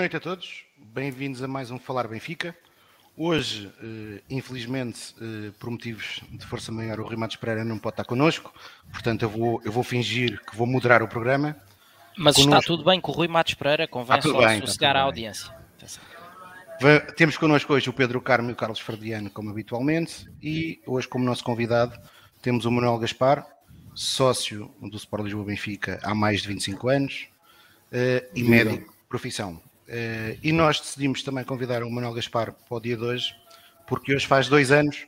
Boa noite a todos, bem-vindos a mais um Falar Benfica. Hoje, eh, infelizmente, eh, por motivos de força maior, o Rui Matos Pereira não pode estar connosco, portanto, eu vou, eu vou fingir que vou moderar o programa. Mas connosco... está tudo bem com o Rui Matos Pereira, convém ah, só bem, sossegar a audiência. Temos connosco hoje o Pedro Carmo e o Carlos Ferdiano, como habitualmente, e hoje, como nosso convidado, temos o Manuel Gaspar, sócio do Sport Lisboa Benfica há mais de 25 anos uh, e médico profissão. Uh, e nós decidimos também convidar o Manuel Gaspar para o dia de hoje, porque hoje faz dois anos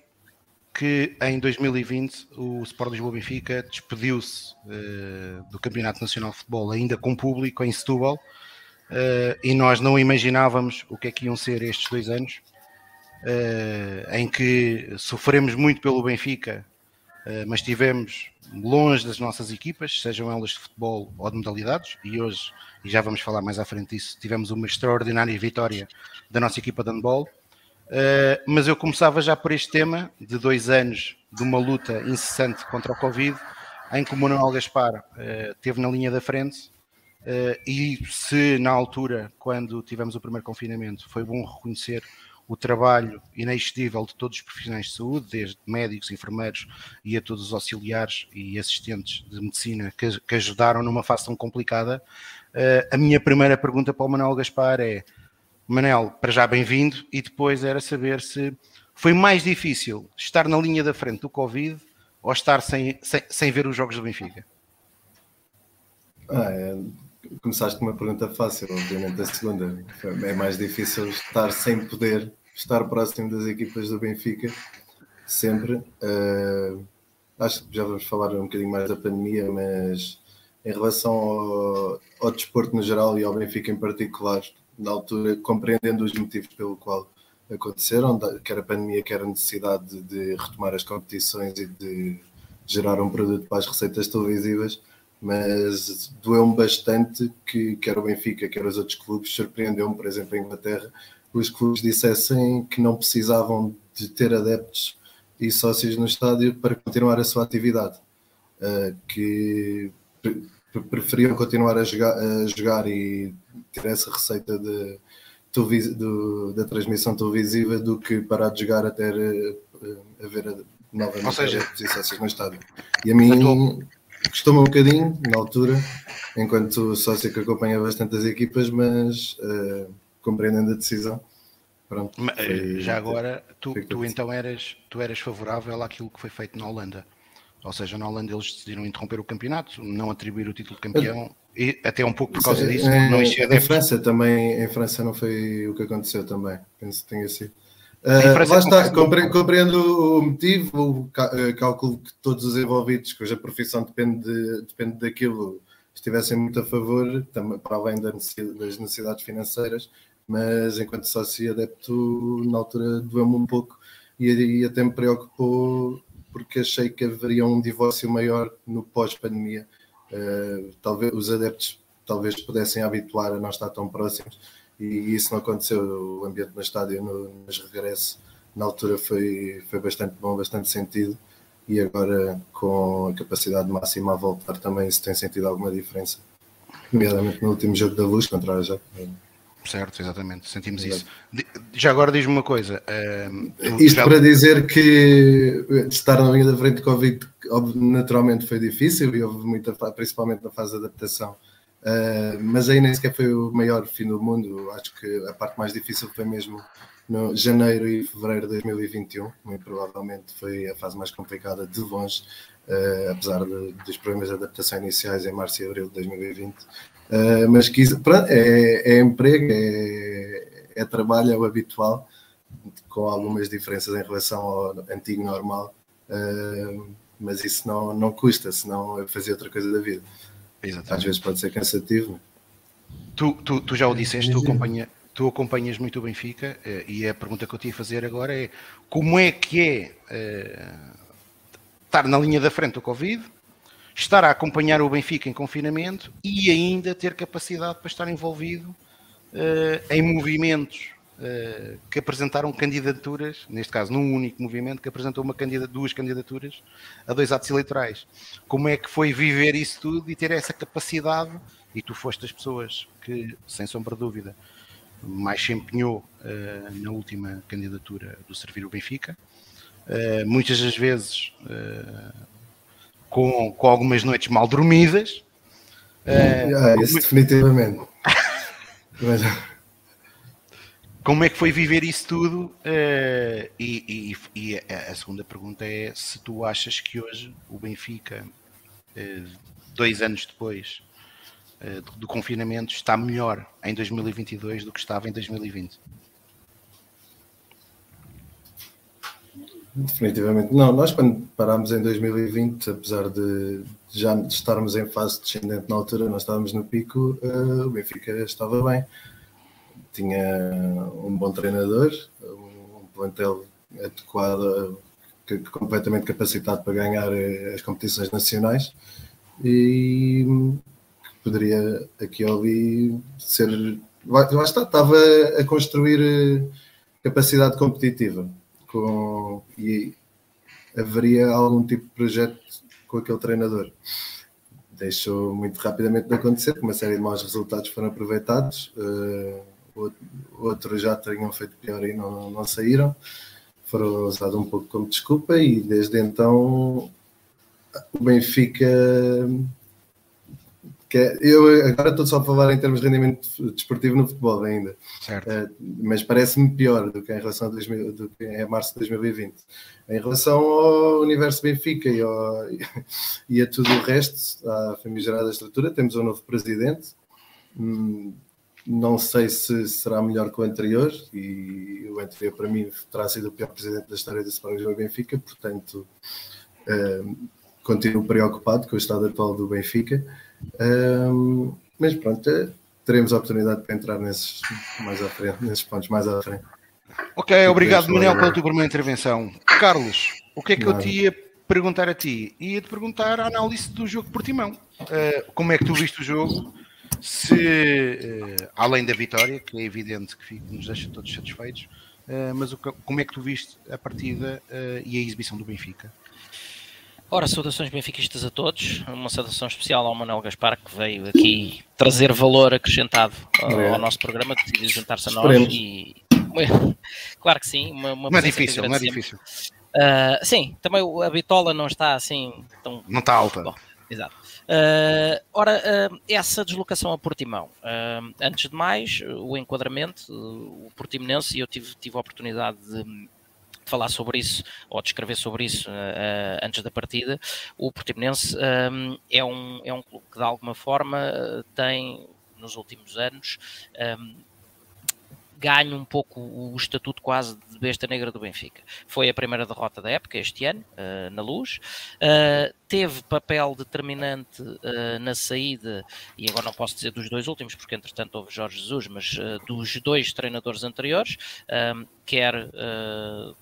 que em 2020 o Sport Lisboa Benfica despediu-se uh, do Campeonato Nacional de Futebol ainda com público em Setúbal. Uh, e nós não imaginávamos o que é que iam ser estes dois anos em que sofremos muito pelo Benfica, mas estivemos longe das nossas equipas, sejam elas de futebol ou de modalidades, e hoje, e já vamos falar mais à frente disso, tivemos uma extraordinária vitória da nossa equipa de handball. mas eu começava já por este tema de dois anos de uma luta incessante contra o Covid, em que o Manuel Gaspar uh, teve na linha da frente Uh, e se na altura, quando tivemos o primeiro confinamento, foi bom reconhecer o trabalho inexcedível de todos os profissionais de saúde, desde médicos, enfermeiros e a todos os auxiliares e assistentes de medicina que, que ajudaram numa fase tão complicada, uh, a minha primeira pergunta para o Manuel Gaspar é: Manel, para já bem-vindo, e depois era saber se foi mais difícil estar na linha da frente do Covid ou estar sem, sem, sem ver os jogos do Benfica? Ah, é, começaste com uma pergunta fácil, obviamente a segunda. É mais difícil estar sem poder estar próximo das equipas do Benfica, sempre. Uh, acho que já vamos falar um bocadinho mais da pandemia, mas em relação ao, ao desporto no geral e ao Benfica em particular, na altura, compreendendo os motivos pelo qual aconteceram, quer a pandemia, quer a necessidade de, retomar as competições e de gerar um produto para as receitas televisivas, mas doeu-me bastante que quer o Benfica, quer os outros clubes, surpreendeu-me, por exemplo, em Inglaterra, os clubes dissessem que não precisavam de ter adeptos e sócios no estádio para continuar a sua atividade, uh, que preferiam continuar a jogar, a jogar, e ter essa receita de, do, da transmissão televisiva do que parar de jogar até uh, haver novamente seja, adeptos e sócios no estádio. E a mim costuma um bocadinho na altura, enquanto sócio que acompanha bastante as equipas, mas uh, compreendendo a decisão. Pronto, foi, já agora, tu, tu então eras, tu eras favorável àquilo que foi feito na Holanda. Ou seja, na Holanda eles decidiram interromper o campeonato, não atribuir o título de campeão, e até um pouco por causa disso. Em, não em França também, em França não foi o que aconteceu também, penso que tenha sido. Uh, lá está, compreendo o motivo, eh, cálculo que todos os envolvidos, cuja profissão depende, de, depende daquilo, estivessem muito a favor, também, para além das necessidades financeiras, mas enquanto sócio adepto, na altura doeu-me um pouco e, e até me preocupou porque achei que haveria um divórcio maior no pós-pandemia. Uh, talvez os adeptos talvez pudessem habituar a não estar tão próximos e isso não aconteceu. O ambiente no estádio, no, nos regressos, na altura foi, foi bastante bom, bastante sentido. E agora, com a capacidade máxima a voltar, também se tem sentido alguma diferença, nomeadamente no último jogo da luz contra a Ajax. Certo, exatamente, sentimos Exato. isso. Já agora diz-me uma coisa. Uh, Isto já... para dizer que estar na linha da frente de Covid naturalmente foi difícil e houve muita, principalmente na fase de adaptação, Uh, mas aí nem sequer foi o maior fim do mundo. Acho que a parte mais difícil foi mesmo no janeiro e fevereiro de 2021. Muito provavelmente foi a fase mais complicada de longe, uh, apesar de, dos problemas de adaptação iniciais em março e abril de 2020. Uh, ah, mas pronto, é, é, emprego, é, é trabalho, é o habitual, com algumas diferenças em relação ao antigo normal. mas isso não, não custa, senão eu fazia outra coisa da vida. Exatamente. Às vezes pode ser cansativo. Tu, tu, tu já o disseste, tu, acompanha, tu acompanhas muito o Benfica eh, e a pergunta que eu te ia fazer agora é como é que é uh, estar na linha da frente do Covid, estar a acompanhar o Benfica em confinamento e ainda ter capacidade para estar envolvido uh, em movimentos uh, que apresentaram candidaturas, neste caso num único movimento, que apresentou uma duas candidaturas a dois atos eleitorais. Como é que foi viver isso tudo e ter essa capacidade? E tu foste das pessoas que, sem sombra de dúvida, mais se empenhou na última candidatura do Servir o Benfica. muitas das vezes com, com algumas noites mal dormidas. Ah, isso definitivamente. Mas... Como é que foi viver isso tudo? Uh, e, e, e, a segunda pergunta é se tu achas que hoje o Benfica, uh, dois anos depois uh, do, do, confinamento, está melhor em 2022 do que estava em 2020? Definitivamente não. Nós, quando parámos em 2020, apesar de já estarmos em fase descendente na altura, nós estávamos no pico, o Benfica estava bem tinha um bom treinador, um plantel adequado, completamente capacitado para ganhar eh, as competições nacionais e poderia aqui ali ser. Lá está, estava a construir eh, capacidade competitiva com, e haveria algum tipo de projeto com aquele treinador. Deixou muito rapidamente de acontecer, uma série de maus resultados foram aproveitados. Uh, outros já tinham feito pior e não, não saíram. Foram usados um pouco como desculpa e desde então o Benfica. Que é, eu agora estou só a falar em termos de rendimento desportivo no futebol ainda, uh, mas parece-me pior do que em relação a, 2000, do que março de 2020. Em relação ao universo Benfica e, ao, e a tudo o resto, à famigerada estrutura, temos um novo presidente. Hum, não sei se será melhor que o anterior, e o anterior para mim terá sido o pior presidente da história do Sporting do Benfica, portanto uh, continuo preocupado com o estado atual do Benfica. Uh, mas pronto, eh, teremos a oportunidade para entrar nesses, mais à frente, nesses pontos mais à frente. Ok, obrigado Manuel pela tua primeira intervenção. Carlos, o que é que Não. eu te ia perguntar a ti? Ia-te perguntar a análise do jogo por Timão. Uh, como é que tu viste o jogo? se, uh, além da vitória, que é evidente que nos deixa todos satisfeitos, uh, mas o, como é que tu viste a partida uh, e a exibição do Benfica? Ora, saudações benfiquistas a todos, uma saudação especial ao Manuel Gaspar, que veio aqui trazer valor acrescentado ao, ao nosso programa, decidiu juntar-se a nós e... Claro que sim, uma, uma não é difícil, não é difícil. Uh, sim, também a bitola não está assim tão... Não está alta. Bom, exato. Uh, ora, uh, essa deslocação a Portimão. Antes de mais, o enquadramento, o Portimonense, e eu tive, tive a oportunidade de falar sobre isso ou de escrever sobre isso antes da partida. O Portimonense é, um, é um clube que, de alguma forma, tem nos últimos anos ganha um pouco o estatuto quase de besta negra do Benfica. Foi a primeira derrota da época, este ano, uh, na luz. Uh, teve papel determinante uh, na saída, e agora não posso dizer dos dois últimos, porque entretanto houve Jorge Jesus, mas dos dois treinadores anteriores, quer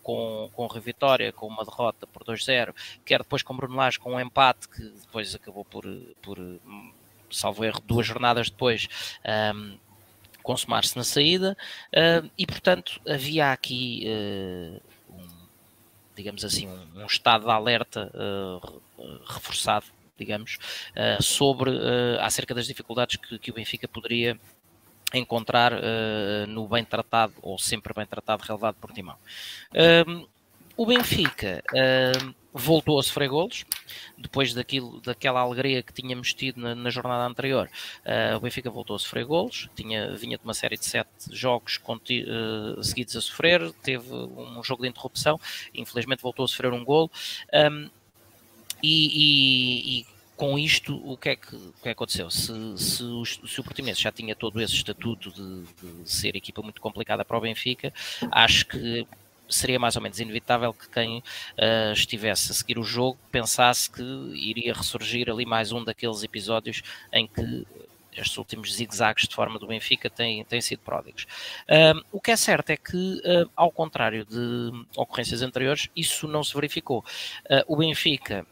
com, com a Vitória, com uma derrota por 2-0, quer depois com Bruno Lage com um empate, que depois acabou por, por salvo erro, duas jornadas depois. Um, consumar-se na saída uh, e, portanto, havia aqui, uh, um, digamos assim, um, um, estado de alerta uh, reforçado, digamos, sobre acerca das dificuldades que, que, o Benfica poderia encontrar no bem tratado ou sempre bem tratado relevado por Timão. o Benfica voltou a sofrer golos, depois daquilo, daquela alegria que tínhamos tido na, na jornada anterior, uh, o Benfica voltou a sofrer golos, tinha, vinha de uma série de sete jogos conti, uh, seguidos a sofrer, teve um jogo de interrupção, infelizmente voltou a sofrer um golo, um, e, e, e com isto, o que é que, o que, é que aconteceu? Se, se, o, se o Portimonense já tinha todo esse estatuto de, de, ser equipa muito complicada para o Benfica, acho que seria mais ou menos inevitável que quem uh, estivesse a seguir o jogo pensasse que iria ressurgir ali mais um daqueles episódios em que estes últimos zigzags de forma do Benfica têm, têm sido pródigos. Uh, o que é certo é que, uh, ao contrário de ocorrências anteriores, isso não se verificou. o Benfica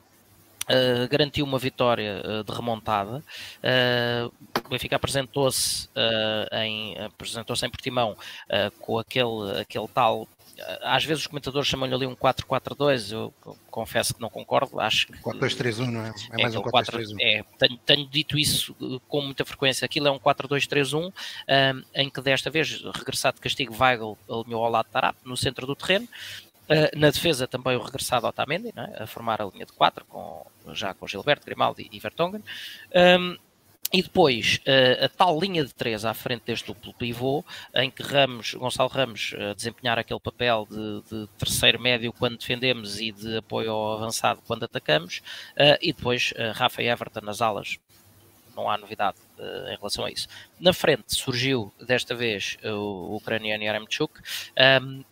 Uh, garantiu uma vitória uh, de remontada. Uh, o Benfica apresentou-se em, apresentou em Portimão com aquele, aquele tal às vezes os comentadores chamam-lhe ali um 4-4-2, eu confesso que não concordo, acho que... 4-2-3-1, não é? É mais é, um 4-2-3-1. É, tenho, tenho, dito isso com muita frequência, aquilo é um 4-2-3-1, um, em que desta vez, regressado de castigo, Weigl alinhou ao lado de Tarap, no centro do terreno, Uh, na defesa também o regressado Otamendi, é? a formar a linha de 4, com, já com Gilberto, Grimaldi e Vertonghen. Um, e depois, uh, a tal linha de três à frente deste duplo pivô, em que Ramos, Gonçalo Ramos uh, desempenhar aquele papel de, de, terceiro médio quando defendemos e de apoio ao avançado quando atacamos, uh, e depois Rafa e Everton nas alas. Não há novidade em relação a isso. Na frente surgiu, desta vez, o ucraniano Yaremchuk. Um,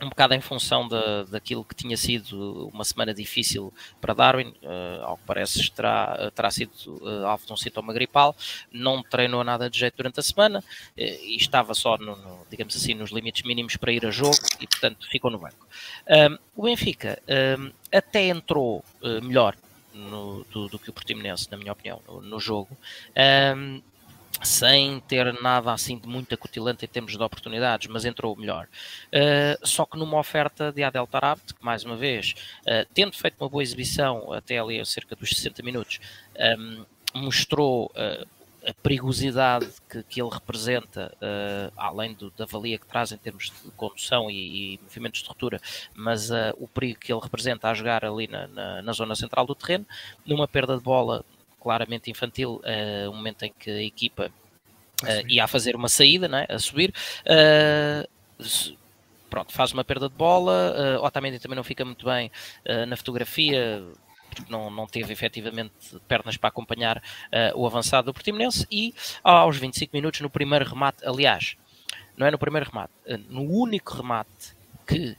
um bocado em função da, daquilo que tinha sido uma semana difícil para Darwin, uh, ao que parece terá, terá sido uh, alvo de um sintoma gripal, não treinou nada de jeito durante a semana uh, e estava só, no, no, digamos assim, nos limites mínimos para ir a jogo e, portanto, ficou no banco. o Benfica até entrou melhor no, do, do, que o Portimonense, na minha opinião, no, no jogo sem ter nada assim de muito acutilante em termos de oportunidades, mas entrou melhor. Uh, só que numa oferta de Adel Tarabt, que mais uma vez, uh, tendo feito uma boa exibição até ali a cerca dos 60 minutos, um, mostrou uh, a perigosidade que, que ele representa, além do, da valia que traz em termos de condução e, e movimentos de ruptura, mas o perigo que ele representa a jogar ali na, na, na zona central do terreno, numa perda de bola claramente infantil, uh, um momento em que a equipa uh, ia a fazer uma saída, né, a subir. Uh, pronto, faz uma perda de bola. Uh, Otamendi também não fica muito bem na fotografia, porque não, não teve efetivamente pernas para acompanhar o avançado do Portimonense. E aos 25 minutos, no primeiro remate, aliás, não é no primeiro remate, no único remate que.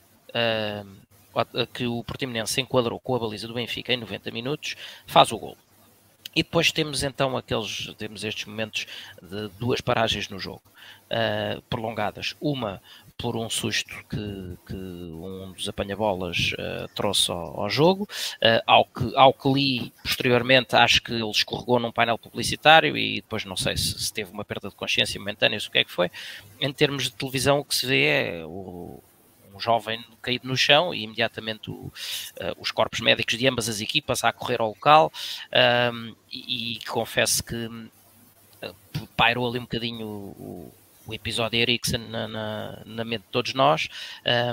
que o Portimonense enquadrou com a baliza do Benfica em 90 minutos, faz o gol. E depois temos então aqueles, temos estes momentos de duas paragens no jogo, uh, prolongadas. Uma por um susto que, que um dos apanha-bolas uh, trouxe ao, ao jogo, uh, ao, que, ao que li posteriormente, acho que ele escorregou num painel publicitário e depois não sei se, se teve uma perda de consciência momentânea, o que é que foi. Em termos de televisão, o que se vê é o, jovem caído no chão e imediatamente o, uh, os corpos médicos de ambas as equipas a correr ao local. Um, e, e, confesso que uh, pairou ali um bocadinho o, o episódio Ericsson na, na, na, mente de todos nós,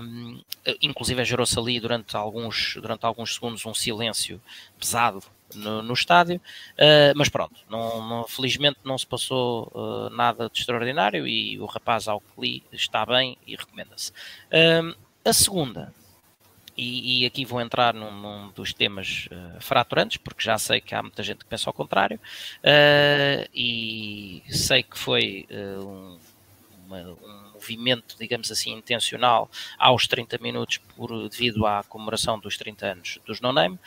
um, inclusive gerou-se ali durante alguns, durante alguns segundos um silêncio pesado no, no estádio, uh, mas pronto, não, não, felizmente não se passou uh, nada de extraordinário e o rapaz ao que li está bem e recomenda-se. Uh, a segunda, e, e, aqui vou entrar num, num dos temas fraturantes, porque já sei que há muita gente que pensa ao contrário, e sei que foi um, uma, um movimento, digamos assim, intencional aos 30 minutos por, devido à comemoração dos 30 anos dos No Name,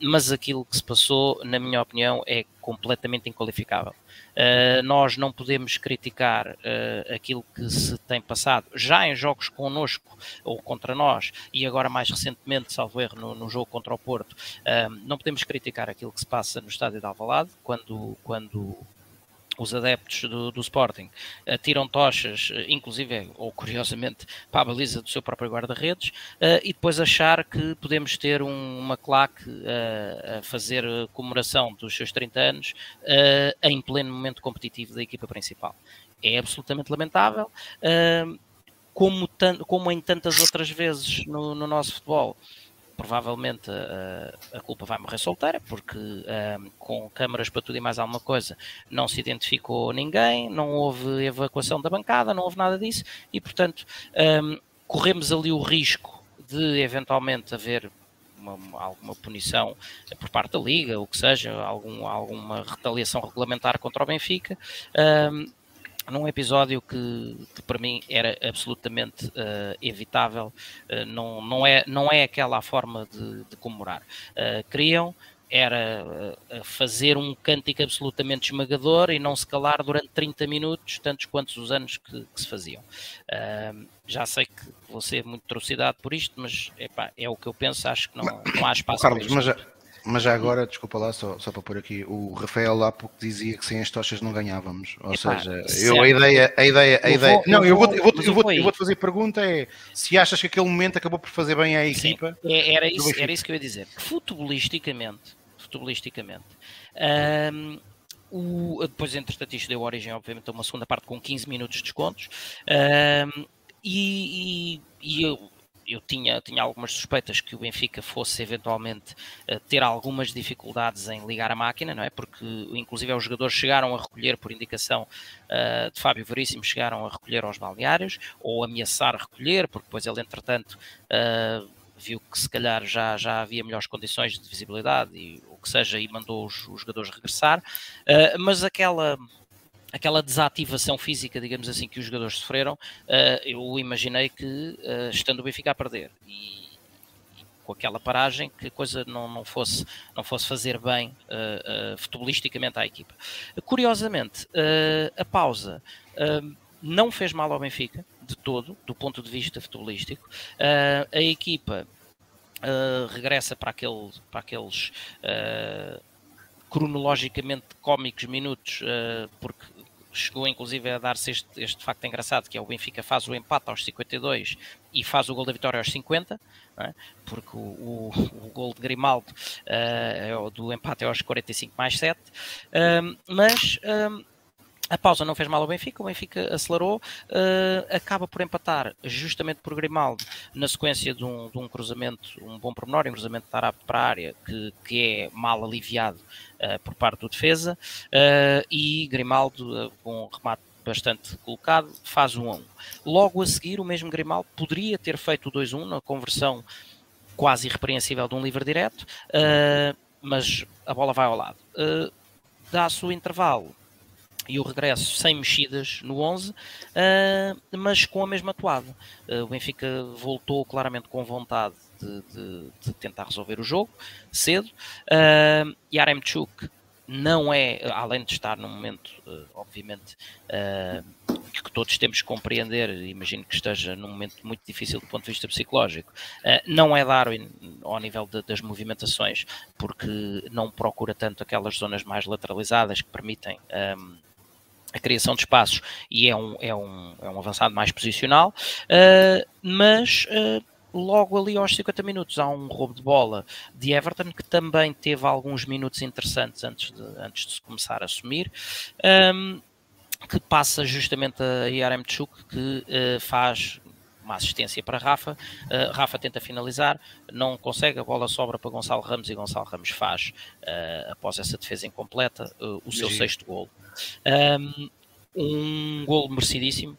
mas aquilo que se passou, na minha opinião, é completamente inqualificável. Uh, nós não podemos criticar uh, aquilo que se tem passado já em jogos connosco ou contra nós e agora mais recentemente, salvo erro, no, no jogo contra o Porto, uh, não podemos criticar aquilo que se passa no estádio de Alvalade quando, quando os adeptos do, do Sporting atiram tochas, eh, inclusive, ou curiosamente, para a baliza do seu próprio guarda-redes, uh, e depois achar que podemos ter um, uma claque uh, a fazer comemoração dos seus 30 anos em pleno momento competitivo da equipa principal. É absolutamente lamentável. como, como em tantas outras vezes no, no nosso futebol, provavelmente a, a culpa vai morrer solteira, porque um, com câmaras para tudo e mais alguma coisa não se identificou ninguém, não houve evacuação da bancada, não houve nada disso, e portanto um, corremos ali o risco de eventualmente haver uma, alguma punição por parte da Liga, ou que seja, algum, alguma retaliação regulamentar contra o Benfica. Um, num episódio que, que, para mim era absolutamente uh, evitável, uh, não, não, é, não é aquela a forma de, de comemorar. Uh, queriam era fazer um cântico absolutamente esmagador e não se calar durante 30 minutos, tantos quantos os anos que, que se faziam. já sei que vou ser muito atrocidade por isto, mas epá, é o que eu penso, acho que não, não há espaço Carlos, mas, Mas já agora, desculpa lá, só, só para pôr aqui, o Rafael lá pouco dizia que sem as tochas não ganhávamos. Ou Epá, seja, eu, a ideia, a ideia, a eu ideia. Vou, não, eu, vou, eu, vou, eu, vou, eu vou te fazer pergunta é se achas que aquele momento acabou por fazer bem à equipa. Sim, é, era, isso, era isso que eu ia dizer. Futebolisticamente, futebolisticamente. Um, o, depois, entretanto, isto deu origem, obviamente, a uma segunda parte com 15 minutos de descontos. Um, e, e, e eu, eu tinha, tinha algumas suspeitas que o Benfica fosse eventualmente uh, ter algumas dificuldades em ligar a máquina, não é? Porque, inclusive, os jogadores chegaram a recolher, por indicação uh, de Fábio Veríssimo, chegaram a recolher aos balneários ou ameaçar recolher, porque depois ele, entretanto, uh, viu que se calhar já, já havia melhores condições de visibilidade e o que seja, e mandou os, os jogadores regressar. mas aquela aquela desativação física, digamos assim, que os jogadores sofreram, uh, eu imaginei que, uh, estando o Benfica a perder e, e, com aquela paragem, que a coisa não, não, fosse, não fosse fazer bem uh, futebolisticamente à equipa. Curiosamente, a pausa não fez mal ao Benfica, de todo, do ponto de vista futebolístico. a equipa regressa para, aquele, para aqueles cronologicamente cómicos minutos, porque chegou inclusive a dar-se este, este facto engraçado, que é o Benfica faz o empate aos 52 e faz o gol da vitória aos 50, é? porque o, o, o, gol de Grimaldo uh, do empate é aos 45 mais 7, uh, mas a pausa não fez mal ao Benfica, o Benfica acelerou, uh, acaba por empatar justamente por Grimaldo na sequência de um, de um cruzamento, um bom pormenor, um cruzamento de Tarap para a área que, que é mal aliviado uh, por parte do defesa uh, e Grimaldo com um remate bastante colocado faz o 1 1. Logo a seguir o mesmo Grimaldo poderia ter feito o 2-1 na conversão quase irrepreensível de um livre direto, mas a bola vai ao lado. Dá-se o intervalo, e o regresso sem mexidas no 11, uh, ah, mas com a mesma toada. Uh, o Benfica voltou claramente com vontade de, de, de tentar resolver o jogo cedo. Uh, Yaremchuk não é, além de estar num momento, obviamente, que todos temos que compreender, imagino que esteja num momento muito difícil do ponto de vista psicológico, não é Darwin ao nível das movimentações, porque não procura tanto aquelas zonas mais lateralizadas que permitem. A criação de espaços e é um, é um, é um avançado mais posicional, uh, mas uh, logo ali aos 50 minutos há um roubo de bola de Everton que também teve alguns minutos interessantes antes de, antes de se começar a assumir. Um, que passa justamente a Yaremchuk que uh, faz uma assistência para Rafa. Uh, Rafa tenta finalizar, não consegue, a bola sobra para Gonçalo Ramos e Gonçalo Ramos faz, uh, após essa defesa incompleta, uh, o seu Sim. sexto gol. Um, um gol merecidíssimo.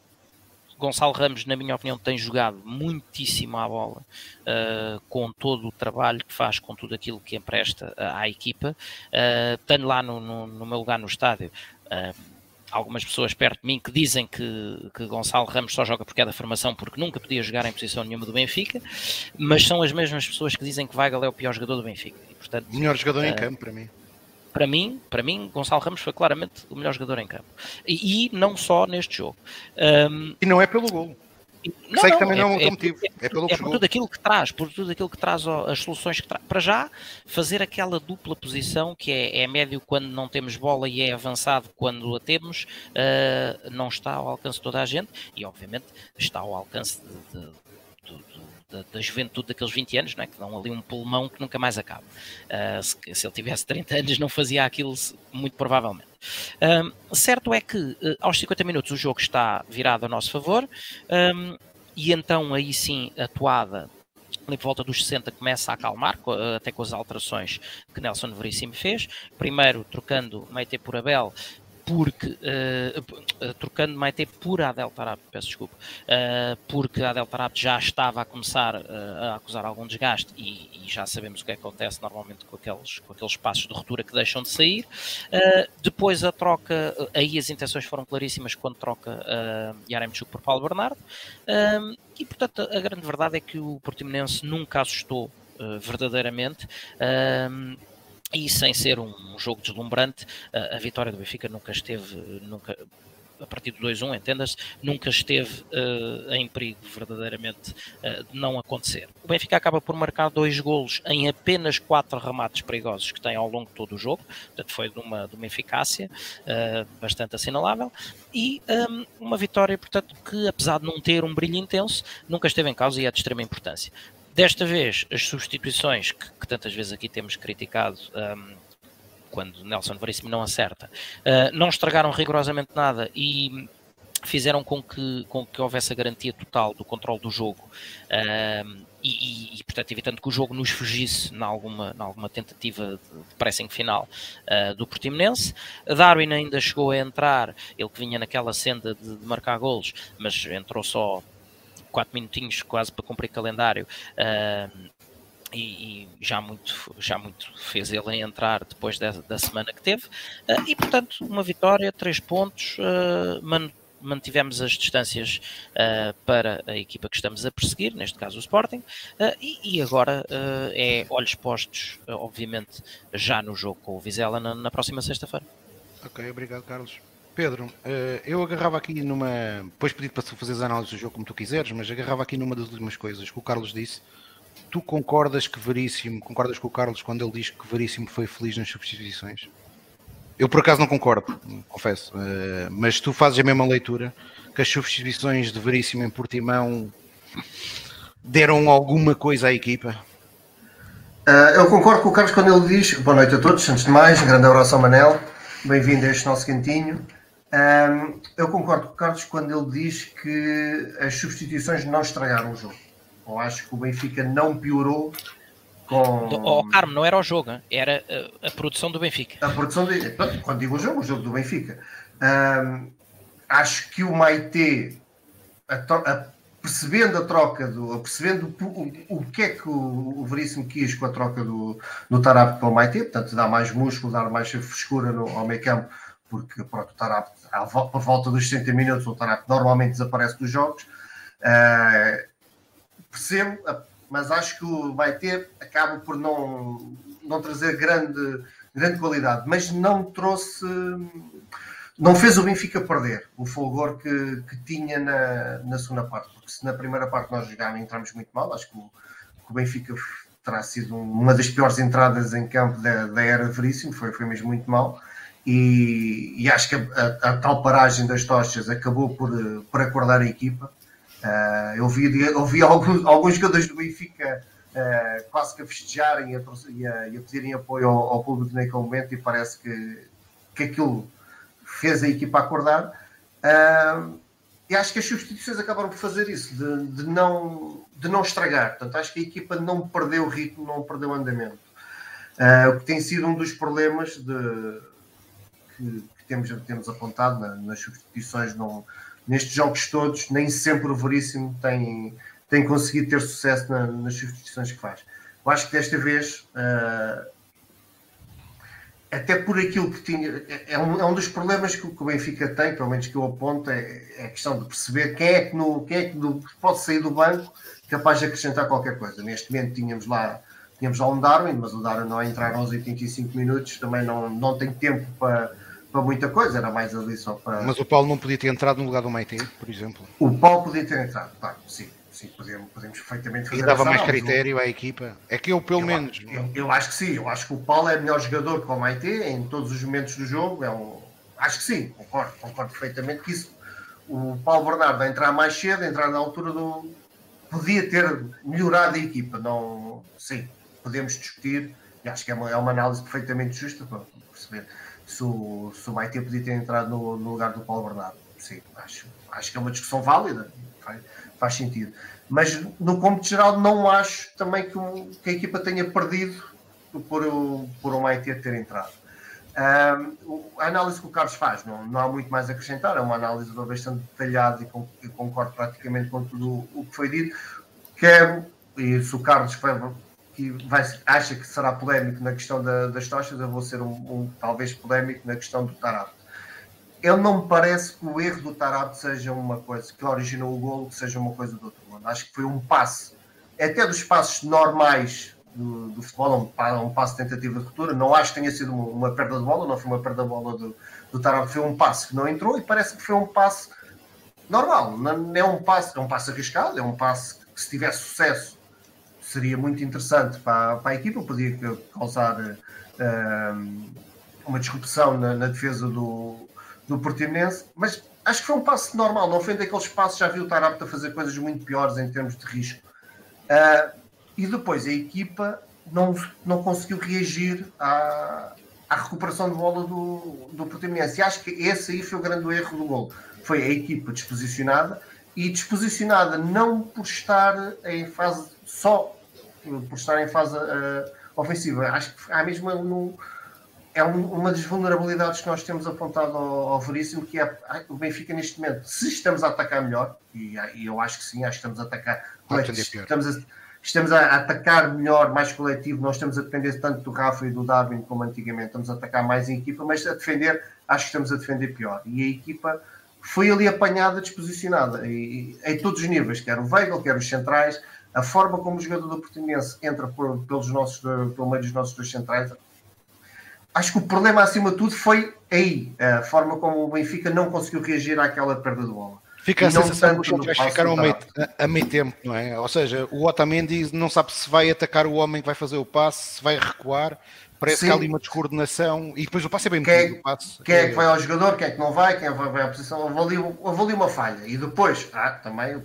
Gonçalo Ramos, na minha opinião, tem jogado muitíssimo à bola, uh, com todo o trabalho que faz, com tudo aquilo que empresta à equipa. Uh, tenho lá no, no, no, meu lugar no estádio. Uh, algumas pessoas perto de mim que dizem que, que Gonçalo Ramos só joga porque é da formação, porque nunca podia jogar em posição nenhuma do Benfica, mas são as mesmas pessoas que dizem que Weigl é o pior jogador do Benfica. E, portanto, melhor jogador uh, em campo para mim. Para mim, para mim, Gonçalo Ramos foi claramente o melhor jogador em campo. E, e não só neste jogo. Um, e não é pelo gol. Não, Sei que também não é, é um motivo. É, é, pelo é por tudo aquilo que traz, por tudo aquilo que traz as soluções que traz. Para já, fazer aquela dupla posição que é, é médio quando não temos bola e é avançado quando a temos, uh, não está ao alcance de toda a gente e, obviamente, está ao alcance de, de, da, da, juventude daqueles 20 anos, não é? que dão ali um pulmão que nunca mais acaba. Uh, se, se, ele tivesse 30 anos, não fazia aquilo, muito provavelmente. Um, certo é que uh, aos 50 minutos o jogo está virado a nosso favor, um, e então aí sim a toada por volta dos 60 começa a acalmar, até com as alterações que Nelson Veríssimo fez. Primeiro trocando Meite por Abel porque uh, trocando Maite por Adel Tarab, peço desculpa, uh, porque Adel Tarab já estava a começar uh, a acusar algum desgaste e, e, já sabemos o que acontece normalmente com aqueles, com aqueles passos de ruptura que deixam de sair. depois a troca, aí as intenções foram claríssimas quando troca uh, Yaremchuk por Paulo Bernardo e portanto a grande verdade é que o Portimonense nunca assustou verdadeiramente. E sem ser um jogo deslumbrante, a, vitória do Benfica nunca esteve, nunca, a partir do 2-1, entenda-se, nunca esteve uh, em perigo verdadeiramente uh, de não acontecer. O Benfica acaba por marcar dois golos em apenas quatro remates perigosos que tem ao longo de todo o jogo, portanto foi de uma, de uma eficácia uh, bastante assinalável, e um, uma vitória, portanto, que apesar de não ter um brilho intenso, nunca esteve em causa e é de extrema importância. Desta vez, as substituições que, que tantas vezes aqui temos criticado um, quando Nelson Veríssimo não acerta, uh, não estragaram rigorosamente nada e fizeram com que, com que houvesse a garantia total do controle do jogo uh, e, e, portanto, evitando que o jogo nos fugisse em alguma, alguma tentativa de, de pressing final uh, do Portimonense. Darwin ainda chegou a entrar, ele que vinha naquela senda de, de marcar golos, mas entrou só 4 minutinhos quase para cumprir calendário. Uh, e, e, já muito já muito fez ele entrar depois da, da semana que teve. Uh, e portanto uma vitória três pontos uh, man, mantivemos as distâncias uh, para a equipa que estamos a perseguir neste caso o Sporting. E, e, agora é olhos postos obviamente já no jogo com o Vizela na, na próxima sexta-feira. Ok obrigado Carlos Pedro, eu agarrava aqui numa. Depois pedi para tu fazeres a análise do jogo como tu quiseres, mas agarrava aqui numa das últimas coisas que o Carlos disse, tu concordas que Veríssimo, concordas com o Carlos quando ele diz que Veríssimo foi feliz nas substituições? Eu por acaso não concordo, confesso, uh, mas tu fazes a mesma leitura que as substituições de Veríssimo em Portimão deram alguma coisa à equipa? Uh, eu concordo com o Carlos quando ele diz boa noite a todos, antes de mais, um grande abraço ao Manel, bem-vindo a este nosso cantinho. Um, eh, eu concordo com o Carlos quando ele diz que as substituições não estragaram o jogo. Eu acho que o Benfica não piorou com. Oh, Carmo, não era o jogo, era a, a produção do Benfica. A produção de, quando digo o jogo, o jogo do Benfica. Um, acho que o Maite, a, a, percebendo a troca do. percebendo o, o, que é que o, o Veríssimo quis com a troca do, do Tarap para o Maite, portanto, dar mais músculo, dar mais frescura no, ao meio campo, porque pronto, o Tarap, por volta dos 60 minutos, o Tarap normalmente desaparece dos jogos. Uh, percebo, mas acho que o vai ter, acaba por não, não trazer grande, grande qualidade, mas não trouxe, não fez o Benfica perder o fulgor que, que tinha na, na segunda parte, porque se na primeira parte nós jogámos entramos muito mal, acho que o, que o Benfica terá sido uma das piores entradas em campo da, da era Veríssimo, foi, foi mesmo muito mal. E, e acho que a, a, tal paragem das tochas acabou por, por acordar a equipa Uh, eu vi, eu vi alguns, alguns jogadores do Benfica uh, quase que a festejarem e a, e a, e a pedirem apoio ao, ao, público naquele momento e parece que, que aquilo fez a equipa acordar. Uh, e acho que as substituições acabaram por fazer isso, de, de, não, de não estragar. Portanto, acho que a equipa não perdeu ritmo, não perdeu andamento. o que tem sido um dos problemas de, que, que temos, temos apontado na, nas substituições. Não, nestes jogos todos, nem sempre o Veríssimo tem, tem conseguido ter sucesso na, nas substituições que faz. Eu acho que desta vez, uh, até por aquilo que tinha, é um, é um dos problemas que, que, o Benfica tem, pelo menos que eu aponto, é, é, a questão de perceber quem é que, no, quem é que pode sair do banco capaz de acrescentar qualquer coisa. Neste momento tínhamos lá, tínhamos lá um Darwin, mas o Darwin não a entrar aos 85 minutos, também não, não tem tempo para para muita coisa, era mais ali só para. Mas o Paulo não podia ter entrado no lugar do Maite, por exemplo. O Paulo podia ter entrado, claro, sim. Sim, podemos, podemos perfeitamente fazer E dava mais critério à equipa. É que eu, pelo eu, menos. Eu, eu, acho que sim, eu acho que o Paulo é melhor jogador que o Maite em todos os momentos do jogo. É um, acho que sim, concordo, concordo perfeitamente que isso. O Paulo Bernardo a entrar mais cedo, a entrar na altura do. podia ter melhorado a equipa. Não, sim, podemos discutir, e acho que é uma, é uma análise perfeitamente justa para perceber se o, se o Maite podia ter entrado no, no, lugar do Paulo Bernardo. Sim, acho, acho que é uma discussão válida, faz, faz sentido. Mas no cômputo geral não acho também que, que, a equipa tenha perdido por, o, por o Maite ter entrado. Um, a análise que o Carlos faz, não, não há muito mais a acrescentar, é uma análise bastante detalhada e com, eu concordo praticamente com tudo o que foi dito. Quero, e se o Carlos que vai, acha que será polémico na questão da, das tochas, eu vou ser um, um, talvez polémico na questão do Tarab. Ele não me parece que o erro do Tarab seja uma coisa que originou o golo, que seja uma coisa do outro mundo. Acho que foi um passe, até dos passos normais do, do futebol, um, um passo de tentativa de ruptura. Não acho que tenha sido uma, uma, perda de bola, não foi uma perda de bola do, do foi um passo que não entrou e parece que foi um passo normal. Não é um passo, é um passo arriscado, é um passo que se tivesse sucesso seria muito interessante para, para a equipa, podia causar uh, uma disrupção na, na, defesa do, do Portimonense, mas acho que foi um passo normal, não foi daqueles passos, já viu o Tarapta fazer coisas muito piores em termos de risco. Uh, e depois a equipa não, não conseguiu reagir à, à recuperação de bola do, do Portimonense. E acho que esse aí foi o grande erro do gol. Foi a equipa disposicionada e disposicionada não por estar em fase só por estar em fase uh, ofensiva. Acho que há mesmo no, é um, uma das vulnerabilidades que nós temos apontado ao, ao Veríssimo, que é o Benfica neste momento, se estamos a atacar melhor, e, e eu acho que sim, acho que estamos a atacar, estamos a, estamos a atacar melhor, mais coletivo, nós estamos a depender tanto do Rafa e do Darwin como antigamente, estamos a atacar mais em equipa, mas a defender, acho que estamos a defender pior. E a equipa foi ali apanhada, disposicionada, e, em todos os níveis, quer o Weigl, quer os centrais, a forma como o jogador do Portimonense entra por, pelos nossos, pelo meio dos nossos dois centrais, acho que o problema acima de tudo foi aí, a forma como o Benfica não conseguiu reagir àquela perda de bola. Fica a sensação que os centrais ficaram a meio, a, a meio tempo, não é? Ou seja, o Otamendi não sabe se vai atacar o homem que vai fazer o passe, se vai recuar, parece Sim. que há ali uma descoordenação e depois o passe é bem quem, é metido. Passe, quem é, é que vai ao jogador, quem é que não vai, quem é vai, vai à posição, houve ali uma falha. E depois, ah, também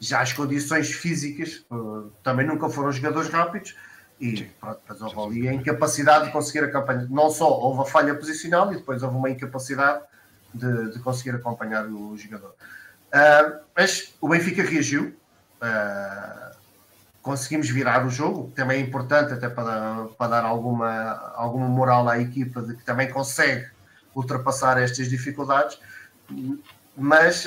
já as condições físicas uh, também nunca foram jogadores rápidos e pronto, depois houve ali a incapacidade de conseguir a campanha. Não só houve a falha posicional e depois houve uma incapacidade de, de conseguir acompanhar o jogador. Uh, mas o Benfica reagiu, uh, conseguimos virar o jogo, também é importante até para, para dar alguma, alguma moral à equipa de que também consegue ultrapassar estas dificuldades, mas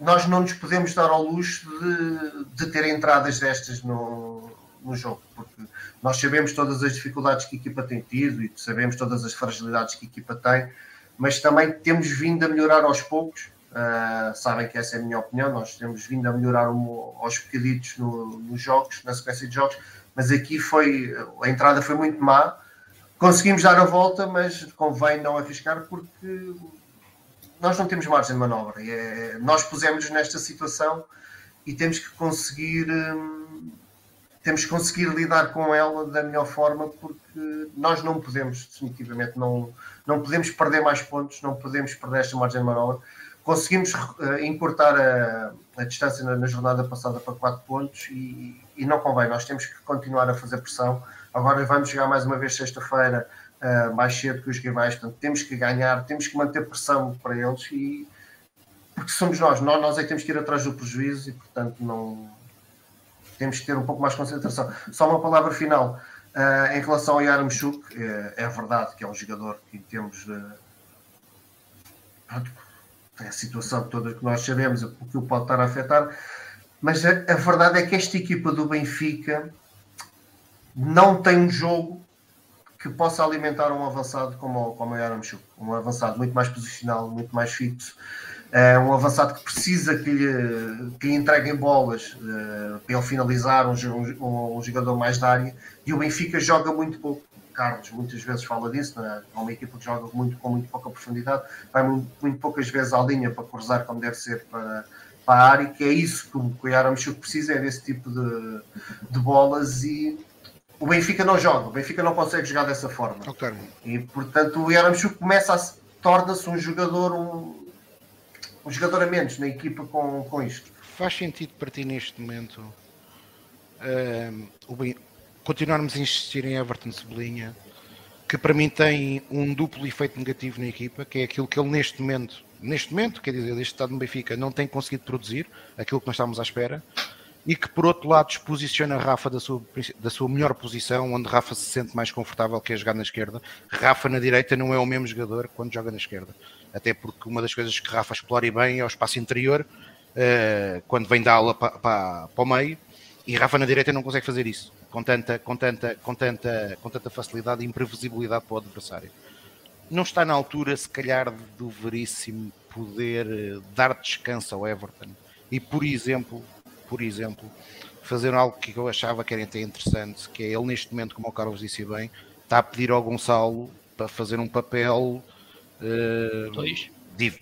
nós não nos podemos dar ao luxo de, de ter entradas destas no, no jogo, porque nós sabemos todas as dificuldades que a equipa tem tido e sabemos todas as fragilidades que a equipa tem, mas também temos vindo a melhorar aos poucos. Uh, sabem que essa é a minha opinião. Nós temos vindo a melhorar um, aos bocaditos no, nos jogos, na sequência de jogos, mas aqui foi a entrada foi muito má. Conseguimos dar a volta, mas convém não arriscar porque nós não temos margem de manobra. É, nós pusemos nesta situação e temos que conseguir hum, temos que conseguir lidar com ela da melhor forma porque nós não podemos definitivamente não, não podemos perder mais pontos, não podemos perder esta margem de manobra. Conseguimos uh, encurtar a, a distância na, na, jornada passada para 4 pontos e, e não convém, nós temos que continuar a fazer pressão. Agora vamos chegar mais uma vez sexta-feira uh, mais cedo que os rivais. Portanto, temos que ganhar, temos que manter pressão para eles e porque somos nós, nós, nós é que temos que ir atrás do prejuízo e portanto não temos que ter um pouco mais de concentração. Só uma palavra final uh, em relação ao Yaramchuk, é, é verdade que é um jogador que temos de é a situação toda que nós sabemos, o que o pode estar a afetar, mas a, a verdade é que esta equipa do Benfica não tem um jogo que possa alimentar um avançado como, como o Yaramchuk. Um avançado muito mais posicional, muito mais fixo. É um avançado que precisa que lhe, que lhe entreguem bolas uh, para ele finalizar, um, um, um, jogador mais da área. E o Benfica joga muito pouco. Carlos muitas vezes fala disso, é? é uma equipa que joga muito, com muito pouca profundidade, vai muito, muito poucas vezes à linha para cruzar como deve ser para, para a área, que é isso que o Yaramchuk precisa, é desse tipo de, de bolas e o Benfica não joga, o Benfica não consegue jogar dessa forma. Okay. E portanto o Yaramchuk começa a torna-se um jogador um, um jogador a menos na equipa com, com isto. Faz sentido para ti neste momento uh, continuarmos a insistir em Everton Cebolinha, que para mim tem um duplo efeito negativo na equipa, que é aquilo que ele neste momento, neste momento, quer dizer, este estado no Benfica, não tem conseguido produzir aquilo que nós estávamos à espera e que por outro lado posiciona Rafa da sua, da sua melhor posição, onde Rafa se sente mais confortável que é jogar na esquerda. Rafa na direita não é o mesmo jogador quando joga na esquerda, até porque uma das coisas que Rafa explora bem é o espaço interior, uh, quando vem da aula para o meio, e Rafa na direita não consegue fazer isso com tanta, com tanta, com tanta, com tanta facilidade e imprevisibilidade para o adversário. Não está na altura, se calhar, do Veríssimo poder eh, dar descanso ao Everton e, por exemplo, por exemplo, fazer algo que eu achava que era até interessante, que é ele neste momento, como o Carlos disse bem, está a pedir ao Gonçalo para fazer um papel uh,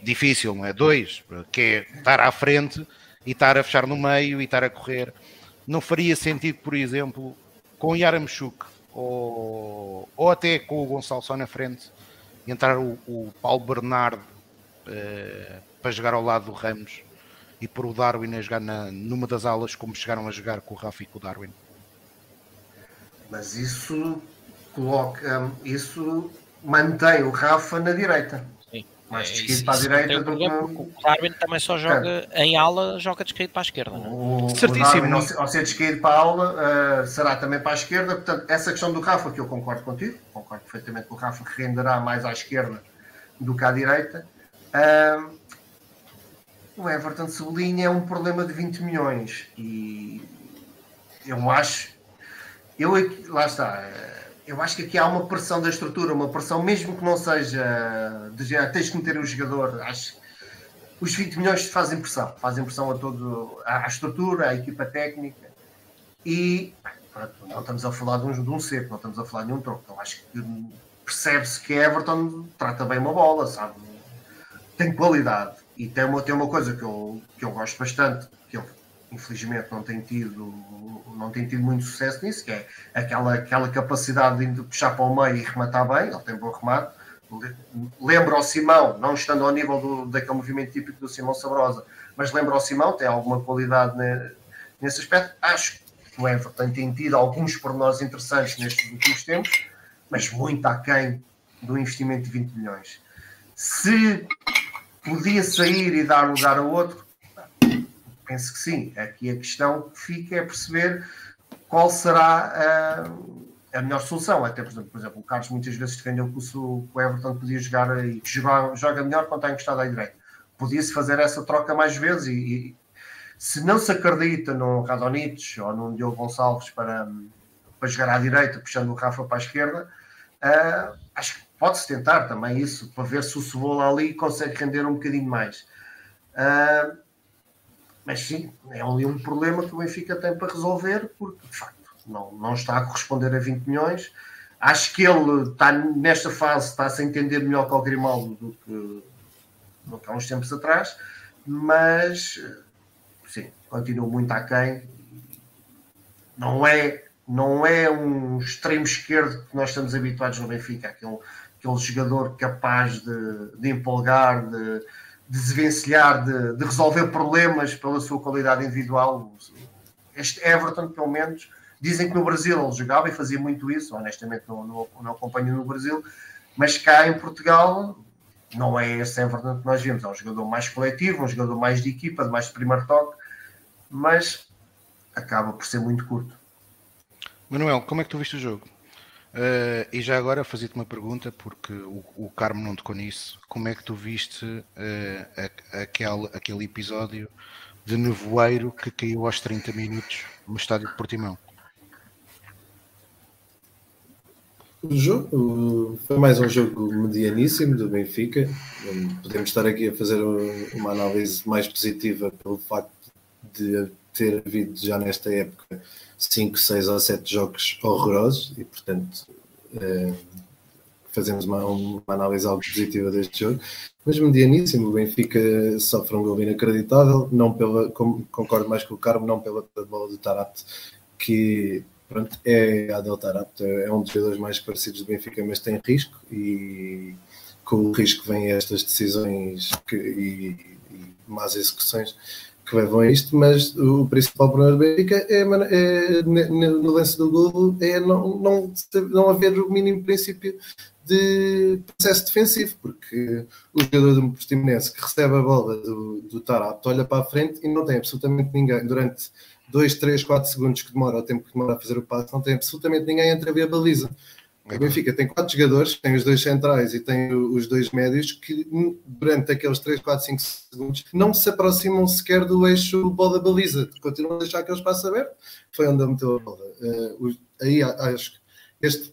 difícil, não é? Dois, que é estar à frente e estar a fechar no meio e estar a correr. Não faria sentido, por exemplo, com o Yaramchuk ou, ou até com o Gonçalo só na frente, entrar o, o Paulo Bernardo uh, para jogar ao lado do Ramos e por o Darwin a jogar na, numa das aulas como chegaram a jogar com o Rafa e com o Darwin. Mas isso coloca, isso mantém o Rafa na direita. Sim. Mais É, descaído isso- para a direita do que- O Darwin também só joga em ala, joga descaído para a esquerda. não é? O, o Certíssimo. Darwin, ao ser- descaído para a aula, eh, será também para a esquerda. Portanto, essa questão do Rafa, que eu concordo contigo, concordo perfeitamente com o Rafa, que renderá mais à esquerda do que à direita. Ah, o Everton sublinha é um problema de 20 milhões e eu acho, eu aqui- lá está, eu acho que aqui há uma pressão da estrutura, uma pressão mesmo que não seja de género, tens que meter o jogador, acho os 20 milhões fazem pressão, fazem pressão a todo, à estrutura, à equipa técnica e pronto, não estamos a falar de um, de um seco, não estamos a falar de um troco. Então acho que percebe-se que Everton trata bem uma bola, sabe? Tem qualidade e tem uma, tem uma coisa que eu, que eu gosto bastante, que ele infelizmente não tem tido não tem tido muito sucesso nisso, que é aquela, aquela capacidade de puxar para o meio e rematar bem, ele tem bom remate. Lembra ao Simão, não estando ao nível do, daquele movimento típico do Simão Sabrosa, mas lembra ao Simão, tem alguma qualidade ne- nesse aspecto. Acho que o Everton tem tido alguns pormenores interessantes nestes últimos tempos, mas muito aquém do investimento de 20 milhões. Se podia sair e dar lugar a outro, penso que sim. Aqui a questão que fica é perceber qual será a, a melhor solução. Até, por exemplo, por exemplo, o Carlos muitas vezes defendeu que o, que o Everton podia jogar e que joga, joga melhor quando está encostado à direita. Podia-se fazer essa troca mais vezes e, e se não se acredita no Radonich ou no Diogo Gonçalves para, para jogar à direita, puxando o Rafa para a esquerda, ah, acho que pode-se tentar também isso, para ver se o Cebola ali consegue render um bocadinho mais. Ah, mas sim, é ali um problema que o Benfica tem para resolver, porque de facto não, não está a corresponder a 20 milhões. Acho que ele está nesta fase, está-se a entender melhor com o Grimaldo do que, do que há uns tempos atrás, mas sim, continua muito aquém. Não é, não é um extremo esquerdo que nós estamos habituados no Benfica, aquele, aquele jogador capaz de, de empolgar, de, de desvencilhar, de, de resolver problemas pela sua qualidade individual. Este Everton, pelo menos, dizem que no Brasil ele jogava e fazia muito isso, honestamente não, não, não acompanho no Brasil, mas cá em Portugal não é esse Everton que nós vemos, é um jogador mais coletivo, um jogador mais de equipa, de mais de primeiro toque, mas acaba por ser muito curto. Manuel, como é que tu viste o jogo? Uh, e já agora fazia-te uma pergunta, porque o, o Carmo não tocou nisso. Como é que tu viste uh, a, aquele, aquele episódio de nevoeiro que caiu aos 30 minutos no estádio de Portimão? O jogo foi mais um jogo medianíssimo do Benfica. Podemos estar aqui a fazer uma análise mais positiva pelo facto de ter havido já nesta época 5, 6 ou 7 jogos horrorosos e, portanto, é, fazemos uma, uma, análise algo positiva deste jogo. Mas medianíssimo, o Benfica sofre um gol inacreditável, não pela, concordo mais com o Carmo, não pela bola do Tarapte, que pronto, é a Del Tarapte, é um dos jogadores mais parecidos do Benfica, mas tem risco e com o risco vem estas decisões que, e, e más execuções que levam a isto, mas o principal problema do Benfica é, é, no lance do gol é não, não, não haver o mínimo princípio de processo defensivo, porque o jogador do Portimonense que recebe a bola do, do Tarapto olha para a frente e não tem absolutamente ninguém durante 2, 3, 4 segundos que demora o tempo que demora a fazer o passo, não tem absolutamente ninguém entre a baliza. O Benfica tem quatro jogadores, tem os dois centrais e tem os dois médios que durante aqueles 3, 4, 5 segundos não se aproximam sequer do eixo bola-baliza, continuam a deixar aquele espaço aberto. Foi onde ele meteu a bola. Uh, aí acho que este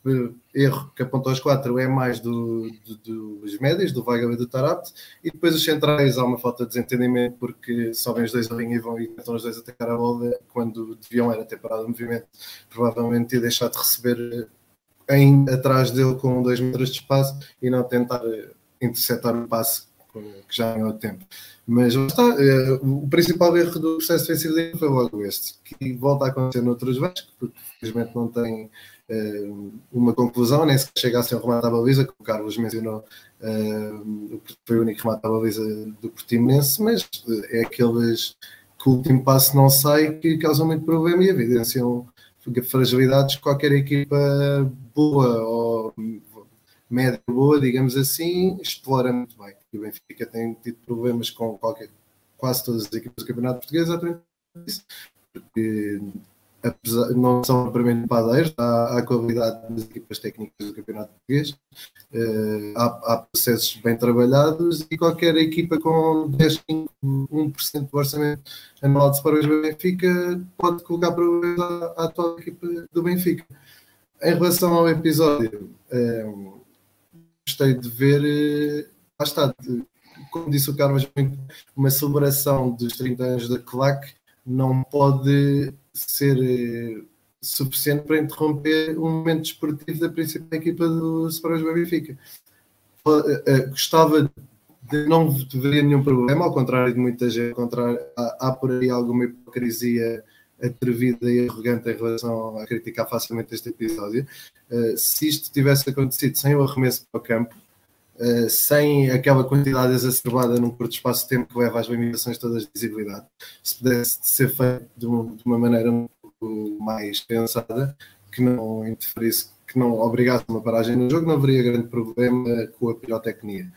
erro que apontou aos quatro é mais do, do, dos médios, do Weigl e do Tarabt, e depois os centrais há uma falta de desentendimento porque sobem os dois a linha e vão e tentam os dois atacar a bola quando deviam era ter parado o movimento, provavelmente ter deixado de receber em, atrás dele com dois metros de espaço e não tentar interceptar o passe que já ganhou tempo. Mas está, eh, o principal erro do processo defensivo foi logo este, que volta a acontecer noutros Vasco, porque infelizmente não tem uh, uma conclusão, nem se chega a ser um remate à baliza, que o Carlos mencionou, foi o único remate à baliza do Portimonense, mas é aqueles que o último passo não sai que causam muito problema e evidenciam fragilidades que qualquer equipa boa ou média boa, digamos assim, explora muito bem. E o Benfica tem tido problemas com qualquer, quase todas as equipas do Campeonato Português, exatamente isso, porque apesar, não são propriamente padeiros, há, há, qualidade das equipas técnicas do Campeonato Português, uh, há, há, processos bem trabalhados e qualquer equipa com 10, 5, 1% do orçamento anual de Sporting do Benfica pode colocar problemas à, à atual equipa do Benfica. Em relação ao episódio, uh, gostei de ver, uh, lá está, de, como disse o Carlos, uma celebração dos 30 anos da CLAC não pode ser uh, suficiente para interromper um momento desportivo da principal equipa do Sporting Benfica. Uh, gostava de não haveria nenhum problema, ao contrário de muita gente, contrário, há, há por aí alguma hipocrisia atrevida e arrogante em relação a criticar facilmente este episódio. Uh, se isto tivesse acontecido sem o arremesso para o campo, uh, sem aquela quantidade exacerbada num curto espaço de tempo que leva às limitações todas de visibilidade, se pudesse ser feito de uma, de uma maneira pouco mais pensada, que não interferisse, que não obrigasse uma paragem no jogo, não haveria grande problema com a pirotecnia.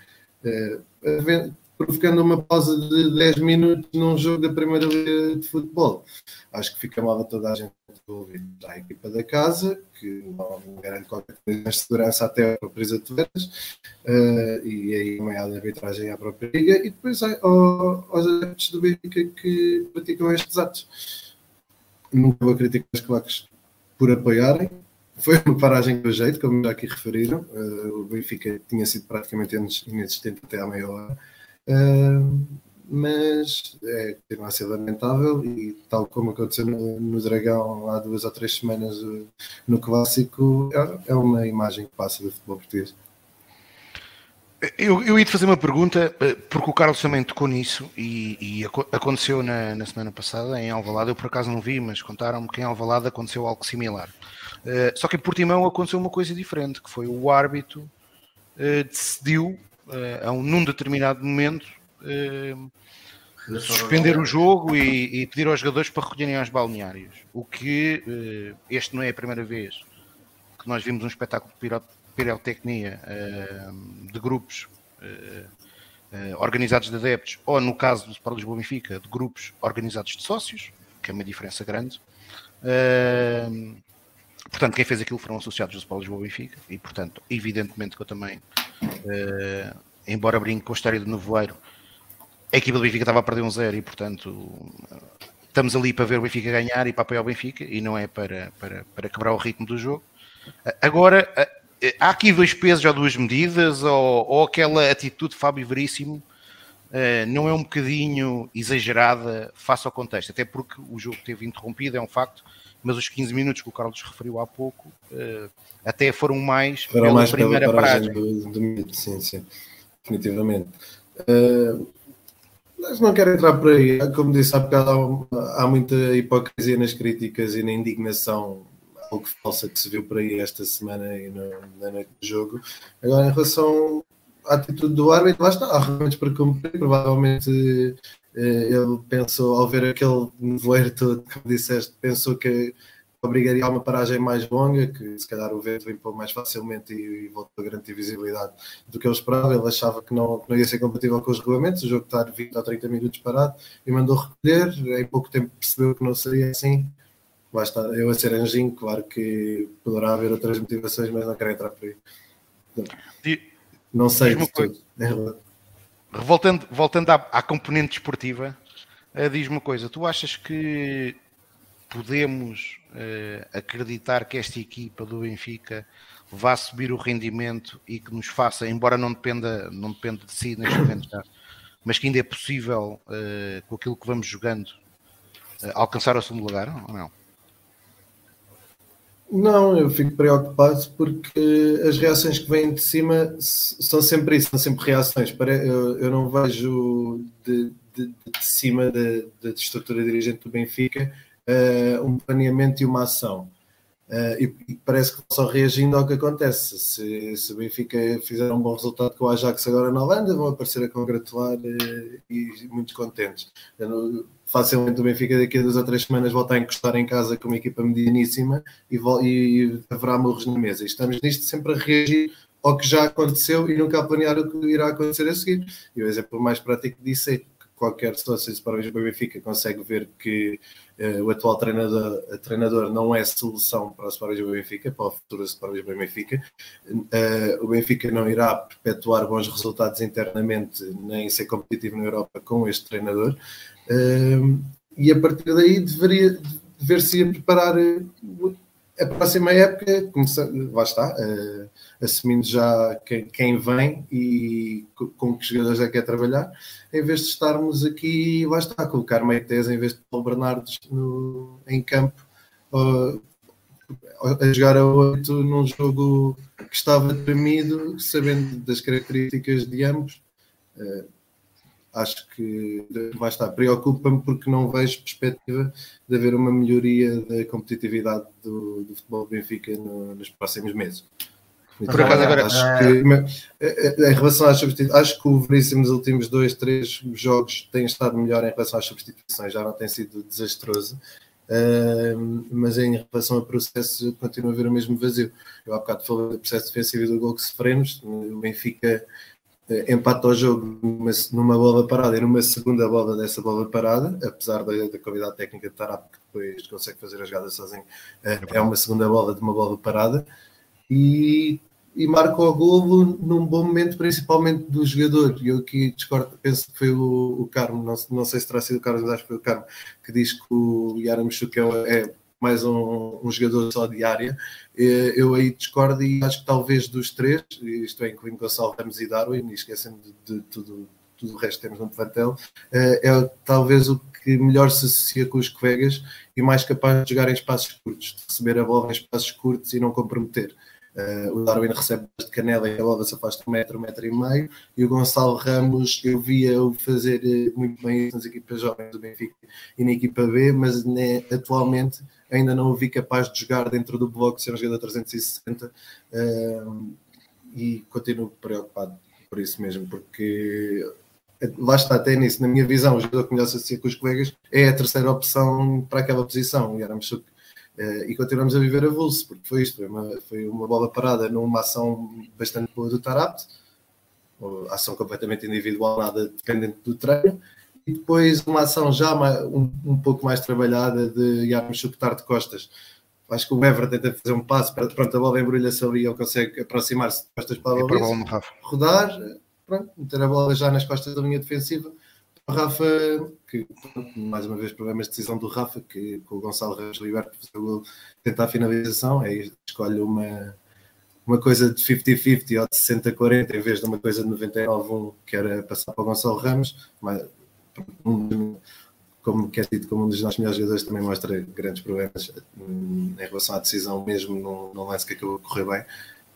Uh, provocando uma pausa de 10 minutos num jogo da Primeira Liga de Futebol. Acho que fica mal a toda a gente envolvida. A equipa da casa, que não garante qualquer coisa de segurança até a própria Atueiras, uh, e aí uma de arbitragem à própria Liga, e depois ao, aos adeptos do Benfica que praticam estes atos. Nunca vou criticar os claques por apoiarem, foi uma paragem do jeito, como já aqui referiram. Uh, o Benfica tinha sido praticamente inexistente até à meia hora. Uh, mas é, continua a ser lamentável e tal como aconteceu no, no, Dragão há duas ou três semanas no Clássico, é, é uma imagem que passa do futebol português. Eu, eu ia te fazer uma pergunta, eh, porque o Carlos também tocou nisso e, e aconteceu na, na, semana passada em Alvalade. Eu por acaso não vi, mas contaram-me que em Alvalade aconteceu algo similar. Uh, só que em Portimão aconteceu uma coisa diferente, que foi o árbitro uh, decidiu uh, a um, num determinado momento suspender o jogo e, e, pedir aos jogadores para recolherem aos balneários. O que uh, este não é a primeira vez que nós vimos um espetáculo de pirotecnia de grupos organizados de adeptos, ou no caso do Sport Lisboa Benfica, de grupos organizados de sócios, que é uma diferença grande. Portanto, quem fez aquilo foram associados do Sport Lisboa Benfica e, portanto, evidentemente que eu também embora brinque com a história do Nevoeiro, a equipa do Benfica estava a perder um zero e, portanto, estamos ali para ver o Benfica ganhar e para apoiar o Benfica e não é para, para, para quebrar o ritmo do jogo. Agora, eh, há aqui dois pesos ou duas medidas, ou, ou aquela atitude de Fábio Veríssimo uh, não é um bocadinho exagerada face ao contexto, até porque o jogo teve interrompido, é um facto, mas os 15 minutos que o Carlos referiu há pouco uh, até foram mais foram pela mais primeira pela paragem. Do, do, sim, sim, definitivamente. Uh, mas não quero entrar por aí. Como disse há bocado, há, há muita hipocrisia nas críticas e na indignação algo falsa que se viu por aí esta semana e no, na noite do jogo. Agora, em relação à atitude do árbitro, lá está, há argumentos para cumprir, provavelmente eh, ele pensou, ao ver aquele nevoeiro todo, como disseste, pensou que obrigaria a uma paragem mais longa, que se calhar o vento limpou mais facilmente e, e voltou a garantir visibilidade do que ele esperava. Ele achava que não, que não ia ser compatível com os regulamentos, o jogo está 20 ou 30 minutos parado e mandou recolher. Em pouco tempo percebeu que não seria assim. Basta eu a ser anjinho, claro que poderá haver outras motivações, mas não quero entrar por aí. Não sei de tudo. É voltando, voltando à, à componente desportiva, uh, diz-me uma coisa: tu achas que podemos acreditar que esta equipa do Benfica vá subir o rendimento e que nos faça, embora não dependa, não dependa de si neste momento já, mas que ainda é possível, uh, com aquilo que vamos jogando, uh, alcançar o segundo lugar ou não? Não, eu fico preocupado porque as reações que vêm de cima são sempre isso, são sempre reações. Eu não vejo de, de, de cima da estrutura dirigente do Benfica um planeamento e uma ação. Uh, e, parece que só reagindo ao que acontece. Se, se o Benfica fizer um bom resultado com o Ajax agora na Holanda, vão aparecer a congratular uh, e muito contentes. Facilmente o Benfica daqui a duas ou três semanas volta a encostar em casa com uma equipa medianíssima e, e, haverá morros na mesa. E estamos nisto sempre a reagir ao que já aconteceu e nunca a planear o que irá acontecer a seguir. E o exemplo mais prático disso é que qualquer sócio para o Benfica consegue ver que o atual treinador, treinador não é solução para o Sport do Benfica, para o futuro Sport do Benfica. Uh, o Benfica não irá perpetuar bons resultados internamente nem ser competitivo na Europa com este treinador. Uh, e a partir daí deveria dever-se preparar a próxima época, começa, lá está, assumindo já quem, quem, vem e com que jogadores é que quer trabalhar, em vez de estarmos aqui, lá está, a colocar Meites em vez de Paulo Bernardes no, em campo, uh, a jogar a 8 num jogo que estava tremido, sabendo das características de ambos. Uh, acho que vai estar. Preocupa-me porque não vejo perspectiva de haver uma melhoria da competitividade do, do futebol Benfica no, nos próximos meses. Por acaso, agora, acho que, eh, eh, em relação às substituições, acho que o Veríssimo nos últimos dois, três jogos tem estado melhor em relação às substituições, já não tem sido desastroso. Uh, mas em relação ao processo, continua a haver o mesmo vazio. Eu há bocado falei do processo defensivo e do gol que sofremos. O Benfica empata o jogo numa, numa, bola parada e numa segunda bola dessa bola parada, apesar da, da qualidade técnica de Tarap, que depois consegue fazer a jogada sozinho, é, é uma segunda bola de uma bola parada e, e marca o golo num bom momento, principalmente do jogador. E eu aqui discordo, penso que foi o, o Carmo, não, não sei se terá sido o Carlos, mas acho que foi o Carmo, que diz que o Yaramchuk é, é mais um, um, jogador só de área. Eu aí discordo e acho que talvez dos três, isto é, incluindo Gonçalo Ramos e Darwin, e esquecendo de, de tudo, tudo o resto que temos no plantel, eh, é talvez o que melhor se associa com os colegas e mais capaz de jogar em espaços curtos, de receber a bola em espaços curtos e não comprometer. Uh, o Darwin recebe de canela e a bola se afasta um metro, um metro e meio. E o Gonçalo Ramos, eu via-o fazer uh, muito bem nas equipas jovens do Benfica e na equipa B, mas né, atualmente ainda não o vi capaz de jogar dentro do bloco, ser um jogador 360 uh, e continuo preocupado por isso mesmo, porque lá está até nisso, na minha visão, o jogador que melhor se associa com os colegas é a terceira opção para aquela posição. E éramos Uh, e continuamos a viver a vulso, porque foi isto, foi uma, foi uma bola parada numa ação bastante boa do Tarapt, ação completamente individual, nada dependente do treino, e depois uma ação já um, um pouco mais trabalhada de Yarmchuk estar de costas. Acho que o Ever tenta fazer um passo, para, pronto, a bola embrulha-se ali, ele consegue aproximar-se de costas para a bola, rodar, pronto, meter a bola já nas costas da linha defensiva, Rafa, que mais uma vez problemas de decisão do Rafa, que com o Gonçalo Ramos liberto tentar a finalização, aí escolhe uma, uma coisa de 50-50 ou de 60-40 em vez de uma coisa de 99-1 que era passar para o Gonçalo Ramos, mas como que é dito como um dos nossos melhores jogadores também mostra grandes problemas em relação à decisão mesmo num, num lance que acabou de correr bem.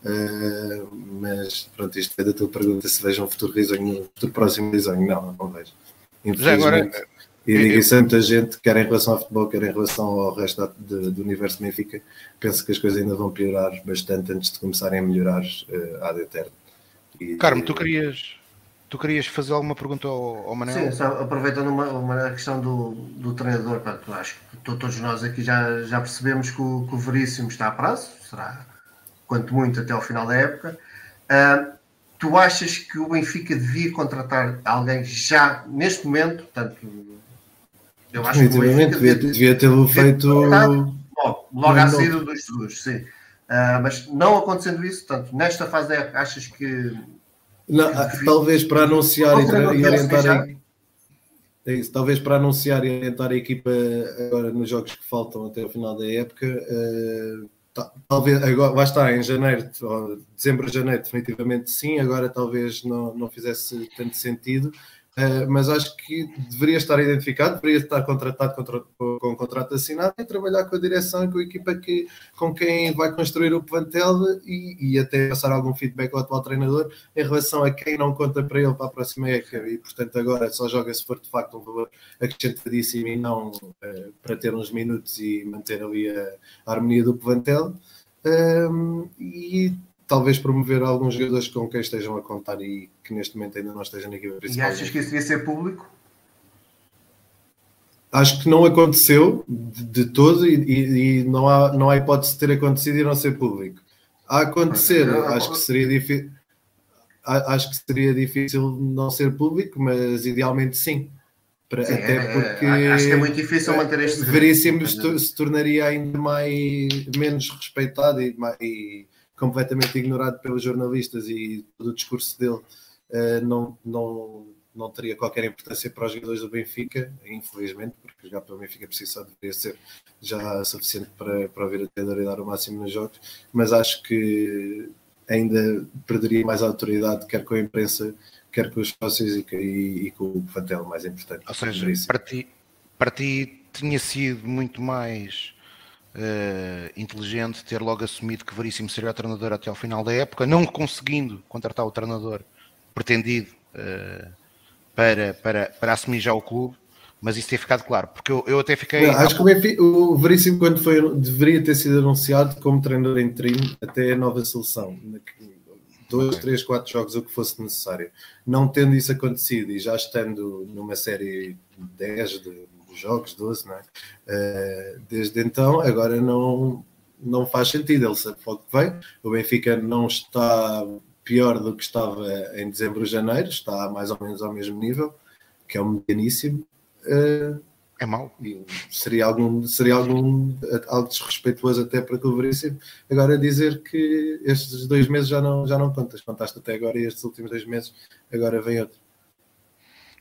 Uh, mas pronto, isto é da tua pergunta se vejo um futuro risonho, um futuro próximo risonho, não, não vejo já agora, e isso a muita gente, quer em relação ao futebol, quer em relação ao resto de, do universo Benfica, penso que as coisas ainda vão piorar bastante antes de começarem a melhorar uh, ad eterno. E, Carmo, tu querias, tu querias fazer alguma pergunta ao, ao Manel? Sim, só aproveitando uma, uma questão do, do treinador, pronto, acho que todos nós aqui já, já percebemos que o, que o Veríssimo está a prazo, será quanto muito até ao final da época. Uh, tu achas que o Benfica devia contratar alguém já neste momento? Portanto, eu acho que o Benfica devia, devia tê-lo feito logo, logo à saída dos seguros, sim. Uh, mas não acontecendo isso, portanto, nesta fase é, achas que. Não, que talvez para anunciar e, e orientar. É isso, talvez para anunciar e orientar a equipa agora nos jogos que faltam até o final da época, uh, talvez agora vai estar em janeiro, dezembro, janeiro, definitivamente sim, agora talvez não, não fizesse tanto sentido, Uh, mas acho que deveria estar identificado, deveria estar contratado com, com, com contrato assinado e trabalhar com a direção e com a equipa que, com quem vai construir o plantel e, e, até passar algum feedback ao atual treinador em relação a quem não conta para ele para a próxima época e portanto agora só joga se for de facto um valor acrescentadíssimo e não uh, para ter uns minutos e manter ali a, a harmonia do plantel. Um, e talvez promover alguns jogadores com quem estejam a contar e que neste momento ainda não estejam na equipa principal. E achas que isso devia ser público? Acho que não aconteceu de, de todo e, e, e, não, há, não há hipótese de ter acontecido e não ser público. A acontecer, acho que seria difícil. Acho que seria difícil não ser público, mas idealmente sim. Para, sim até é, porque acho que é muito difícil manter este veríssimo se, se tornaria ainda mais menos respeitado e, e completamente ignorado pelos jornalistas e todo o discurso dele não, não, não teria qualquer importância para os jogadores do Benfica, infelizmente, porque jogar para o Benfica precisa deveria ser já suficiente para, para ouvir a treinador e dar o máximo nos jogos, mas acho que ainda perderia mais autoridade, quer com a imprensa, quer com os sócios e, e, e com o plantel mais importante. Ou seja, para ti, para ti tinha sido muito mais uh, inteligente ter logo assumido que Veríssimo seria o treinador até ao final da época, não conseguindo contratar o treinador pretendido uh, para, para, para assumir já o clube, mas isso ter ficado claro, porque eu, eu até fiquei. Não, acho que o, Benfica, o Veríssimo, quando foi, deveria ter sido anunciado como treinador em treino até a nova seleção, dois, okay. três, quatro jogos, o que fosse necessário. Não tendo isso acontecido e já estando numa série 10 de jogos, 12, não é? Uh, desde então, agora não, não faz sentido. Ele sabe para o que vem. O Benfica não está pior do que estava em dezembro e janeiro, está mais ou menos ao mesmo nível, que é um medianíssimo. Uh, é mau. Seria algum, seria algum algo desrespeituoso até para com o Veríssimo. Agora dizer que estes dois meses já não, já não contas, contaste até agora e estes últimos dois meses, agora vem outro.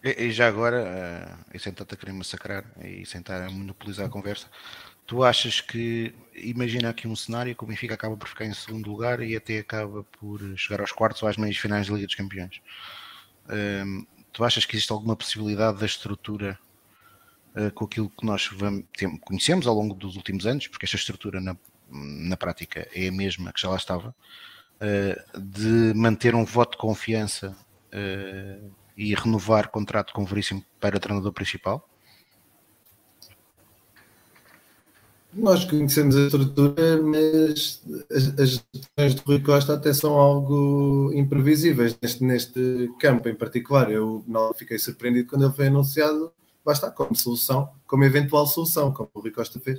E, e já agora, uh, e sem tanto a querer massacrar e sem estar a monopolizar a conversa, tu achas que, imagina aqui um cenário que o Benfica acaba por ficar em segundo lugar e até acaba por chegar aos quartos ou às meias finais da Liga dos Campeões. Uh, tu achas que existe alguma possibilidade da estrutura uh, com aquilo que nós vamos, tem, conhecemos ao longo dos últimos anos, porque esta estrutura na, na prática é a mesma que já lá estava, uh, de manter um voto de confiança uh, e renovar contrato com o Veríssimo para treinador principal? Nós conhecemos a estrutura, mas as, decisões de Rui Costa até são algo imprevisíveis neste, neste campo em particular. Eu não fiquei surpreendido quando ele foi anunciado, basta como solução, como eventual solução, como o Rui Costa fez.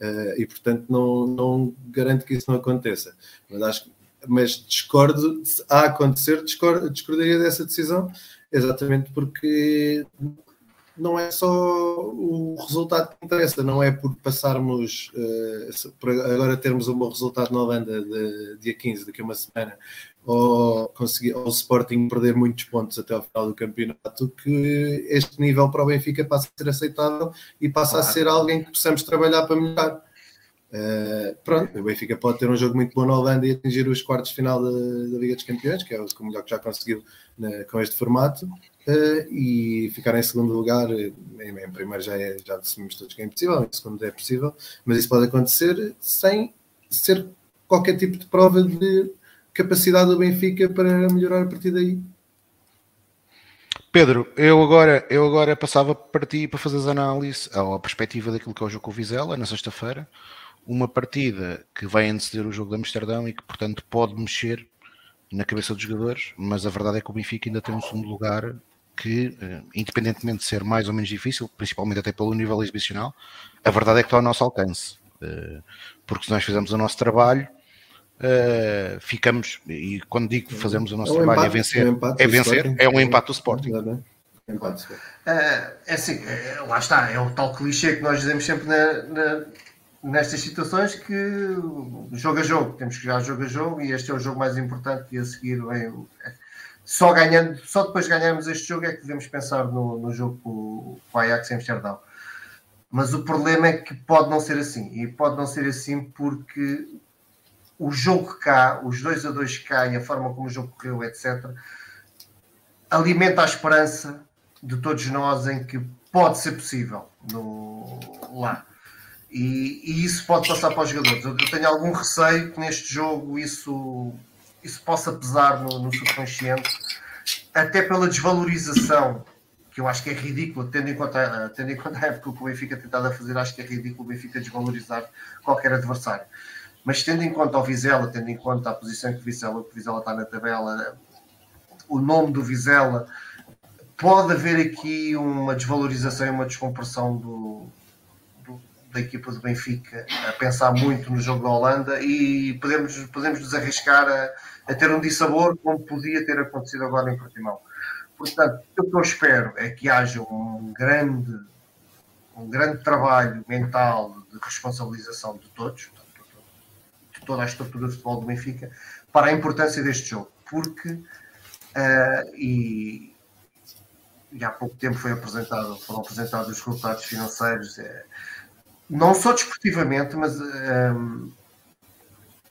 Uh, e portanto não, não garanto que isso não aconteça. Mas acho mas discordo, a acontecer, discordo, discordaria dessa decisão exatamente porque não é só o resultado que interessa, não é por passarmos, uh, por agora termos um bom resultado na Holanda de, dia 15, daqui a uma semana, ou conseguir o Sporting perder muitos pontos até ao final do campeonato, que este nível para o Benfica passa a ser aceitável e passa claro. a ser alguém que possamos trabalhar para melhorar. Uh, pronto, o Benfica pode ter um jogo muito bom na Holanda e atingir os quartos de final da, da Liga dos Campeões, que é o melhor que já conseguiu né, com este formato, e ficar em segundo lugar, em, em primeiro já, é, já assumimos todos que é impossível, em segundo é possível, mas isso pode acontecer sem ser qualquer tipo de prova de capacidade do Benfica para melhorar a partir daí. Pedro, eu agora, eu agora passava para ti para fazeres análise ou a perspectiva daquilo que é o jogo com o Vizela na sexta-feira uma partida que vai anteceder o jogo de Amsterdão e que, portanto, pode mexer na cabeça dos jogadores, mas a verdade é que o Benfica ainda tem um segundo lugar que, eh, independentemente de ser mais ou menos difícil, principalmente até pelo nível exibicional, a verdade é que está ao nosso alcance. Eh, porque se nós fizermos o nosso trabalho, eh, ficamos, e quando digo que fazemos o nosso é um trabalho é empate, é vencer, é, um é vencer, é um empate do Sporting. É, é assim, lá está, é o tal clichê que nós dizemos sempre na, na nestas situações que jogo a jogo, temos que jogar jogo a jogo e este é o jogo mais importante e a seguir vem só ganhando, só depois de ganharmos este jogo é que devemos pensar no, no jogo com, com o Ajax em Amsterdão. Mas o problema é que pode não ser assim. E pode não ser assim porque o jogo cá, os 2 a 2 cá e a forma como o jogo correu, etc., alimenta a esperança de todos nós em que pode ser possível no, lá. E, e, isso pode passar para os jogadores. Eu, tenho algum receio que neste jogo isso, isso possa pesar no, no subconsciente, até pela desvalorização que eu acho que é ridículo, tendo em conta, tendo em conta a época que o Benfica tentado fazer, acho que é ridículo o Benfica desvalorizar qualquer adversário. Mas tendo em conta o Vizela, tendo em conta a posição que o Vizela, que o Vizela está na tabela, o nome do Vizela, pode haver aqui uma desvalorização e uma descompressão do, da equipa do Benfica a pensar muito no jogo da Holanda e podemos, podemos nos arriscar a, a ter um dissabor como podia ter acontecido agora em Portimão. Portanto, o que eu espero é que haja um grande, um grande trabalho mental de responsabilização de todos, de toda a estrutura de futebol do Benfica, para a importância deste jogo. Porque, uh, e, e, há pouco tempo foi apresentado, foram apresentados os resultados financeiros, uh, não só desportivamente, mas uh,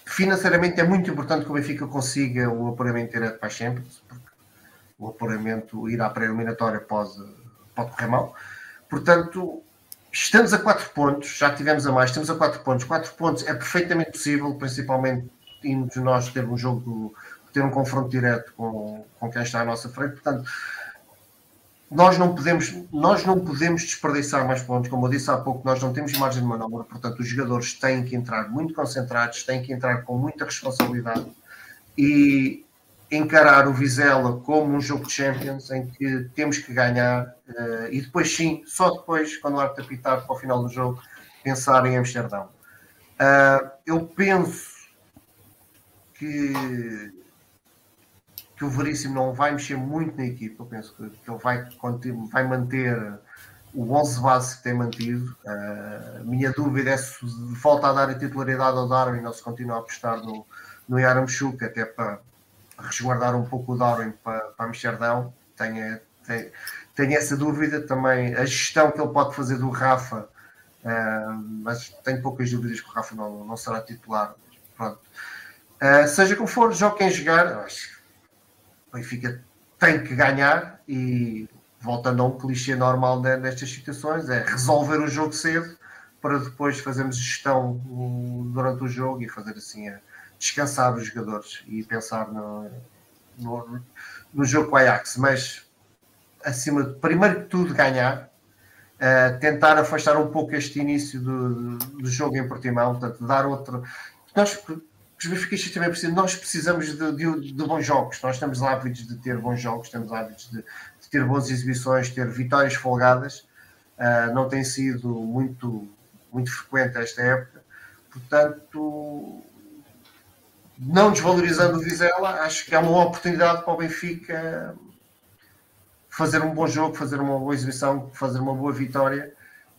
financeiramente é muito importante que o Benfica consiga o apuramento direto para a Champions, porque o apuramento ir à pré-eliminatória pode, pode correr mal. Portanto, estamos a 4 pontos, já tivemos a mais, estamos a 4 pontos. 4 pontos é perfeitamente possível, principalmente indo nós ter um jogo, ter um confronto direto com, com quem está à nossa frente. Portanto, nós não podemos nós não podemos desperdiçar mais pontos, como eu disse há pouco, nós não temos margem de manobra, portanto os jogadores têm que entrar muito concentrados, têm que entrar com muita responsabilidade e encarar o Vizela como um jogo de Champions em que temos que ganhar uh, e depois sim, só depois, quando o árbitro apitar para o final do jogo, pensar em Amsterdão. Uh, eu penso que, que o Veríssimo não vai mexer muito na equipa, eu penso que, que ele vai, vai manter o 11 base que tem mantido. Uh, minha dúvida é se volta a dar a titularidade ao Darwin ou se continua a apostar no, no Yaramchuk, até para resguardar um pouco o Darwin para, para Amsterdão. Tenho, tenho, tenho, essa dúvida também. A gestão que ele pode fazer do Rafa, uh, mas tenho poucas dúvidas que o Rafa não, não será titular. Pronto. Uh, seja como for, jogue quem jogar, acho que o Benfica tem que ganhar e voltando a um clichê normal nestas situações, é resolver o jogo cedo para depois fazermos gestão durante o jogo e fazer assim a, descansar os jogadores e pensar no, no, no jogo com a Ajax, mas acima de primeiro de tudo ganhar, uh, tentar afastar um pouco este início do, do jogo em Portimão, portanto, dar outro. Nós, os benfiquistas também precisam, nós precisamos de, de, de, bons jogos, nós temos hábitos de ter bons jogos, temos hábitos de, de ter boas exibições, ter vitórias folgadas, uh, não tem sido muito, muito frequente esta época, portanto não desvalorizando o Vizela, acho que é uma oportunidade para o Benfica fazer um bom jogo, fazer uma boa exibição, fazer uma boa vitória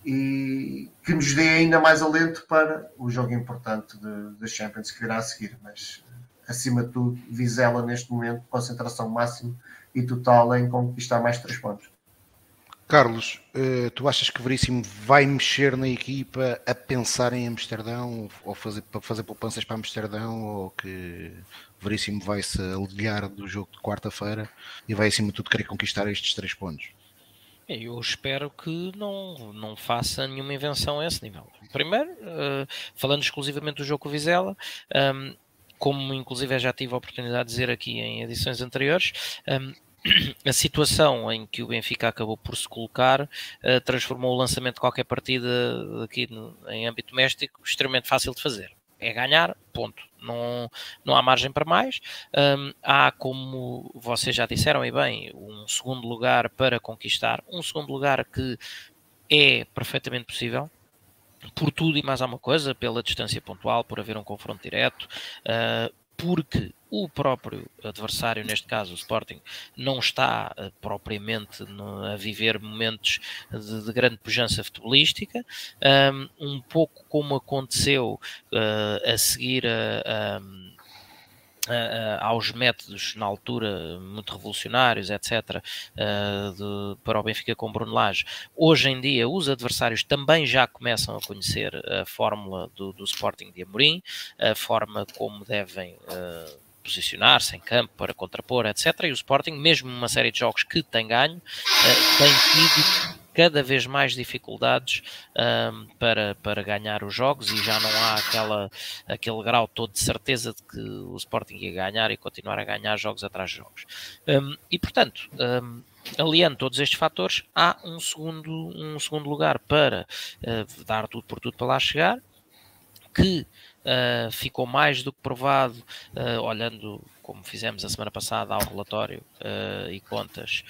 e que nos dê ainda mais alento para o jogo importante da Champions que virá a seguir. Mas acima de tudo, Vizela neste momento, concentração máxima e total em conquistar mais três pontos. Carlos, eh, tu achas que Veríssimo vai mexer na equipa a pensar em Amsterdão ou fazer, fazer poupanças para Amsterdão ou que Veríssimo vai se aliar do jogo de quarta-feira e vai acima de tudo querer conquistar estes três pontos? Eu espero que não, não faça nenhuma invenção a esse nível. Primeiro, uh, falando exclusivamente do jogo com Vizela, ehm, como inclusive já tive a oportunidade de dizer aqui em edições anteriores, ehm, a situação em que o Benfica acabou por se colocar uh, transformou o lançamento de qualquer partida aqui no, em âmbito doméstico extremamente fácil de fazer. É ganhar, ponto. Não, não há margem para mais. Um, há, como vocês já disseram, e bem, um segundo lugar para conquistar. Um segundo lugar que é perfeitamente possível por tudo e mais alguma coisa, pela distância pontual, por haver um confronto direto, uh, porque o próprio adversário, neste caso o Sporting, não está uh, propriamente no, a viver momentos de, de grande pujança futebolística, um, um pouco como aconteceu uh, a seguir a, Uh, aos métodos na altura muito revolucionários, etc., uh, de, para o Benfica com Bruno Lage. Hoje em dia, os adversários também já começam a conhecer a fórmula do, do Sporting de Amorim, a forma como devem uh, posicionar-se em campo para contrapor, etc. E o Sporting, mesmo numa série de jogos que tem ganho, tem tido cada vez mais dificuldades um, para, para ganhar os jogos e já não há aquela, aquele grau todo de certeza de que o Sporting ia ganhar e continuar a ganhar jogos atrás de jogos. Um, e portanto, um, aliando todos estes fatores, há um segundo, um segundo lugar para uh, dar tudo por tudo para lá chegar, que uh, ficou mais do que provado, uh, olhando como fizemos a semana passada ao relatório e contas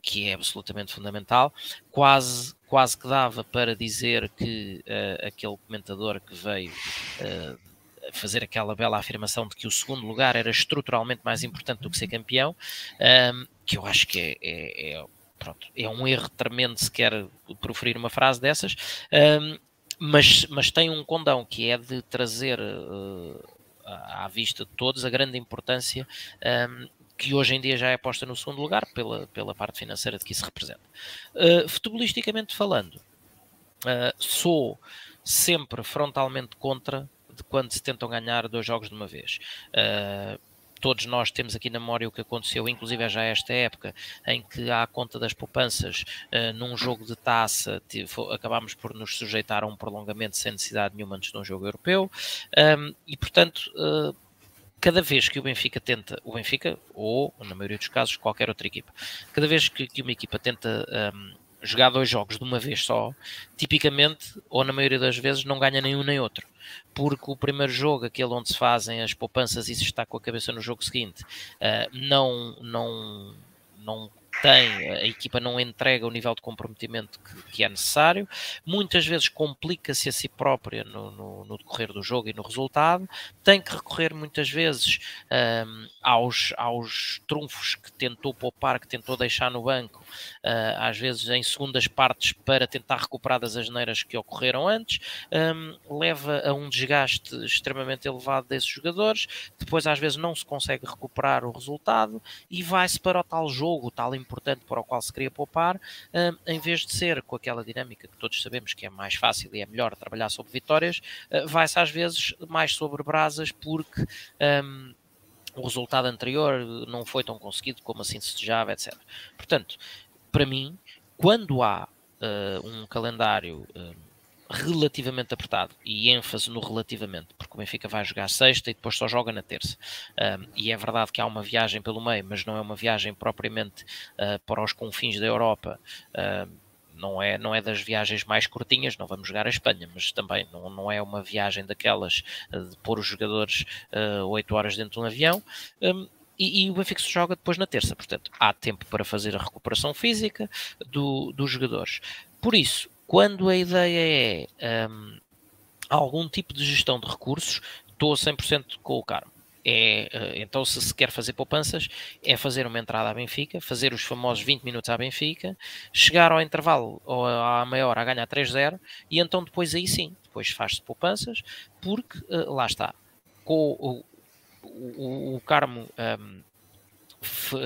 que é absolutamente fundamental, quase, quase que dava para dizer que uh, aquele comentador que veio uh, fazer aquela bela afirmação de que o segundo lugar era estruturalmente mais importante do que ser campeão, um, ehm, que eu acho que é, é, é, pronto, é um erro tremendo sequer proferir uma frase dessas, um, ehm, mas, mas tem um condão que é de trazer uh, à vista de todos a grande importância um, ehm, que hoje em dia já é posta no segundo lugar pela, pela parte financeira de que isso representa. Uh, futebolisticamente falando, uh, sou sempre frontalmente contra de quando se tentam ganhar dois jogos de uma vez. Uh, todos nós temos aqui na memória o que aconteceu, inclusive já esta época, em que à conta das poupanças, uh, num jogo de taça, acabámos por nos sujeitar a um prolongamento sem necessidade nenhuma antes de um jogo europeu, um, e portanto. Uh, cada vez que o Benfica tenta, o Benfica, ou na maioria dos casos, qualquer outra equipa, cada vez que, que uma equipa tenta um, jogar dois jogos de uma vez só, tipicamente, ou na maioria das vezes, não ganha nenhum nem outro. Porque o primeiro jogo, aquele onde se fazem as poupanças e se está com a cabeça no jogo seguinte, uh, não, não, não tem, a equipa não entrega o nível de comprometimento que, que é necessário, muitas vezes complica-se a si própria no, no, no, decorrer do jogo e no resultado, tem que recorrer muitas vezes um, aos, aos trunfos que tentou poupar, que tentou deixar no banco, uh, às vezes em segundas partes para tentar recuperar das asneiras que ocorreram antes, um, leva a um desgaste extremamente elevado desses jogadores, depois às vezes não se consegue recuperar o resultado e vai-se para o tal jogo, tal importante para o qual se queria poupar, um, em vez de ser com aquela dinâmica que todos sabemos que é mais fácil e é melhor trabalhar sobre vitórias, uh, vai-se às vezes mais sobre brasas porque um, o resultado anterior não foi tão conseguido como assim se desejava, etc. Portanto, para mim, quando há uh, um calendário uh, relativamente apertado e ênfase no relativamente, porque o Benfica vai jogar sexta e depois só joga na terça. Um, e é verdade que há uma viagem pelo meio, mas não é uma viagem propriamente uh, para os confins da Europa. Uh, não é, não é das viagens mais curtinhas, não vamos jogar a Espanha, mas também não, não é uma viagem daquelas de pôr os jogadores uh, 8 horas dentro de um avião. Um, e, e, o Benfica se joga depois na terça, portanto há tempo para fazer a recuperação física do, dos jogadores. Por isso, quando a ideia é um, algum tipo de gestão de recursos, estou a 100% com o Carmo. É, eh, então, se se quer fazer poupanças, é fazer uma entrada à Benfica, fazer os famosos 20 minutos à Benfica, chegar ao intervalo ou à meia hora a ganhar 3-0 e então depois aí sim, depois faz-se poupanças, porque uh, lá está, com o, o, Carmo um,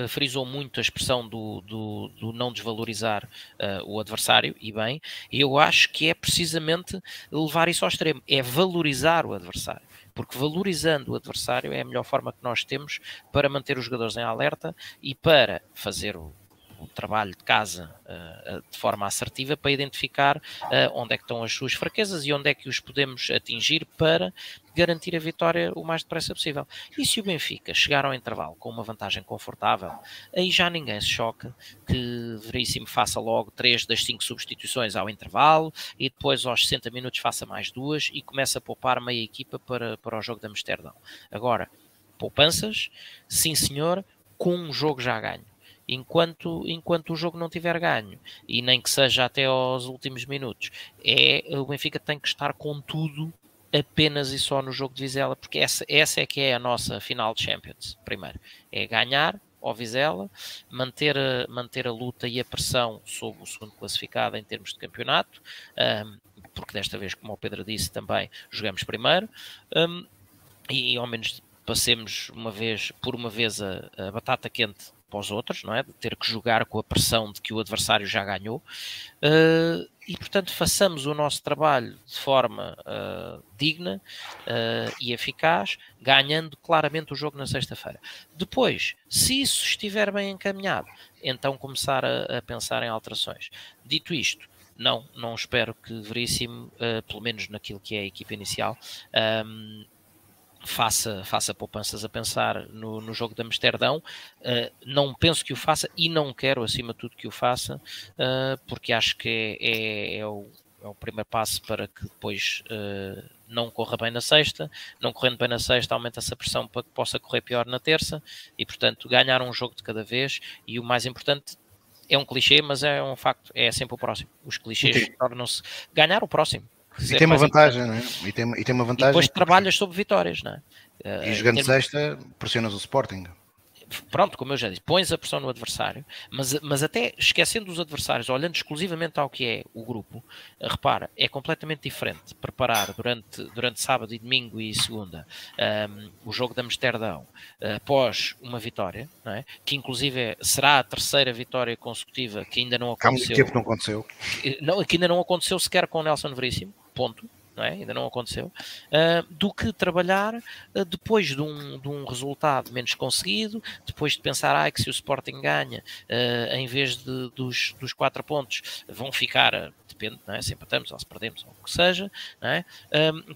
frisou muito a expressão do, do, do não desvalorizar uh, o adversário, e bem, eu acho que é precisamente levar isso ao extremo, é valorizar o adversário. Porque valorizando o adversário é a melhor forma que nós temos para manter os jogadores em alerta e para fazer o, o trabalho de casa uh, de forma assertiva para identificar onde é que estão as suas fraquezas e onde é que os podemos atingir para garantir a vitória o mais depressa possível. E se o Benfica chegar ao intervalo com uma vantagem confortável, aí já ninguém se choca que Veríssimo faça logo três das cinco substituições ao intervalo e depois aos 60 minutos faça mais duas e começa a poupar meia equipa para, para o jogo de Amsterdão. Agora, poupanças, sim senhor, com um jogo já ganho enquanto, enquanto o jogo não tiver ganho, e nem que seja até aos últimos minutos, é o Benfica tem que estar com tudo apenas e só no jogo de Vizela, porque essa, essa é que é a nossa final de Champions, primeiro, é ganhar ao Vizela, manter a, manter a luta e a pressão sobre o segundo classificado em termos de campeonato, um, porque desta vez, como o Pedro disse também, jogamos primeiro, um, e ao menos passemos uma vez, por uma vez, a, a batata quente para os outros, não é? De ter que jogar com a pressão de que o adversário já ganhou. Uh, e, portanto, façamos o nosso trabalho de forma uh, digna uh, e eficaz, ganhando claramente o jogo na sexta-feira. Depois, se isso estiver bem encaminhado, então começar a, a pensar em alterações. Dito isto, não, não espero que Veríssimo, pelo menos naquilo que é a equipa inicial, um, faça, faça poupanças a pensar no, no jogo de Amsterdão. Uh, não penso que o faça e não quero, acima de tudo, que o faça, uh, porque acho que é, é, é, o, é, o, primeiro passo para que depois uh, não corra bem na sexta. Não correndo bem na sexta, aumenta-se a pressão para que possa correr pior na terça e, portanto, ganhar um jogo de cada vez. E o mais importante. É um clichê, mas é um facto, é sempre o próximo. Os clichês tornam-se. Ganhar o próximo e tem uma vantagem, não é? E tem, e tem uma vantagem. E depois trabalhas sobre vitórias, não é? E jogando termos... sexta, pressionas o Sporting pronto, como eu já disse, pões a pressão no adversário, mas, mas até esquecendo os adversários, olhando exclusivamente ao que é o grupo, eh, repara, é completamente diferente preparar durante, durante sábado e domingo e segunda um, ehm, o jogo de Amsterdão uh, após uma vitória, não é? que inclusive é, será a terceira vitória consecutiva que ainda não aconteceu. Há muito tempo não aconteceu. Que, não, que ainda não aconteceu sequer com o Nelson Veríssimo, ponto não é? ainda não aconteceu, uh, do que trabalhar uh, depois de um, de um resultado menos conseguido, depois de pensar ah, que se o Sporting ganha, uh, em vez de, dos, dos quatro pontos, vão ficar, depende, não é? se empatamos ou se perdemos, ou o que seja, não é?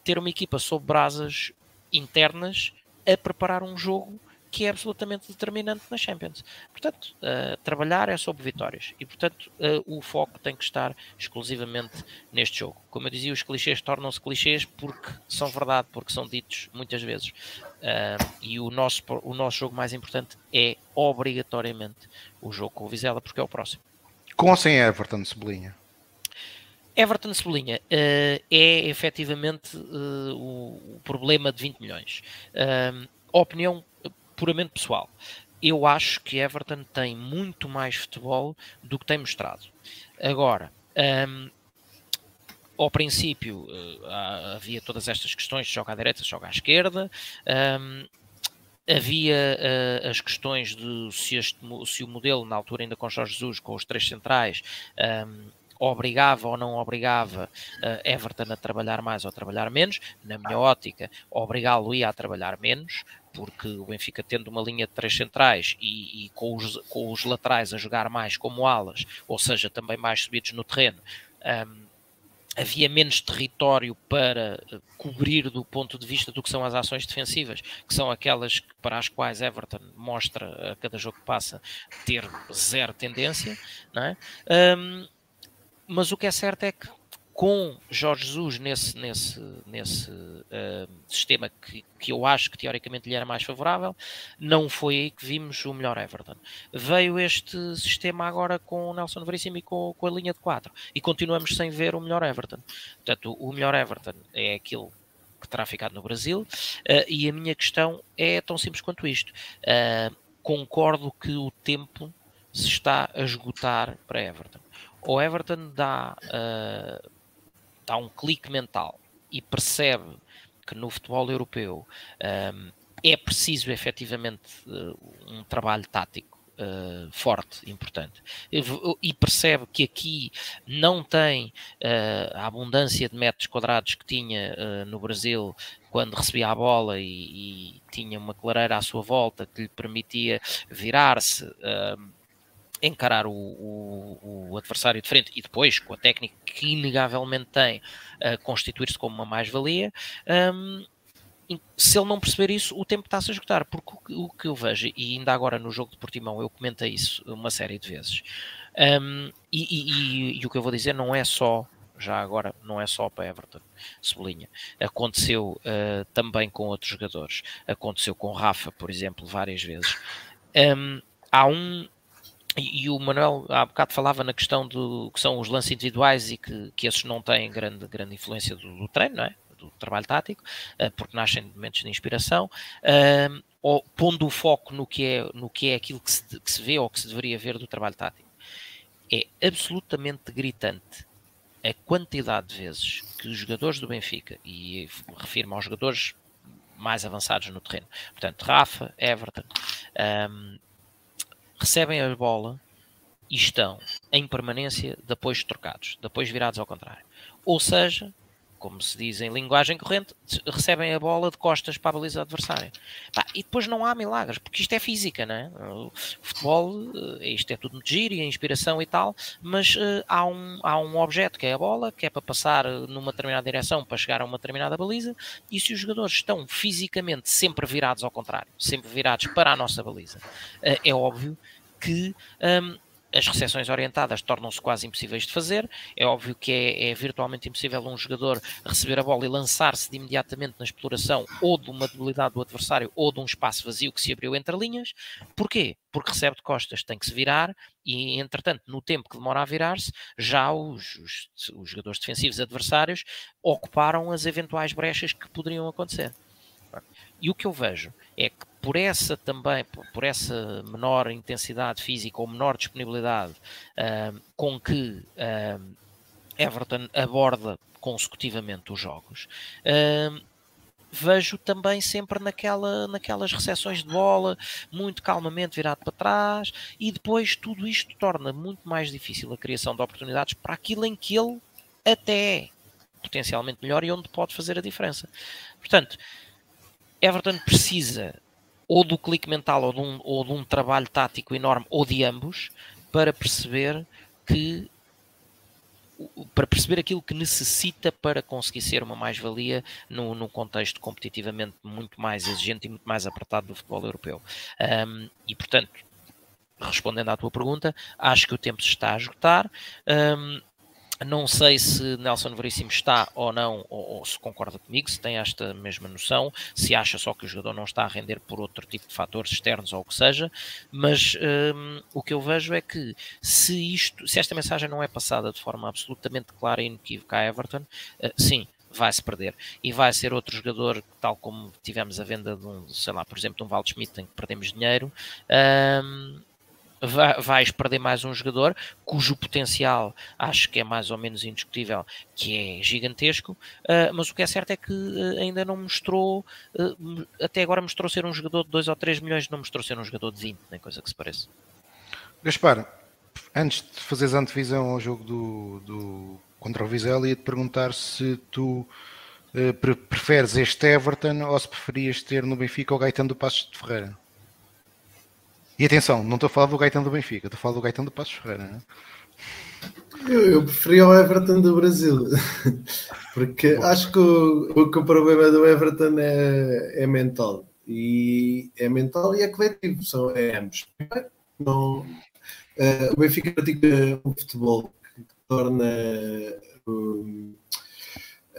ter uma equipa sob brasas internas a preparar um jogo que é absolutamente determinante na Champions. Portanto, uh, trabalhar é sobre vitórias e, portanto, uh, o foco tem que estar exclusivamente neste jogo. Como eu dizia, os clichês tornam-se clichês porque são verdade, porque são ditos muitas vezes. Uh, e o nosso, o nosso jogo mais importante é obrigatoriamente o jogo com o Vizela, porque é o próximo. Com ou sem Everton, Cebolinha? Everton Cebolinha uh, é efetivamente o, o, problema de 20 milhões. Uh, opinião puramente pessoal. Eu acho que Everton tem muito mais futebol do que tem mostrado. Agora, um, ao princípio uh, havia todas estas questões de joga à direita, joga à esquerda. Um, havia uh, as questões de se, este, se, o modelo, na altura ainda com Jorge Jesus, com os três centrais, um, obrigava ou não obrigava uh, Everton a trabalhar mais ou a trabalhar menos. Na minha ótica, obrigá-lo-ia a trabalhar menos, porque o Benfica tendo uma linha de três centrais e, e com, os, com, os, laterais a jogar mais como alas, ou seja, também mais subidos no terreno, um, havia menos território para eh, cobrir do ponto de vista do que são as ações defensivas, que são aquelas para as quais Everton mostra a cada jogo que passa ter zero tendência, não é? Um, mas o que é certo é que com Jorge Jesus nesse, nesse, nesse uh, sistema que, que eu acho que teoricamente lhe era mais favorável, não foi aí que vimos o melhor Everton. Veio este sistema agora com o Nelson Veríssimo e com, com a linha de 4 e continuamos sem ver o melhor Everton. Portanto, o melhor Everton é aquilo que terá ficado no Brasil uh, e a minha questão é tão simples quanto isto. Uh, concordo que o tempo se está a esgotar para Everton. O Everton dá dá um clique mental e percebe que no futebol europeu um, é preciso efetivamente uh, um trabalho tático uh, forte, importante, e percebe que aqui não tem uh, a abundância de metros quadrados que tinha no Brasil quando recebia a bola e, e, tinha uma clareira à sua volta que lhe permitia virar-se encarar o, o, o, adversário de frente e depois, com a técnica que inegavelmente tem, uh, constituir-se como uma mais-valia. Um, se ele não perceber isso, o tempo está-se a esgotar, porque o, o, que eu vejo, e ainda agora no jogo de Portimão eu comentei isso uma série de vezes, um, e, e, e, e, o que eu vou dizer não é só, já agora, não é só para Everton, sublinha, aconteceu uh, também com outros jogadores, aconteceu com Rafa, por exemplo, várias vezes. Um, há um, e, o Manuel há bocado falava na questão do que são os lances individuais e que, que esses não têm grande, grande influência do, do treino, não é? do trabalho tático, uh, porque nascem de momentos de inspiração, uh, ou pondo o foco no que é, no que é aquilo que se, que se vê ou que se deveria ver do trabalho tático. É absolutamente gritante a quantidade de vezes que os jogadores do Benfica, e refiro-me aos jogadores mais avançados no terreno. Portanto, Rafa, Everton, um, recebem a bola e estão em permanência de apoios trocados, de apoios virados ao contrário. Ou seja, como se diz em linguagem corrente, recebem a bola de costas para a baliza adversária. Pá, e depois não há milagres, porque isto é física, não é? O futebol, eh, isto é tudo muito giro e inspiração e tal, mas uh, há, um, há um objeto que é a bola, que é para passar numa determinada direção para chegar a uma determinada baliza, e se os jogadores estão fisicamente sempre virados ao contrário, sempre virados para a nossa baliza, uh, é óbvio que. Um, as recepções orientadas tornam-se quase impossíveis de fazer. É óbvio que é, é, virtualmente impossível um jogador receber a bola e lançar-se de imediatamente na exploração ou de uma debilidade do adversário ou de um espaço vazio que se abriu entre linhas. Porquê? Porque recebe de costas, tem que se virar e, entretanto, no tempo que demora a virar-se, já os, os, os jogadores defensivos adversários ocuparam as eventuais brechas que poderiam acontecer. E o que eu vejo é que por essa também, por essa menor intensidade física ou menor disponibilidade com que Everton aborda consecutivamente os jogos, vejo também sempre naquela, naquelas recepções de bola, muito calmamente virado para trás, e depois tudo isto torna muito mais difícil a criação de oportunidades para aquilo em que ele até é potencialmente melhor e onde pode fazer a diferença. Portanto, Everton precisa ou do clique mental ou de, um, ou de um trabalho tático enorme ou de ambos para perceber que para perceber aquilo que necessita para conseguir ser uma mais-valia no, no, contexto competitivamente muito mais exigente e muito mais apertado do futebol europeu. Um, e, portanto, respondendo à tua pergunta, acho que o tempo se está a esgotar. Um, não sei se Nelson Veríssimo está ou não, ou, ou, se concorda comigo, se tem esta mesma noção, se acha só que o jogador não está a render por outro tipo de fatores externos ou o que seja, mas um, o que eu vejo é que se isto, se esta mensagem não é passada de forma absolutamente clara e inequívoca a Everton, uh, sim, vai-se perder. E vai ser outro jogador, tal como tivemos a venda de um, sei lá, por exemplo, de um Waldschmidt em que perdemos dinheiro, um, vais perder mais um jogador cujo potencial acho que é mais ou menos indiscutível, que é gigantesco, uh, mas o que é certo é que uh, ainda não mostrou, uh, até agora mostrou ser um jogador de 2 ou 3 milhões, não mostrou ser um jogador de 20, nem coisa que se pareça. Gaspar, antes de fazeres a antevisão ao jogo do, do contra o Vizela, ia-te perguntar se tu preferes este Everton ou se preferias ter no Benfica o Gaetano do Passos de Ferreira. E atenção, não estou a falar do Gaetano do Benfica, estou a falar do Gaetano do Passos Ferreira. Né? Eu, eu preferia o Everton do Brasil, porque Bom. acho que o, que o problema do Everton é, é mental. E é mental e é coletivo, são é ambos. Não, uh, o Benfica pratica um futebol que torna um,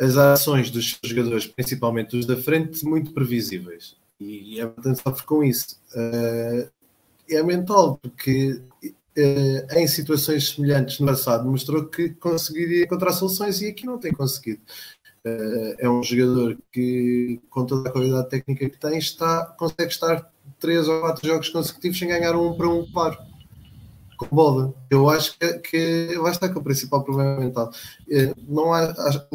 as ações dos jogadores, principalmente os da frente, muito previsíveis. E a Everton sofre com isso. Uh, é mental, porque uh, em situações semelhantes no passado mostrou que conseguiria encontrar soluções e aqui não tem conseguido. Uh, é um jogador que, com toda a qualidade técnica que tem, está, consegue estar três ou quatro jogos consecutivos sem ganhar um para um par com bola. Eu acho que, que vai estar com o principal problema mental. Uh, não há, acho,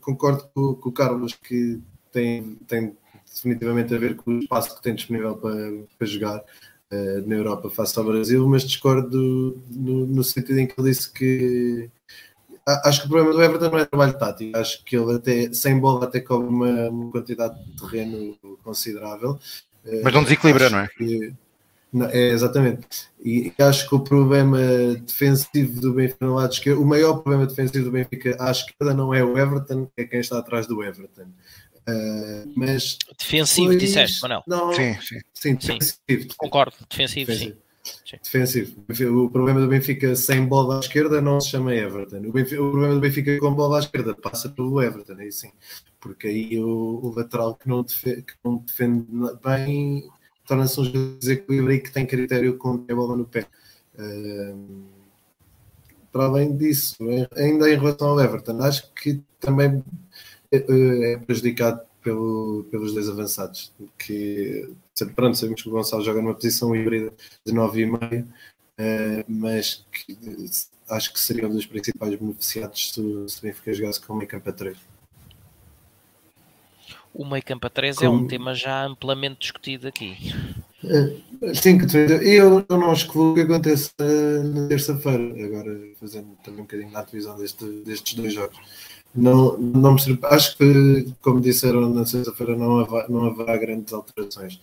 concordo com, com, o Carlos que tem, tem definitivamente a ver com o espaço que tem disponível para, para jogar. Eh, na Europa face ao Brasil, mas discordo no, no, sentido em que ele disse que acho que o problema do Everton não é trabalho tático, acho que ele até sem bola até cobre uma, uma quantidade de terreno considerável. Eh, mas não desequilibra, não é? Que, não, é, exatamente. E acho que o problema defensivo do Benfica no lado esquerdo, o maior problema defensivo do Benfica à esquerda não é o Everton, é quem está atrás do Everton. Uh, mas defensivo, depois, disseste, Manel? Não, sim, sim. sim, defensivo. Sim, concordo, defensivo, defensivo. sim. Defensivo. O problema do Benfica sem bola à esquerda não se chama Everton. O, Benfica, o problema do Benfica com bola à esquerda passa pelo Everton, aí sim. Porque aí o, o lateral que não, defende, que não defende bem torna-se um desequilíbrio e que tem critério com a bola no pé. Uh, para além disso, ainda em relação ao Everton, acho que também é, é prejudicado pelo, pelos dois avançados, que pronto, sabemos que o Gonçalo joga numa posição híbrida de 9,5, uh, mas que, acho que seria um dos principais beneficiados se, o Benfica jogasse com meio campo a 3. O meio campo a 3 Como... é um tema já amplamente discutido aqui. É, sim, eu, eu não excluo que aconteça na terça-feira, agora fazendo também um bocadinho na divisão deste, destes dois jogos. Não, não me acho que, como disseram na sexta-feira, não, haverá, não haverá grandes alterações.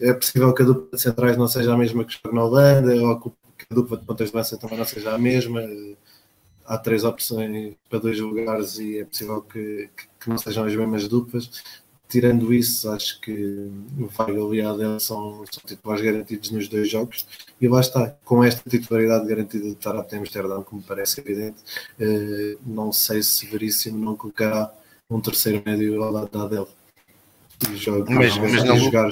É possível que a dupla de centrais não seja a mesma que joga na Holanda, ou que a dupla de pontas de lança também não seja a mesma. Há três opções para dois lugares e é possível que, que não sejam as mesmas duplas tirando isso, acho que o Weigl e a Adel são, são titulares garantidos nos dois jogos. E lá está, com esta titularidade garantida de Tarap em Amsterdão, como parece evidente, eh, não sei se Veríssimo não colocará um terceiro médio ao lado da Adel e joga, mas, mas não jogar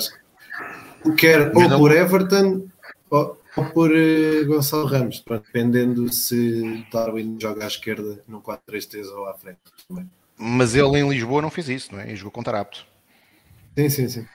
quer ou não... por Everton ou, ou por uh, Gonçalo Ramos, dependendo se Darwin joga à esquerda no 4-3-3 ou à frente também. Mas ele em Lisboa não fez isso, não é? Ele jogou contra apto. Sim, sim, sim.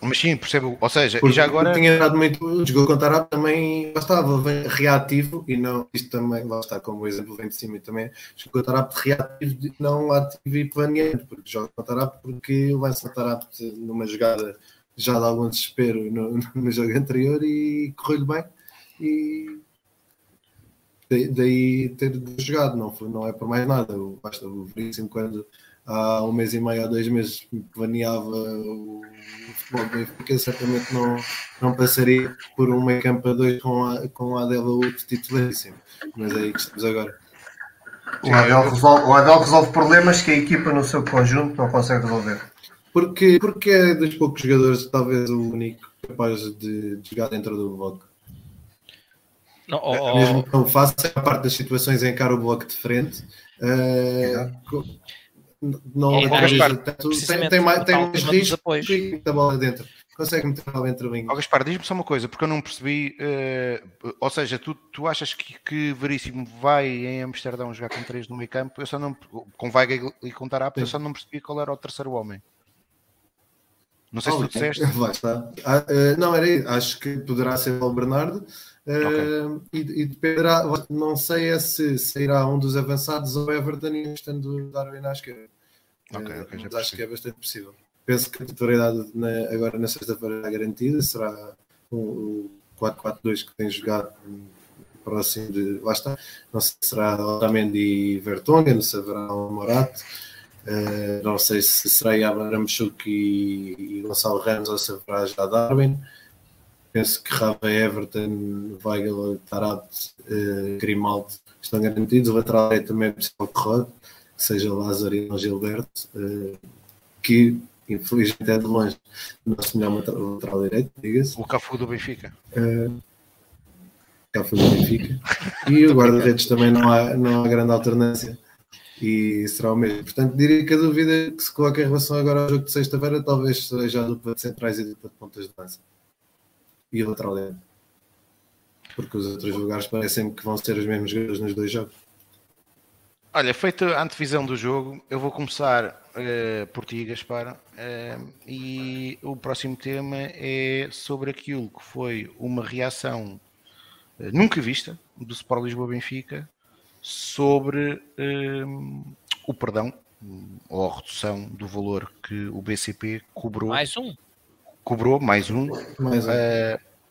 Mas sim, percebo. Ou seja, Porque já agora. Tinha dado muito. Jogou contra apto também estava reativo e não. Isto também, lá está, como o exemplo vem de cima também. Jogou contra apto reativo, não ativo e planeante. Porque joga contra apto porque lança apto numa jogada já de algum desespero no, no jogo anterior e correu-lhe bem. E daí ter jogado, não, foi, não é por mais nada. Basta o Veríssimo quando há um mês e meio, há dois meses planeava o, futebol do Benfica, certamente não, não passaria por um meio campo a dois com a, com a Adela outro titularíssimo. Mas é aí que estamos agora. O Adel, resolve, o Adel resolve problemas que a equipa no seu conjunto não consegue resolver. Porque, porque é dos poucos jogadores, talvez o único capaz de, de jogar dentro do bloco. Não, oh, Mesmo que não faça a parte das situações em encara o bloco de frente. Uh, não é, organiza tanto, tem, tem, mais, tem mais risco da bola dentro. Consegue meter a bola dentro bem. Oh, Gaspar, diz-me só uma coisa, porque eu não percebi. Uh, ou seja, tu, tu achas que, que Veríssimo vai em Amsterdão jogar com três no meio campo? Eu só não. Com Veiga e com Tarap, eu só não percebi qual era o terceiro homem. Não sei oh, se tu disseste. Está. Ah, uh, não, era Acho que poderá ser o Bernardo. Uh, e, e, dependerá, não sei é se sairá um dos avançados ou Everton e estando Darwin à esquerda. Okay, okay, mas acho que é bastante possível. Penso que a titularidade na, agora na sexta-feira é garantida, será o, 4-4-2 que tem jogado próximo de. Lá está. Não sei se será Otamendi e Vertonghen, se haverá o Morato. Uh, não sei se será Abrahamchuk e, e Gonçalo Ramos ou se haverá já Darwin. Penso que Rava Everton, Weigel, Tarat, uh, Grimaldo estão garantidos. O lateral é também possível que rode que seja Lázaro e não Gilberto, uh, que infelizmente é de longe o nosso melhor lateral direito, diga-se. O Cafu do Benfica. Uh, Cafu do Benfica. e o guarda-redes também não há, não há grande alternância. E será o mesmo. Portanto, diria que a dúvida que se coloca em relação agora ao jogo de sexta-feira talvez seja a dupla de centrais e a dupla de pontas de lança. E o lateral direito. Porque os outros lugares parecem que vão ser os mesmos jogadores nos dois jogos. Olha, feita a antevisão do jogo, eu vou começar uh, por ti, Gaspar, uh, e o próximo tema é sobre aquilo que foi uma reação uh, nunca vista do Sport Lisboa Benfica sobre o perdão ou a redução do valor que o BCP cobrou. Mais um. Cobrou mais um. Mais um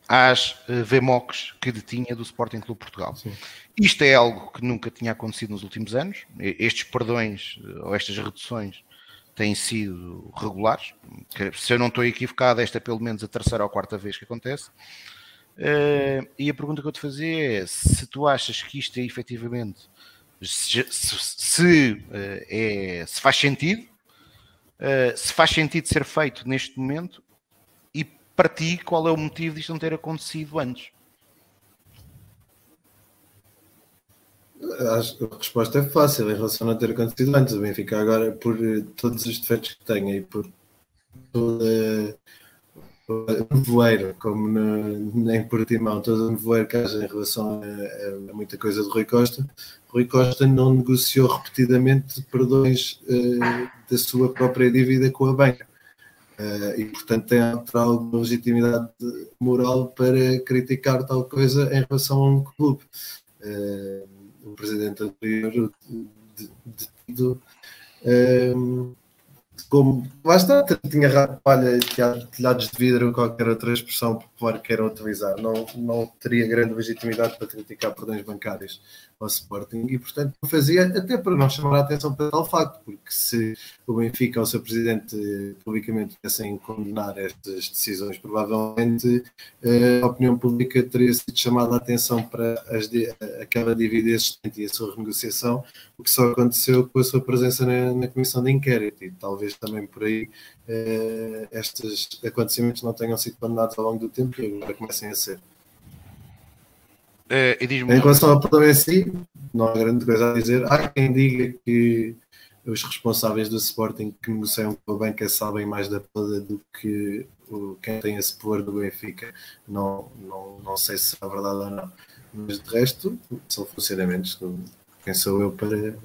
às uh, VMOCs que detinha do Sporting Clube Portugal. Sim. Isto é algo que nunca tinha acontecido nos últimos anos. Estes perdões eh, ou estas reduções têm sido regulares. Se eu não estou equivocado, esta é pelo menos a terceira ou quarta vez que acontece. Uh, e a pergunta que eu te fazia é se tu achas que isto é efetivamente se, se, se, uh, é, se faz sentido, uh, se faz sentido ser feito neste momento para ti, qual é o motivo disto não ter acontecido antes? A resposta é fácil em relação a não ter acontecido antes. O Benfica agora, por eh, todos os defeitos que tem e por toda o voeiro, como no, em Portimão, todo o nevoeiro que haja em relação a, a, muita coisa de Rui Costa, Rui Costa não negociou repetidamente perdões uh, da sua própria dívida com a banca. Uh, e portanto tem alguma legitimidade moral para criticar tal coisa em relação a um clube. Uh, o presidente anterior detido uh, como está, tinha rapalha, telhados de vidro qualquer outra expressão popular que queiram utilizar, não, não teria grande legitimidade para criticar perdões bancários ao Sporting e, portanto, fazia até para não chamar a atenção para tal facto, porque se o Benfica ou o seu presidente publicamente tivessem condenar estas decisões, provavelmente eh, a opinião pública teria sido chamada a atenção para as, aquela dívida existente e a sua renegociação, o que só aconteceu com a sua presença na, na comissão de inquérito e talvez também por aí eh, estes acontecimentos não tenham sido condenados ao longo do tempo e agora comecem a ser. Uh, em relação ao problema em si, não há grande coisa a dizer. Há quem diga que os responsáveis do Sporting que negociam com a banca sabem mais da poda do que o, quem tem esse poder do Benfica. Não, não, não sei se é verdade ou não. Mas de resto, são funcionamentos. Quem sou eu para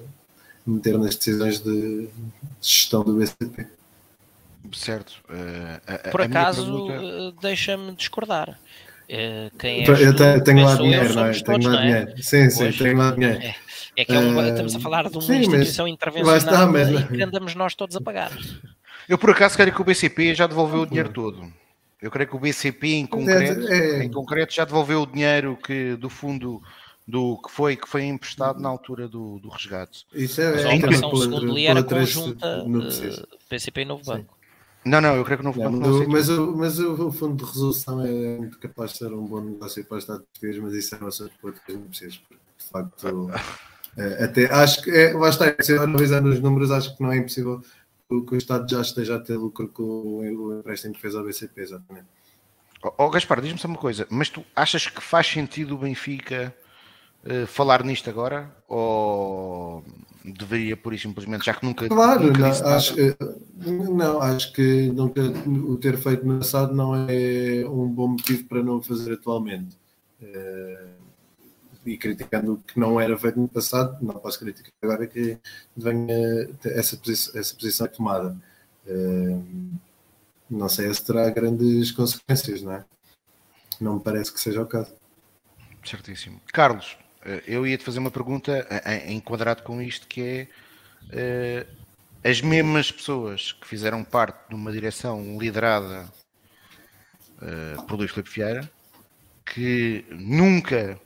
meter nas decisões de, gestão do BCP? Certo. Uh, a, Por acaso, pergunta... Eh, deixa-me discordar. Uh, quem é eu tenho, tenho lá dinheiro, não é? Tenho todos, lá é? dinheiro. Sim, sim, pois, tenho lá dinheiro. É, é que é um, uh, estamos a falar de uma sim, instituição intervencional está, mas... que andamos nós todos a pagar. Eu por acaso quero que o BCP já devolveu o dinheiro todo. Eu creio que o BCP em concreto, é, em concreto já devolveu o dinheiro que do fundo do que foi que foi emprestado na altura do, do resgate. Isso é, Mas a operação segundo li era conjunta uh, PCP e Novo Banco. Não, não, eu creio que não foi. Mas, o, mas o, fundo de resolução é muito capaz de ser um bom negócio para o Estado português, mas isso é uma assunto outras negociações, porque de facto é, até acho que é, lá está, se analisar nos números, acho que não é impossível que, que o Estado já esteja a ter lucro com o, empréstimo que fez ao BCP, exatamente. Ó oh, Gaspar, diz-me só uma coisa, mas tu achas que faz sentido o Benfica uh, falar nisto agora? Ou deveria, por isso simplesmente, já que nunca. Claro, nunca não, acho, que, não, acho que nunca, o ter feito no passado não é um bom motivo para não o fazer atualmente. Uh, e criticando o que não era feito no passado, não posso criticar agora que venha essa, posição, essa posição tomada. Uh, não sei se terá grandes consequências, não é? Não me parece que seja o caso. Certíssimo. Carlos, eh, eu ia te fazer uma pergunta enquadrado com isto que é eh, as mesmas pessoas que fizeram parte de uma direção liderada eh, por Luís Filipe Vieira que nunca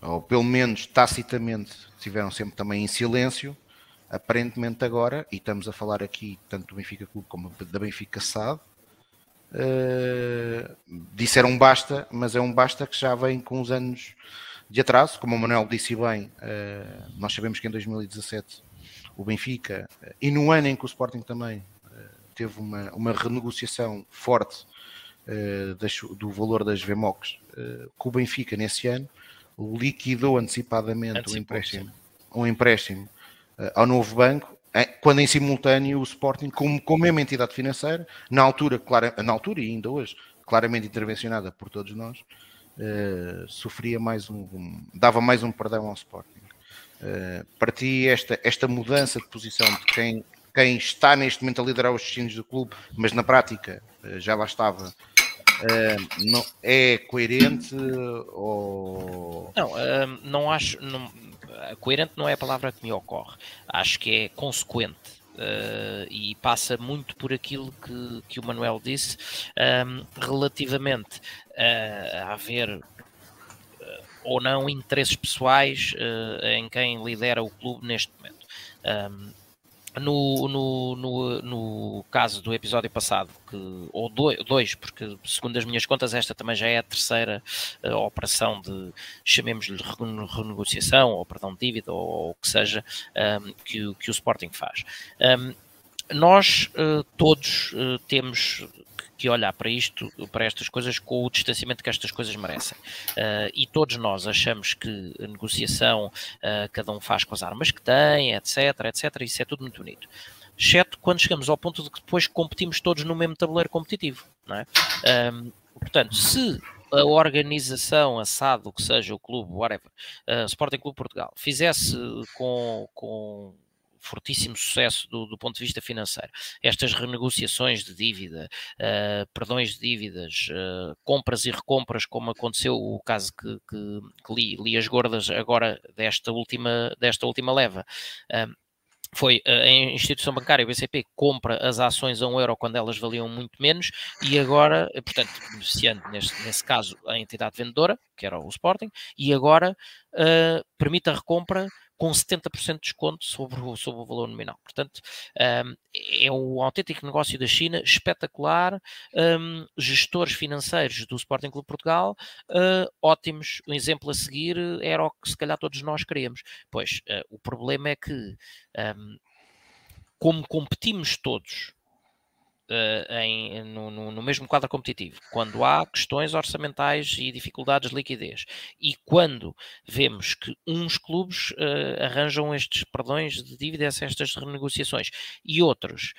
ou pelo menos tacitamente estiveram sempre também em silêncio aparentemente agora, e estamos a falar aqui tanto do Benfica Clube como da Benfica SAD, uh, disseram basta, mas é um basta que já vem com os anos de atraso, como o Manuel disse bem, uh, nós sabemos que em 2017 o Benfica, uh, e no ano em que o Sporting também uh, teve uma, uma renegociação forte do valor das VMOCs, com o Benfica nesse ano liquidou antecipadamente o empréstimo, um empréstimo ao novo banco, quando em simultâneo o Sporting, como, como mesma entidade financeira, na altura, clara, na altura e ainda hoje, claramente intervencionada por todos nós, uh, sofria mais um, um, dava mais um perdão ao Sporting. Uh, para ti, esta, esta mudança de posição de quem, quem está neste momento a liderar os destinos do clube, mas na prática uh, já lá estava, não, é coerente ou não não acho não, coerente não é a palavra que me ocorre acho que é consequente uh, e passa muito por aquilo que, que o Manuel disse um, relativamente a haver uh, ou não interesses pessoais em quem lidera o clube neste momento. Um, no, no, no, no, caso do episódio passado, que, ou dois, porque segundo as minhas contas, esta também já é a terceira uh, operação de, chamemos-lhe renegociação, ou perdão de dívida, ou, o que seja, um, que, que, o Sporting faz. Um, nós uh, todos uh, temos que olhar para isto, para estas coisas, com o distanciamento que estas coisas merecem. Uh, e todos nós achamos que a negociação uh, cada um faz com as armas que tem, etc, etc, isso é tudo muito bonito. Exceto quando chegamos ao ponto de que depois competimos todos no mesmo tabuleiro competitivo. É? Um, portanto, se a organização, a SAD, o que seja, o clube, whatever, uh, Sporting Clube Portugal, fizesse com, com fortíssimo sucesso do, do, ponto de vista financeiro. Estas renegociações de dívida, uh, perdões de dívidas, uh, compras e recompras, como aconteceu o caso que, que, que li, li, as gordas agora desta última, desta última leva. Uh, foi a instituição bancária, o BCP, compra as ações a um euro quando elas valiam muito menos e agora, portanto, beneficiando neste, nesse caso a entidade vendedora, que era o Sporting, e agora uh, permite a recompra com 70% de desconto sobre o, sobre o valor nominal. Portanto, um, é um autêntico negócio da China, espetacular, um, gestores financeiros do Sporting Clube Portugal, uh, ótimos. Um exemplo a seguir era o que se calhar todos nós queríamos. Pois, uh, o problema é que, um, como competimos todos uh, em, no, no, no, mesmo quadro competitivo, quando há questões orçamentais e dificuldades de liquidez, e quando vemos que uns clubes uh, arranjam estes perdões de dívidas, estas renegociações, e outros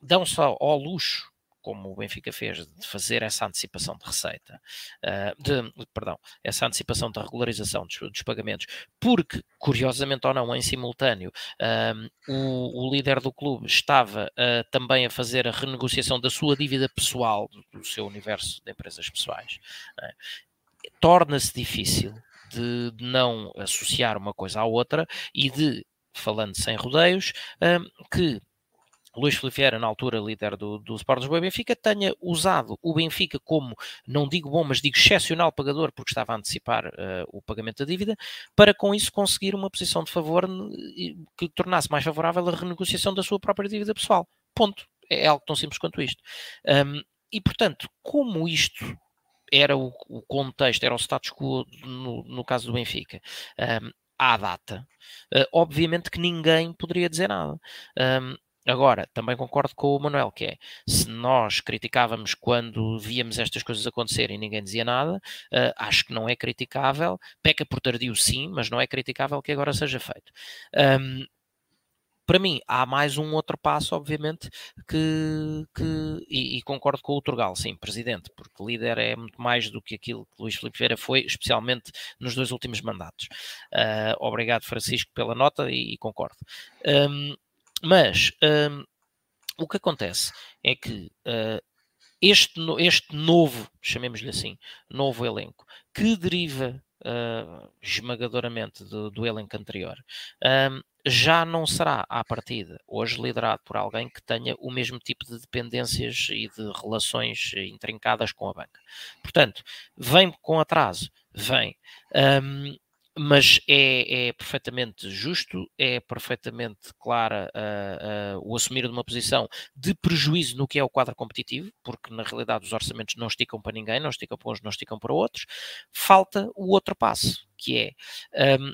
dão só ao luxo como o Benfica fez, de fazer essa antecipação de receita, uh, de, perdão, essa antecipação da regularização dos, dos, pagamentos, porque, curiosamente ou não, em simultâneo, uh, o, o, líder do clube estava uh, também a fazer a renegociação da sua dívida pessoal, do, seu universo de empresas pessoais. É? Torna-se difícil de não associar uma coisa à outra e de, falando sem rodeios, que Luís Filipe Vieira, na altura líder do, do Sport Lisboa e Benfica, tenha usado o Benfica como, não digo bom, mas digo excepcional pagador, porque estava a antecipar uh, o pagamento da dívida, para com isso conseguir uma posição de favor que tornasse mais favorável a renegociação da sua própria dívida pessoal. Ponto. É algo tão simples quanto isto. Um, e, portanto, como isto era o, o, contexto, era o status quo no, no caso do Benfica, um, à data, uh, obviamente que ninguém poderia dizer nada. Um, Agora, também concordo com o Manuel, que é, se nós criticávamos quando víamos estas coisas acontecer e ninguém dizia nada, uh, acho que não é criticável, peca por tardio sim, mas não é criticável que agora seja feito. Um, para mim, há mais um outro passo, obviamente, que, que e, e, concordo com o Turgal, sim, presidente, porque líder é muito mais do que aquilo que Luís Filipe Vieira foi, especialmente nos dois últimos mandatos. Uh, obrigado, Francisco, pela nota e, e concordo. Um, mas um, o que acontece é que uh, este, este novo, chamemos-lhe assim, novo elenco, que deriva uh, esmagadoramente do, do, elenco anterior, um, já não será à partida, hoje liderado por alguém que tenha o mesmo tipo de dependências e de relações intrincadas com a banca. Portanto, vem com atraso, vem. Um, mas é, é, perfeitamente justo, é perfeitamente clara uh, uh, o assumir de uma posição de prejuízo no que é o quadro competitivo, porque na realidade os orçamentos não esticam para ninguém, não esticam para uns, não esticam para outros. Falta o outro passo, que é um,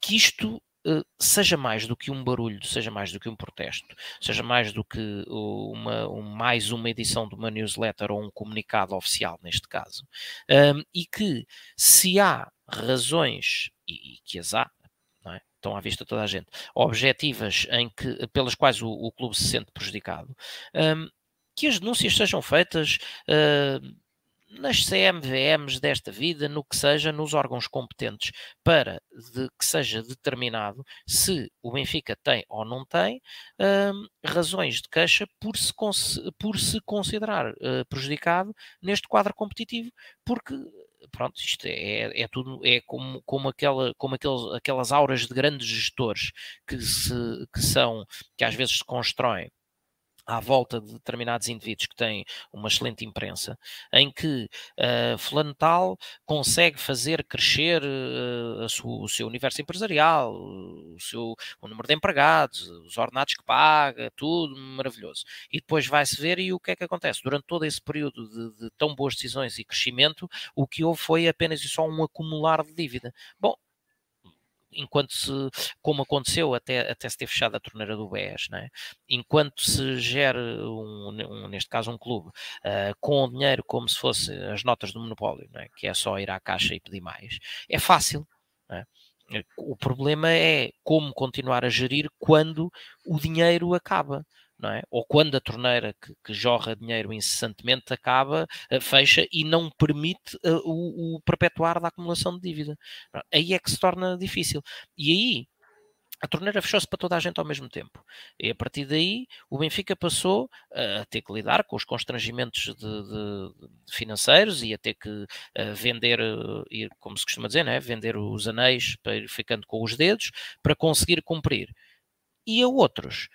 que isto uh, seja mais do que um barulho, seja mais do que um protesto, seja mais do que uma, um, mais uma edição de uma newsletter ou um comunicado oficial, neste caso, um, e que se há razões, e, e que as há, é? estão à vista toda a gente, objetivas em que, pelas quais o, o clube se sente prejudicado, um, que as denúncias sejam feitas uh, nas CMVMs desta vida, no que seja, nos órgãos competentes, para de, que seja determinado se o Benfica tem ou não tem um, razões de queixa por se, por se considerar uh, prejudicado neste quadro competitivo, porque pronto, isto é, é tudo, é como, como, aquela, como aqueles, aquelas auras de grandes gestores que, se, que são, que às vezes se constroem à volta de determinados indivíduos que têm uma excelente imprensa, em que uh, fulano tal consegue fazer crescer uh, sua, o seu universo empresarial, o, seu, o número de empregados, os ordenados que paga, tudo maravilhoso. E depois vai-se ver e o que é que acontece? Durante todo esse período de, de tão boas decisões e crescimento, o que houve foi apenas e só um acumular de dívida. Bom, enquanto se, como aconteceu até, até se ter fechado a torneira do BES, né? enquanto se gera, um, um, neste caso um clube, uh, com o dinheiro como se fosse as notas do monopólio, né? que é só ir à caixa e pedir mais, é fácil. Né? O problema é como continuar a gerir quando o dinheiro acaba não é? Ou quando a torneira que, que jorra dinheiro incessantemente acaba, uh, fecha e não permite uh, o, o, perpetuar da acumulação de dívida. Aí é que se torna difícil. E aí a torneira fechou-se para toda a gente ao mesmo tempo. E a partir daí, o Benfica passou a ter que lidar com os constrangimentos de, de, financeiros e a ter que vender, como se costuma dizer, né? vender os anéis para ir ficando com os dedos para conseguir cumprir e a outros,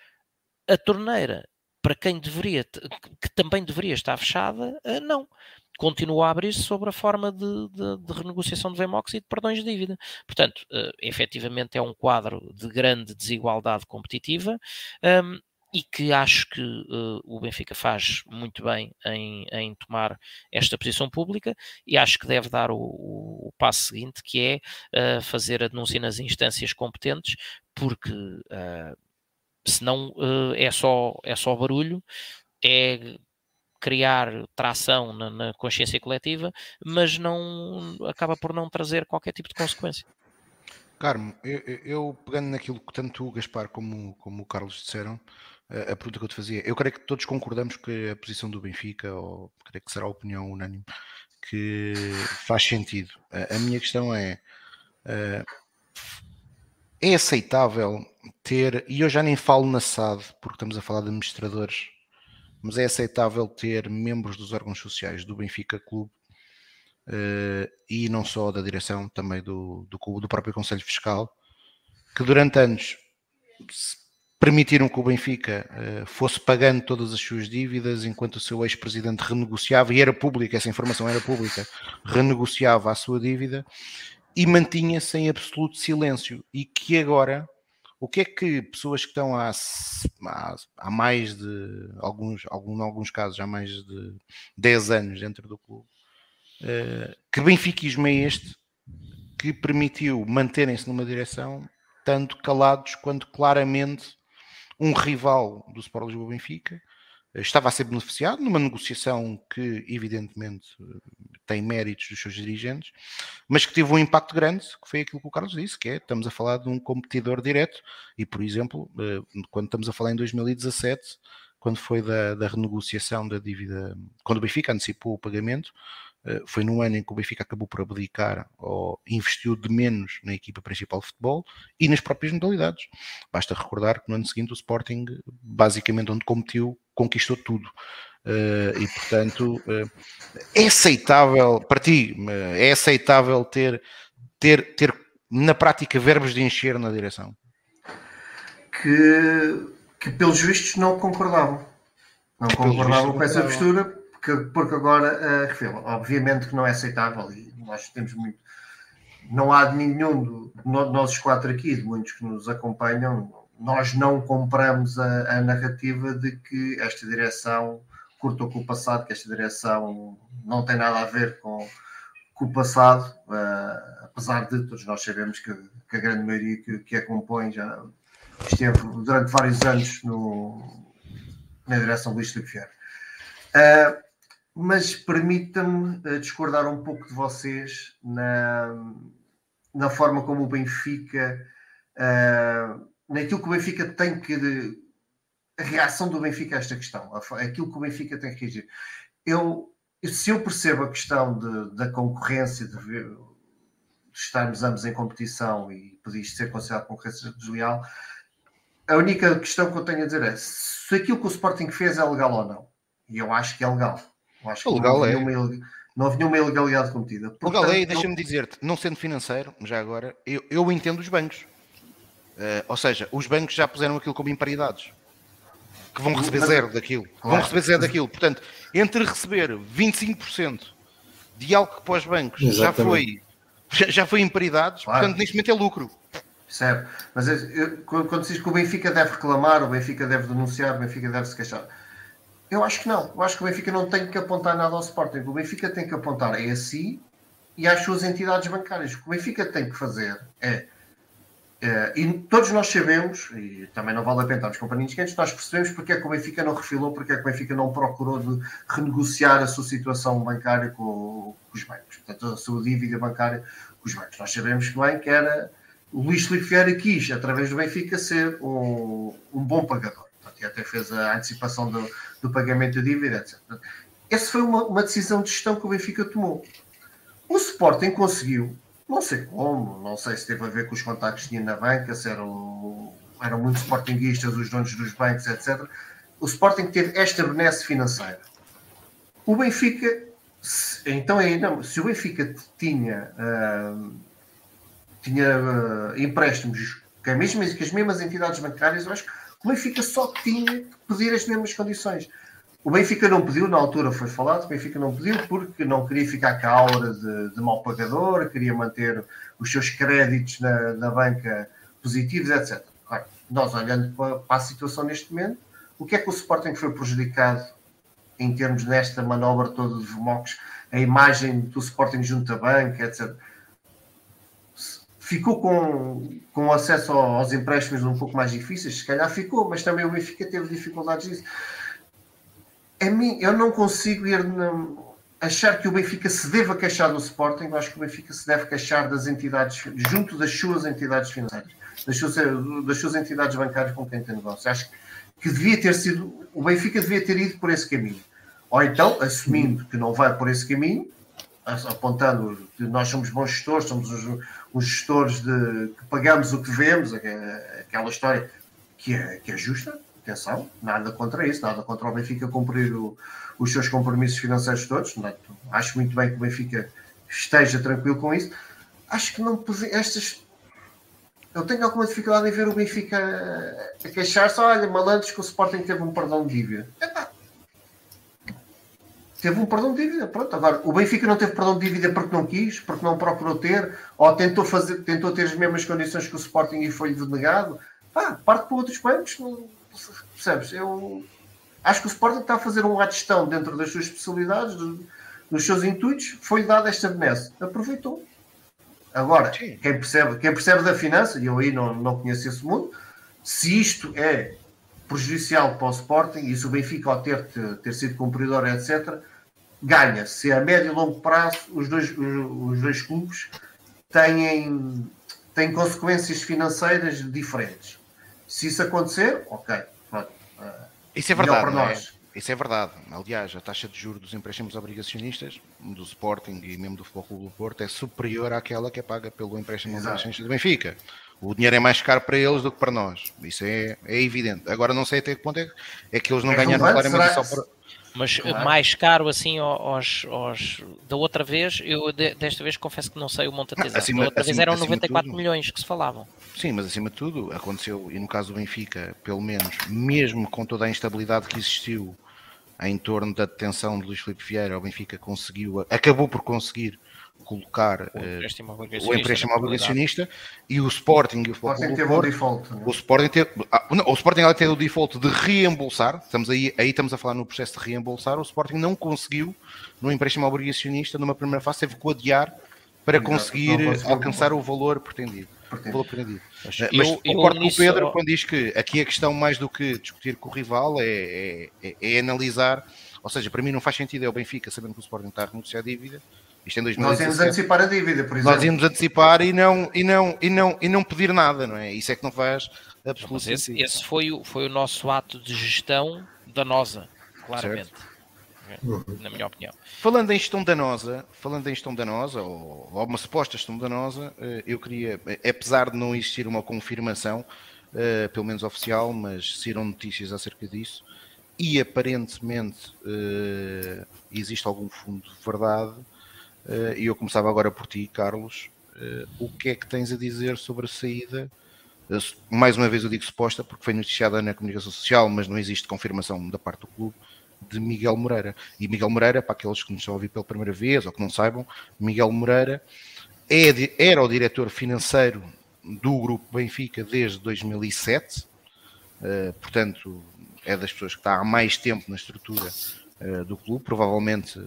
a torneira, para quem deveria, que também deveria estar fechada, uh, não. Continua a abrir-se sobre a forma de, de, de, renegociação de VMOX e de perdões de dívida. Portanto, uh, efetivamente é um quadro de grande desigualdade competitiva. Um, e que acho que uh, o Benfica faz muito bem em, em, tomar esta posição pública e acho que deve dar o, o, passo seguinte, que é uh, fazer a denúncia nas instâncias competentes, porque uh, senão uh, é, só, é só barulho, é criar tração na, na, consciência coletiva, mas não acaba por não trazer qualquer tipo de consequência. Carmo, eu, eu pegando naquilo que tanto o Gaspar como, como o Carlos disseram, a, pergunta que eu te fazia. Eu creio que todos concordamos que a posição do Benfica, ou creio que será a opinião unânime, que faz sentido. A, a minha questão é: uh, é aceitável ter, e eu já nem falo na SAD, porque estamos a falar de administradores, mas é aceitável ter membros dos órgãos sociais do Benfica Clube uh, e não só da direção, também do, do, do próprio Conselho Fiscal, que durante anos permitiram que o Benfica uh, fosse pagando todas as suas dívidas enquanto o seu ex-presidente renegociava, e era pública, essa informação era pública, renegociava a sua dívida e mantinha-se em absoluto silêncio. E que agora, o que é que pessoas que estão há, há, há mais de, alguns, algum, em alguns casos, há mais de 10 anos dentro do clube, uh, que benfiquismo é este que permitiu manterem-se numa direção tanto calados quanto claramente um rival do Sport Lisboa Benfica, eh, estava a ser beneficiado numa negociação que, evidentemente, tem méritos dos seus dirigentes, mas que teve um impacto grande, que foi aquilo que o Carlos disse, que é, estamos a falar de um competidor direto, e, por exemplo, eh, quando estamos a falar em 2017, quando foi da, da renegociação da dívida, quando o Benfica antecipou o pagamento, eh, foi no ano em que o Benfica acabou por abdicar ou investiu de menos na equipa principal de futebol e nas próprias modalidades. Basta recordar que no ano seguinte o Sporting, basicamente onde competiu, conquistou tudo. Uh, e portanto uh, é aceitável para ti, é aceitável ter, ter, ter na prática verbos de encher na direção que, que pelos vistos não concordavam. Não concordavam com essa postura porque, porque agora, uh, obviamente que não é aceitável e nós temos muito. Não há de nenhum de nós quatro aqui, de muitos que nos acompanham, nós não compramos a, a narrativa de que esta direção curtou com o passado, que esta direção não tem nada a ver com, com o passado, uh, apesar de todos nós sabemos que, que a grande maioria que, que a compõe já esteve durante vários anos no, na direção do Luís Vieira. Uh, mas permita-me uh, discordar um pouco de vocês na, na forma como o Benfica, uh, naquilo que o Benfica tem que. A reação do Benfica a esta questão, aquilo que o Benfica tem que reagir. Eu, se eu percebo a questão de, da concorrência, de, ver, de, estarmos ambos em competição e poder ser considerado concorrência desleal, a única questão que eu tenho a dizer é se aquilo que o Sporting fez é legal ou não. E eu acho que é legal. Acho que legal não, é. Nenhuma, não houve nenhuma ilegalidade cometida. Portanto, legal é, deixa-me dizer-te, não sendo financeiro, já agora, eu, eu entendo os bancos. Uh, ou seja, os bancos já puseram aquilo como imparidades. Que vão receber zero daquilo. Claro. Vão receber zero daquilo. Portanto, entre receber 25% de algo que para os bancos já foi, já, foi imparidades, claro. portanto, neste momento é lucro. Certo. Mas eu, quando se diz que o Benfica deve reclamar, o Benfica deve denunciar, o Benfica deve se queixar eu acho que não. Eu acho que o Benfica não tem que apontar nada ao Sporting. O Benfica tem que apontar a si e às suas entidades bancárias. O que o Benfica tem que fazer é. É e todos nós sabemos, e também não vale a pena estarmos com paninhos quentes, nós percebemos porque é que o Benfica não refilou, porque é que o Benfica não procurou de renegociar a sua situação bancária com, com os bancos, portanto, a sua dívida bancária com os bancos. Nós sabemos bem que era o Luís Filipe Vieira quis, através do Benfica, ser um, um bom pagador. Portanto, e até fez a antecipação do, do pagamento de dívida, etc. Essa foi uma, uma, decisão de gestão que o Benfica tomou. O Sporting conseguiu, não sei como, não sei se teve a ver com os contactos que tinha na banca, se eram, eram muitos sportinguistas, os donos dos bancos, etc. O Sporting teve esta benesse financeira. O Benfica, se, então ainda, se o Benfica tinha, uh, tinha uh, empréstimos com, mesma, com as mesmas entidades bancárias, eu acho que o Benfica só tinha que pedir as mesmas condições. O Benfica não pediu, na altura foi falado, o Benfica não pediu porque não queria ficar com a aura de, de mal pagador, queria manter os seus créditos na, na banca positivos, etc. Claro, nós olhando para, para, a situação neste momento, o que é que o Sporting foi prejudicado em termos nesta manobra toda de Vomocos, a imagem do Sporting junto à banca, etc. Ficou com, com acesso aos empréstimos um pouco mais difíceis, se calhar ficou, mas também o Benfica teve dificuldades disso a mim, eu não consigo ir na, achar que o Benfica se deva queixar do Sporting, eu acho que o Benfica se deve queixar das entidades, junto das suas entidades financeiras, das suas, das suas entidades bancárias com quem tem negócio. Acho que devia ter sido, o Benfica devia ter ido por esse caminho. Ou então, assumindo que não vai por esse caminho, apontando que nós somos bons gestores, somos os, os gestores de que pagamos o que devemos, aquela história que é, que é justa, atenção, nada contra isso, nada contra o Benfica cumprir o, os seus compromissos financeiros todos. acho muito bem que o Benfica esteja tranquilo com isso. Acho que não estas. Eu tenho alguma dificuldade em ver o Benfica a queixar-se. Olha, malandros que o Sporting teve um perdão de dívida. Epá, teve um perdão de dívida. Pronto, agora o Benfica não teve perdão de dívida porque não quis, porque não procurou ter, ou tentou, fazer, tentou ter as mesmas condições que o Sporting e foi-lhe denegado. Pá, parte para outros bancos. Não, percebes? Eu acho que o Sporting está a fazer uma gestão dentro das suas especialidades, dos seus intuitos, foi-lhe dada esta benesse. Aproveitou. Agora, quem percebe, quem percebe da finança, e eu aí não, não conheço esse mundo, se isto é prejudicial para o Sporting e se o Benfica ao ter, ter sido cumpridor, etc., ganha. Se a médio e longo prazo os dois, os dois clubes têm, têm consequências financeiras diferentes. Se isso acontecer, ok. Pronto. Isso é verdade. Para nós. É? Isso é verdade. Aliás, a taxa de juros dos empréstimos obrigacionistas, do Sporting e mesmo do Futebol Clube do Porto, é superior àquela que é paga pelo empréstimo Exato. obrigacionista do Benfica. O dinheiro é mais caro para eles do que para nós. Isso é, é evidente. Agora não sei até que ponto é, é que eles não é ganharam claramente só para mas claro. mais caro assim aos, aos, da outra vez, eu desta vez confesso que não sei o montante exato. Acima, da outra acima, vez eram 94 milhões que se falavam. Sim, mas acima de tudo aconteceu, e no caso do Benfica, pelo menos, mesmo com toda a instabilidade que existiu em torno da detenção de Luís Filipe Vieira, o Benfica conseguiu, acabou por conseguir colocar o eh, empréstimo obrigacionista, o empréstimo obrigacionista e o Sporting e o Sporting teve o default. Né? O Sporting teve, ah, não, o Sporting ela teve o default de reembolsar, estamos aí, aí estamos a falar no processo de reembolsar, o Sporting não conseguiu no empréstimo obrigacionista numa primeira fase, teve que adiar para conseguir alcançar o valor pretendido. O valor pretendido. Mas, eu, mas concordo com o Pedro só... quando diz que aqui a questão mais do que discutir com o rival é, é, é, analisar, ou seja, para mim não faz sentido é o Benfica, sabendo que o Sporting está a renunciar a dívida, isto em 2017. Nós íamos antecipar a dívida, por exemplo. Nós íamos antecipar e não, e não, e não, e não pedir nada, não é? Isso é que não faz absolutamente esse, esse foi, o, foi o nosso ato de gestão danosa, claramente. Certo. Na minha opinião. Falando em gestão danosa, falando em gestão danosa, ou, ou uma suposta gestão danosa, eh, eu queria, apesar de não existir uma confirmação, uh, pelo menos oficial, mas saíram notícias acerca disso, e aparentemente existe algum fundo de verdade eh, e eu começava agora por ti, Carlos. Eh, o que é que tens a dizer sobre a saída? Eh, mais uma vez eu digo suposta, porque foi noticiada na comunicação social, mas não existe confirmação da parte do clube, de Miguel Moreira. E Miguel Moreira, para aqueles que nos estão a ouvir pela primeira vez ou que não saibam, Miguel Moreira é, era o diretor financeiro do Grupo Benfica desde 2007, portanto, é das pessoas que está há mais tempo na estrutura do clube, provavelmente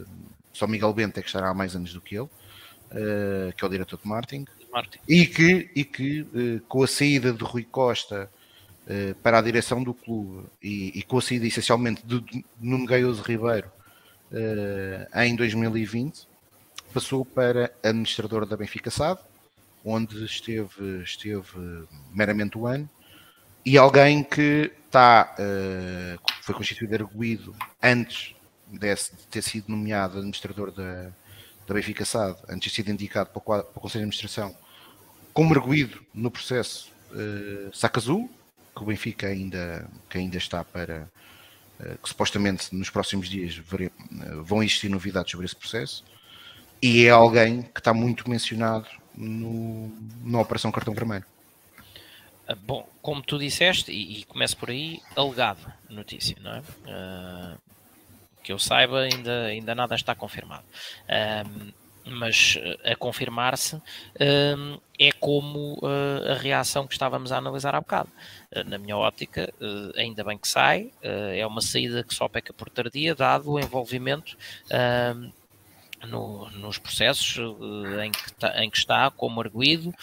só Miguel Bento é que estará há mais anos do que ele, uh, que é o diretor de marketing, marketing. e que, e que com a saída de Rui Costa uh, para a direção do clube e, e, com a saída essencialmente de Nuno Gaioso Ribeiro em 2020, passou para administrador da Benfica SAD, onde esteve, esteve meramente o ano, e alguém que está, foi constituído arguído antes desse, de ter sido nomeado administrador da, da Benfica SAD, antes de sido indicado para o, para o Conselho de Administração, como arguído no processo uh, Saca Azul, que o Benfica ainda, que ainda está para. Uh, que supostamente nos próximos dias vere, uh, vão existir novidades sobre esse processo, e é alguém que está muito mencionado no, na Operação Cartão Vermelho. Ah, bom, como tu disseste, e, e começo por aí, alegado notícia, não é? Uh, que eu saiba, ainda, ainda nada está confirmado. Uh, mas a confirmar-se uh, é como uh, a reação que estávamos a analisar há bocado. Uh, na minha ótica, ainda bem que sai, é uma saída que só peca por tardia, dado o envolvimento no, nos processos em, que tá, em, que está como arguído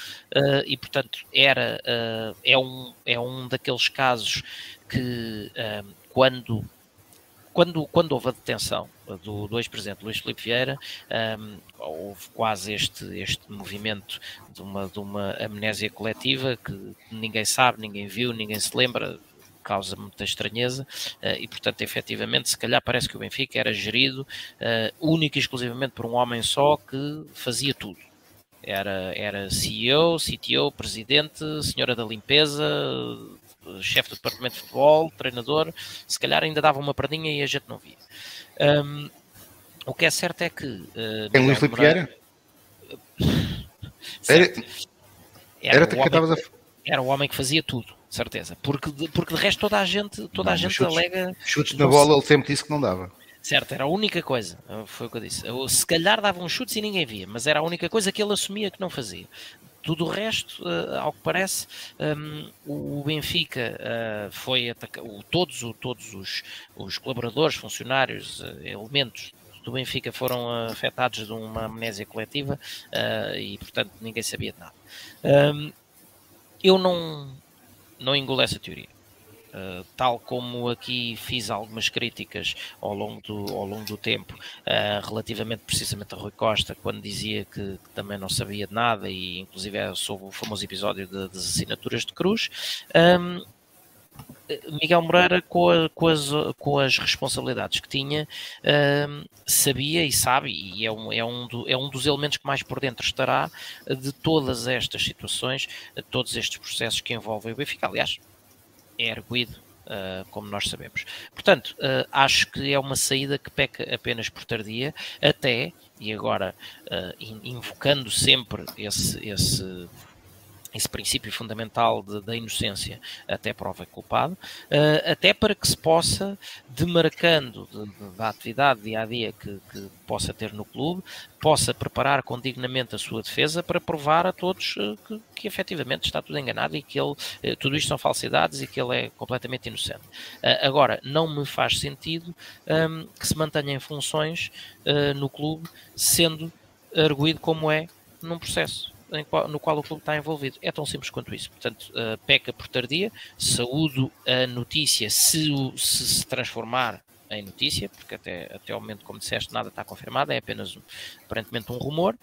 e portanto era é, um, é um daqueles casos que quando quando, quando houve a detenção do, do ex-presidente Luís Filipe Vieira, um, houve quase este, este movimento de uma, de uma amnésia coletiva que ninguém sabe, ninguém viu, ninguém se lembra, causa muita estranheza uh, e, portanto, efetivamente, se calhar parece que o Benfica era gerido uh, única e exclusivamente por um homem só que fazia tudo. Era, era CEO, CTO, presidente, senhora da limpeza, chefe do departamento de futebol, treinador, se calhar ainda dava uma perdinha e a gente não via. Um, o que é certo é que. Uh, Tem Luís Filipe Vieira? Era, era, era, o homem, era o homem que fazia tudo certeza. Porque de, porque de resto toda a gente, toda não, a gente chutes, alega. Chutes na bola, ele sempre disse que não dava. Certo, era a única coisa, foi o que eu disse. Se calhar dava uns chutes e ninguém via, mas era a única coisa que ele assumia que não fazia. Tudo o resto, uh, ao que parece, um, o Benfica uh, foi atacado, todos, todos os, os colaboradores, funcionários, uh, elementos do Benfica foram afetados de uma amnésia coletiva e, portanto, ninguém sabia de nada. Um, eu não, não engulo essa teoria. Uh, tal como aqui fiz algumas críticas ao longo do, ao longo do tempo, uh, relativamente precisamente a Rui Costa, quando dizia que, que, também não sabia de nada, e inclusive é sobre o famoso episódio de, das assinaturas de cruz. Um, Miguel Moreira, com, a, com, as, com, as, responsabilidades que tinha, uh, sabia e sabe, e é um, é, um do, é um, dos elementos que mais por dentro estará de todas estas situações, todos estes processos que envolvem o Benfica. Aliás, é arguído, uh, como nós sabemos. Portanto, uh, acho que é uma saída que peca apenas por tardia, até, e agora ah, invocando sempre esse, esse esse princípio fundamental da inocência até prova culpado, uh, até para que se possa, demarcando de, de, da atividade dia a dia que, que, possa ter no clube, possa preparar com dignamente a sua defesa para provar a todos uh, que, que efetivamente está tudo enganado e que ele, uh, tudo isto são falsidades e que ele é completamente inocente. agora, não me faz sentido um, ehm, que se mantenha em funções no clube, sendo arguído como é num processo no qual o clube está envolvido. É tão simples quanto isso. Portanto, uh, peca por tardia, saúdo a notícia se, o, se se transformar em notícia, porque até, até ao momento, como disseste, nada está confirmado, é apenas aparentemente um rumor,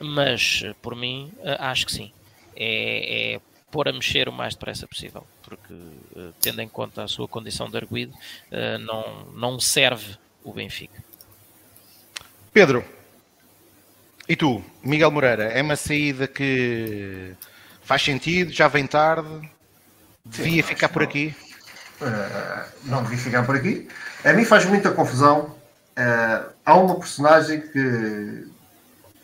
mas por mim uh, acho que sim. É, é pôr a mexer o mais depressa possível, porque uh, tendo em conta a sua condição de arguído, não, não serve o Benfica. Pedro, e tu, Miguel Moreira, é uma saída que faz sentido, já vem tarde, devia ficar por aqui? Uh, não devia ficar por aqui. A mim faz muita confusão. Uh, há uma personagem que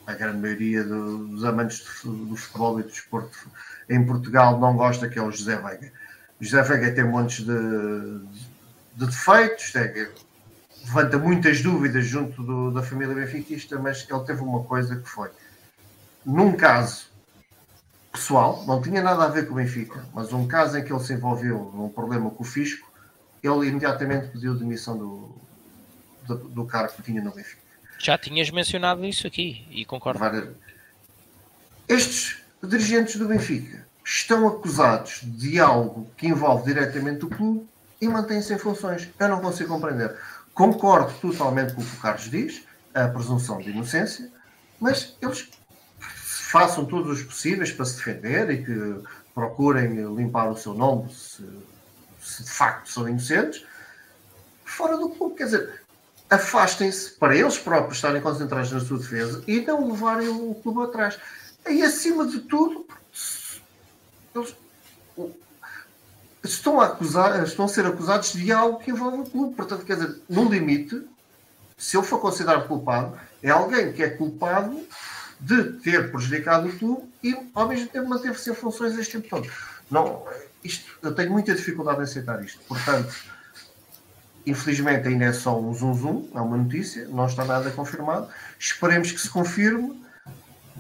a grande maioria do, dos amantes do, do, futebol e do desporto em Portugal não gosta, que é o José Veiga. O José Veiga tem montes de, de defeitos, tem, levanta muitas dúvidas junto do, da família benfiquista, mas ele teve uma coisa que foi, num caso pessoal, não tinha nada a ver com o Benfica, mas um caso em que ele se envolveu num problema com o fisco, ele imediatamente pediu demissão do, do, do cargo que tinha no Benfica. Já tinhas mencionado isso aqui e concordo. Estes dirigentes do Benfica estão acusados de algo que envolve diretamente o clube e mantêm-se em funções. Eu não consigo compreender. Concordo totalmente com o que o Carlos diz, a presunção de inocência, mas eles façam todos os possíveis para se defender e que procurem limpar o seu nome se, se de facto são inocentes, fora do clube. Quer dizer, afastem-se para eles próprios estarem concentrados na sua defesa e não levarem o clube atrás. E acima de tudo, eles, estão a, acusar, estão a ser acusados de algo que envolve o clube. Portanto, quer dizer, no limite, se ele for considerado culpado, é alguém que é culpado de ter prejudicado o clube e, ao mesmo tempo, manter-se em funções este tempo todo. Não, isto, eu tenho muita dificuldade em aceitar isto. Portanto, infelizmente ainda é só um zum zum, é uma notícia, não está nada confirmado. Esperemos que se confirme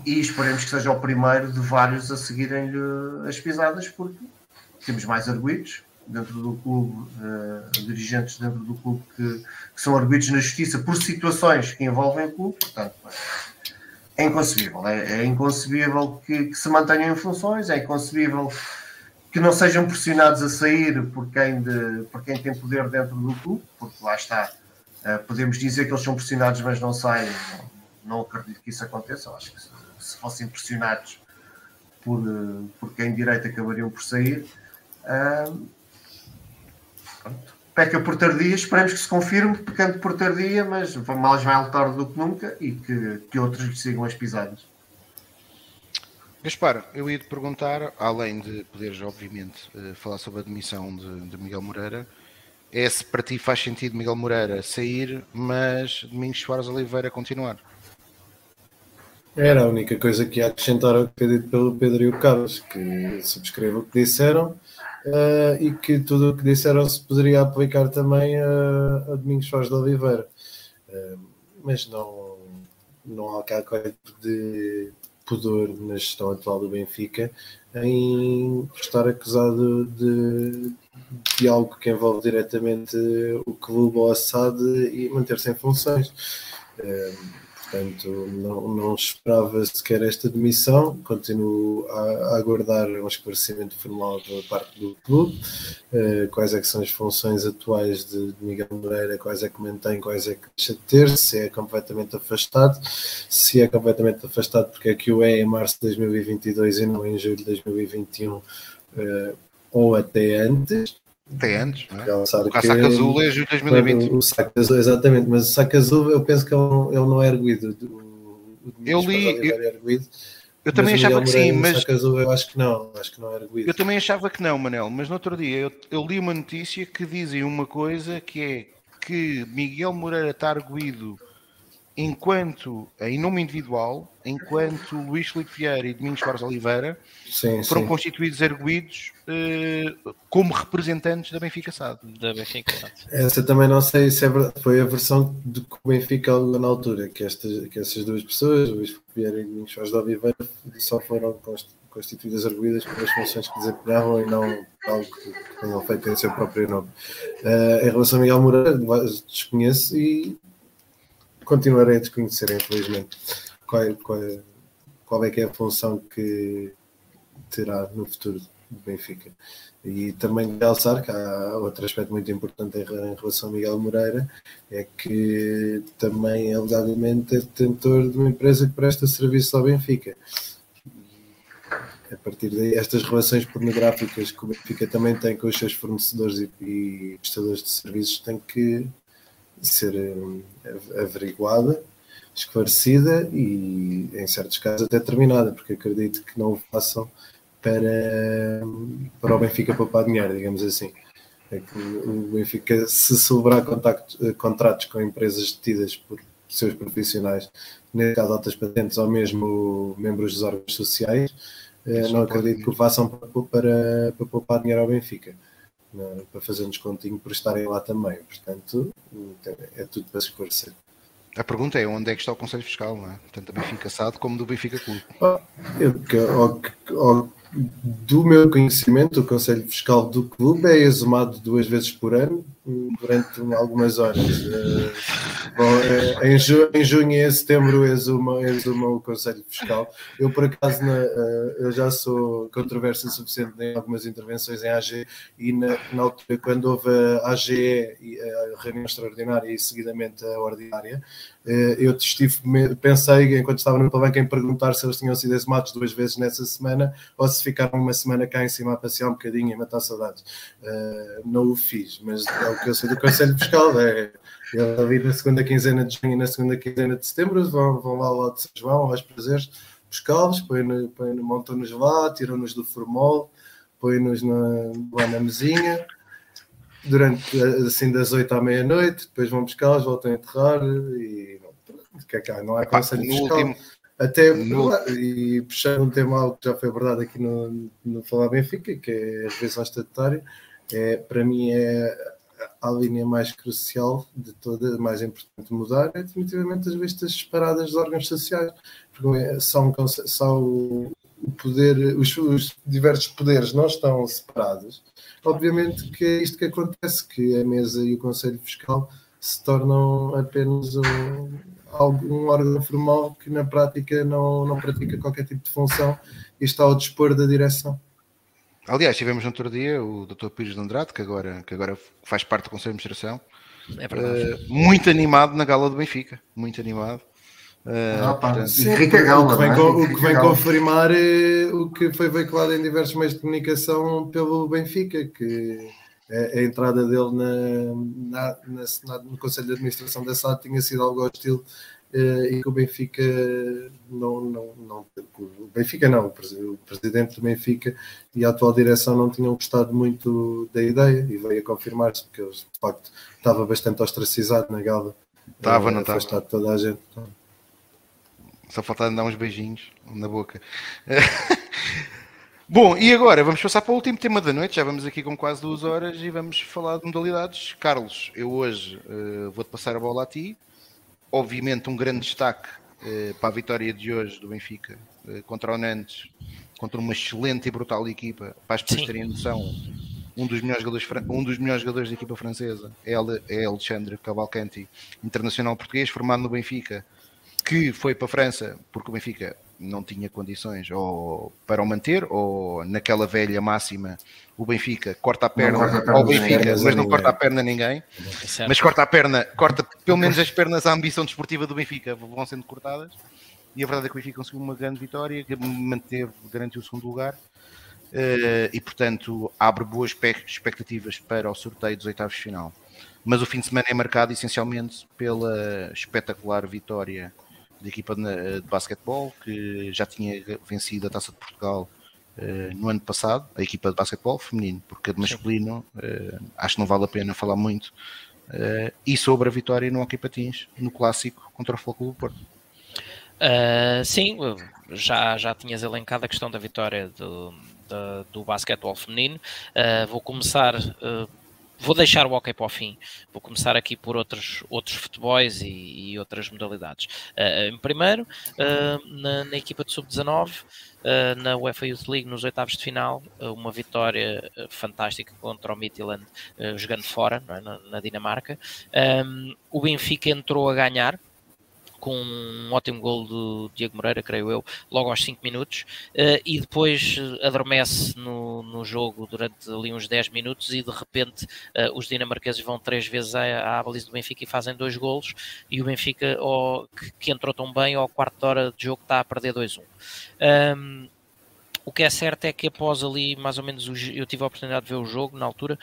e esperemos que seja o primeiro de vários a seguirem-lhe as pisadas, porque temos mais arguidos dentro do clube, uh, dirigentes dentro do clube que, que, são arguidos na justiça por situações que envolvem o clube, portanto é inconcebível. É, é inconcebível que, que, se mantenham em funções, é inconcebível que não sejam pressionados a sair por quem, de, por quem tem poder dentro do clube, porque lá está, uh, podemos dizer que eles são pressionados, mas não saem. Não, acredito que isso aconteça. Eu acho que se fossem pressionados por, eh, por quem direito acabariam por sair. Peca por tardia, esperemos que se confirme, pecando por tardia, mas mais vale tarde do que nunca e que, que outros lhe sigam as pisadas. Gaspar, eu ia te perguntar, além de poderes, obviamente, eh, falar sobre a demissão de, de, Miguel Moreira, é se para ti faz sentido Miguel Moreira sair, mas Domingos Soares Oliveira continuar? Era a única coisa que ia acrescentar ao que foi dito pelo Pedro e o Carlos, que subscrevo o que disseram uh, e que tudo o que disseram se poderia aplicar também a, a Domingos Foz de Oliveira. Uh, mas não, não há qualquer tipo de pudor na gestão atual do Benfica em estar acusado de, de algo que envolve diretamente o clube ou a SAD e manter-se em funções. Uh, Portanto, não, não esperava sequer esta demissão. Continuo a, a aguardar um esclarecimento formal da parte do clube. Uh, quais é são as funções atuais de, de, Miguel Moreira, quais é que mantém, quais é que deixa de ter, se é completamente afastado. Se é completamente afastado, porque é que o é em março de 2022 e não em julho de 2021 uh, eh, ou até antes. Até antes, não é? O casaco azul é de 2020. O saco azul, exatamente, mas o saco azul eu penso que ele, ele não é erguido. O, eu li. Eu, erguido, eu também achava que sim, mas. Saco azul eu acho que não, acho que não é erguido. Eu também achava que não, Manel, mas no outro dia eu, eu li uma notícia que dizem uma coisa que é que Miguel Moreira está arguído enquanto, em nome individual, enquanto Luís Filipe Vieira e Domingos Soares Oliveira sim, foram sim. constituídos erguidos eh, como representantes da Benfica SAD. Da Benfica SAD. Essa também não sei se é verdade, foi a versão de que o Benfica na altura, que, estas, que essas duas pessoas, Luís Vieira e Domingos Soares Oliveira, só foram constituídas arguídas pelas funções que desempenhavam e não algo que tenham feito em seu próprio nome. Uh, em relação a Miguel Moreira, desconheço e continuarei a desconhecer, infelizmente, qual, qual, qual é que é a função que terá no futuro do Benfica. E também realçar que há outro aspecto muito importante em relação a Miguel Moreira, é que também alegadamente é detentor de uma empresa que presta serviço ao Benfica. A partir daí, estas relações pornográficas que o Benfica também tem com os seus fornecedores e, e prestadores de serviços têm que ser eh, averiguada, esclarecida e, em certos casos, até terminada, porque acredito que não o façam para, para o Benfica poupar dinheiro, digamos assim. É que o Benfica, se celebrar contactos, eh, contratos com empresas detidas por seus profissionais, neste caso altas patentes ou mesmo membros dos órgãos sociais, eh, não acredito que o façam para, para, para poupar dinheiro ao Benfica para fazer um descontinho por estarem lá também. Portanto, é tudo para se esclarecer. A pergunta é onde é que está o Conselho Fiscal, não é? Tanto do Benfica SAD como do Benfica Clube. Oh, eu, ao, do meu conhecimento, o Conselho Fiscal do clube é exumado duas vezes por ano, durante algumas horas. Uh, bom, uh, em, ju em, junho e em setembro exuma, exuma o Conselho Fiscal. Eu, por acaso, na, uh, eu já sou controvérsia suficiente em algumas intervenções em AG e na, na altura, quando houve a AGE, a reunião extraordinária e seguidamente a ordinária, eu estive, pensei, enquanto estava no palanque, em perguntar se eles tinham sido exumados duas vezes nessa semana ou se ficaram uma semana cá em cima a passear um bocadinho e matar saudades. não o fiz, mas que eu sei do Conselho Fiscal. É, ali na segunda quinzena de junho e na segunda quinzena de setembro vão, vão lá ao lado de São João, aos prazeres, buscá-los, montam-nos lá, tiram-nos do formol, põem-nos lá na mesinha, durante assim das 8 à meia-noite, depois vão buscá-los, voltam a enterrar e não, que é que há? não há Conselho Fiscal. Último Até, no... e puxando um tema algo que já foi abordado aqui no, no Falar Benfica, que é a revista estatutária, é, para mim é a linha mais crucial de toda, mais importante mudar, é definitivamente as vistas separadas dos órgãos sociais, porque são, são o poder, os, os diversos poderes não estão separados. Obviamente que é isto que acontece, que a mesa e o Conselho Fiscal se tornam apenas um, um órgão formal que na prática não, não pratica qualquer tipo de função e está ao dispor da direção. Aliás, tivemos no outro dia o Dr. Pires de Andrade, que agora, que agora faz parte do Conselho de Administração, é uh, muito animado na gala do Benfica, muito animado. Uh, ah, portanto, sim, o que vem, é? o que vem confirmar é o que foi veiculado em diversos meios de comunicação pelo Benfica, que a, a entrada dele na, na, na, no Conselho de Administração da SAD tinha sido algo hostil e que o Benfica não, não, não o Benfica não, o presidente do Benfica e a atual direção não tinham gostado muito da ideia e veio a confirmar-se porque eles de facto estava bastante ostracizado na gala. Estava, uh, não estava. Toda a gente. Só faltava dar uns beijinhos na boca. Bom, e agora vamos passar para o último tema da noite. Já vamos aqui com quase duas horas e vamos falar de modalidades. Carlos, eu hoje uh, vou-te passar a bola a ti. Obviamente, um grande destaque uh, para a vitória de hoje do Benfica uh, contra o Nantes, contra uma excelente e brutal equipa. Para as pessoas terem noção, um dos melhores jogadores, um dos melhores jogadores da equipa francesa é, é Alexandre Cavalcanti, internacional português, formado no Benfica, que foi para a França porque o Benfica não tinha condições ou para o manter, ou naquela velha máxima, o Benfica corta a perna, corta a perna ao Benfica, mas não corta a perna a ninguém, é mas corta a perna, corta pelo menos as pernas à ambição desportiva do Benfica, vão sendo cortadas. E a verdade é que o Benfica conseguiu uma grande vitória, que manteve, garantiu o segundo lugar. Uh, e portanto abre boas expectativas para o sorteio dos oitavos de final. Mas o fim de semana é marcado essencialmente pela espetacular vitória da equipa de, de basquetebol, que já tinha vencido a Taça de Portugal uh, no ano passado, a equipa de basquetebol feminino, porque a de masculino uh, acho que não vale a pena falar muito. Uh, e sobre a vitória no Hockey Patins, no clássico contra o Foco do Porto. Sim, já, já tinhas elencado a questão da vitória do, do, do basquetebol feminino. Vou começar vou deixar o hockey para o fim. Vou começar aqui por outros, outros futebols e, e outras modalidades. Uh, primeiro, uh, na, na, equipa de sub-19, uh, na UEFA Youth League, nos oitavos de final, uma vitória fantástica contra o Midtjylland, jogando fora, é? na, na, Dinamarca. Um, o Benfica entrou a ganhar, com um ótimo gol do Diego Moreira, creio eu, logo aos 5 minutos, uh, e depois eh, adormece no, no jogo durante ali uns 10 minutos e de repente uh, os dinamarqueses vão três vezes à, à baliza do Benfica e fazem dois golos, e o Benfica, oh, que, que, entrou tão bem, ao quarto hora de jogo está a perder 2-1. Um, o que é certo é que após ali, mais ou menos, eu tive a oportunidade de ver o jogo na altura,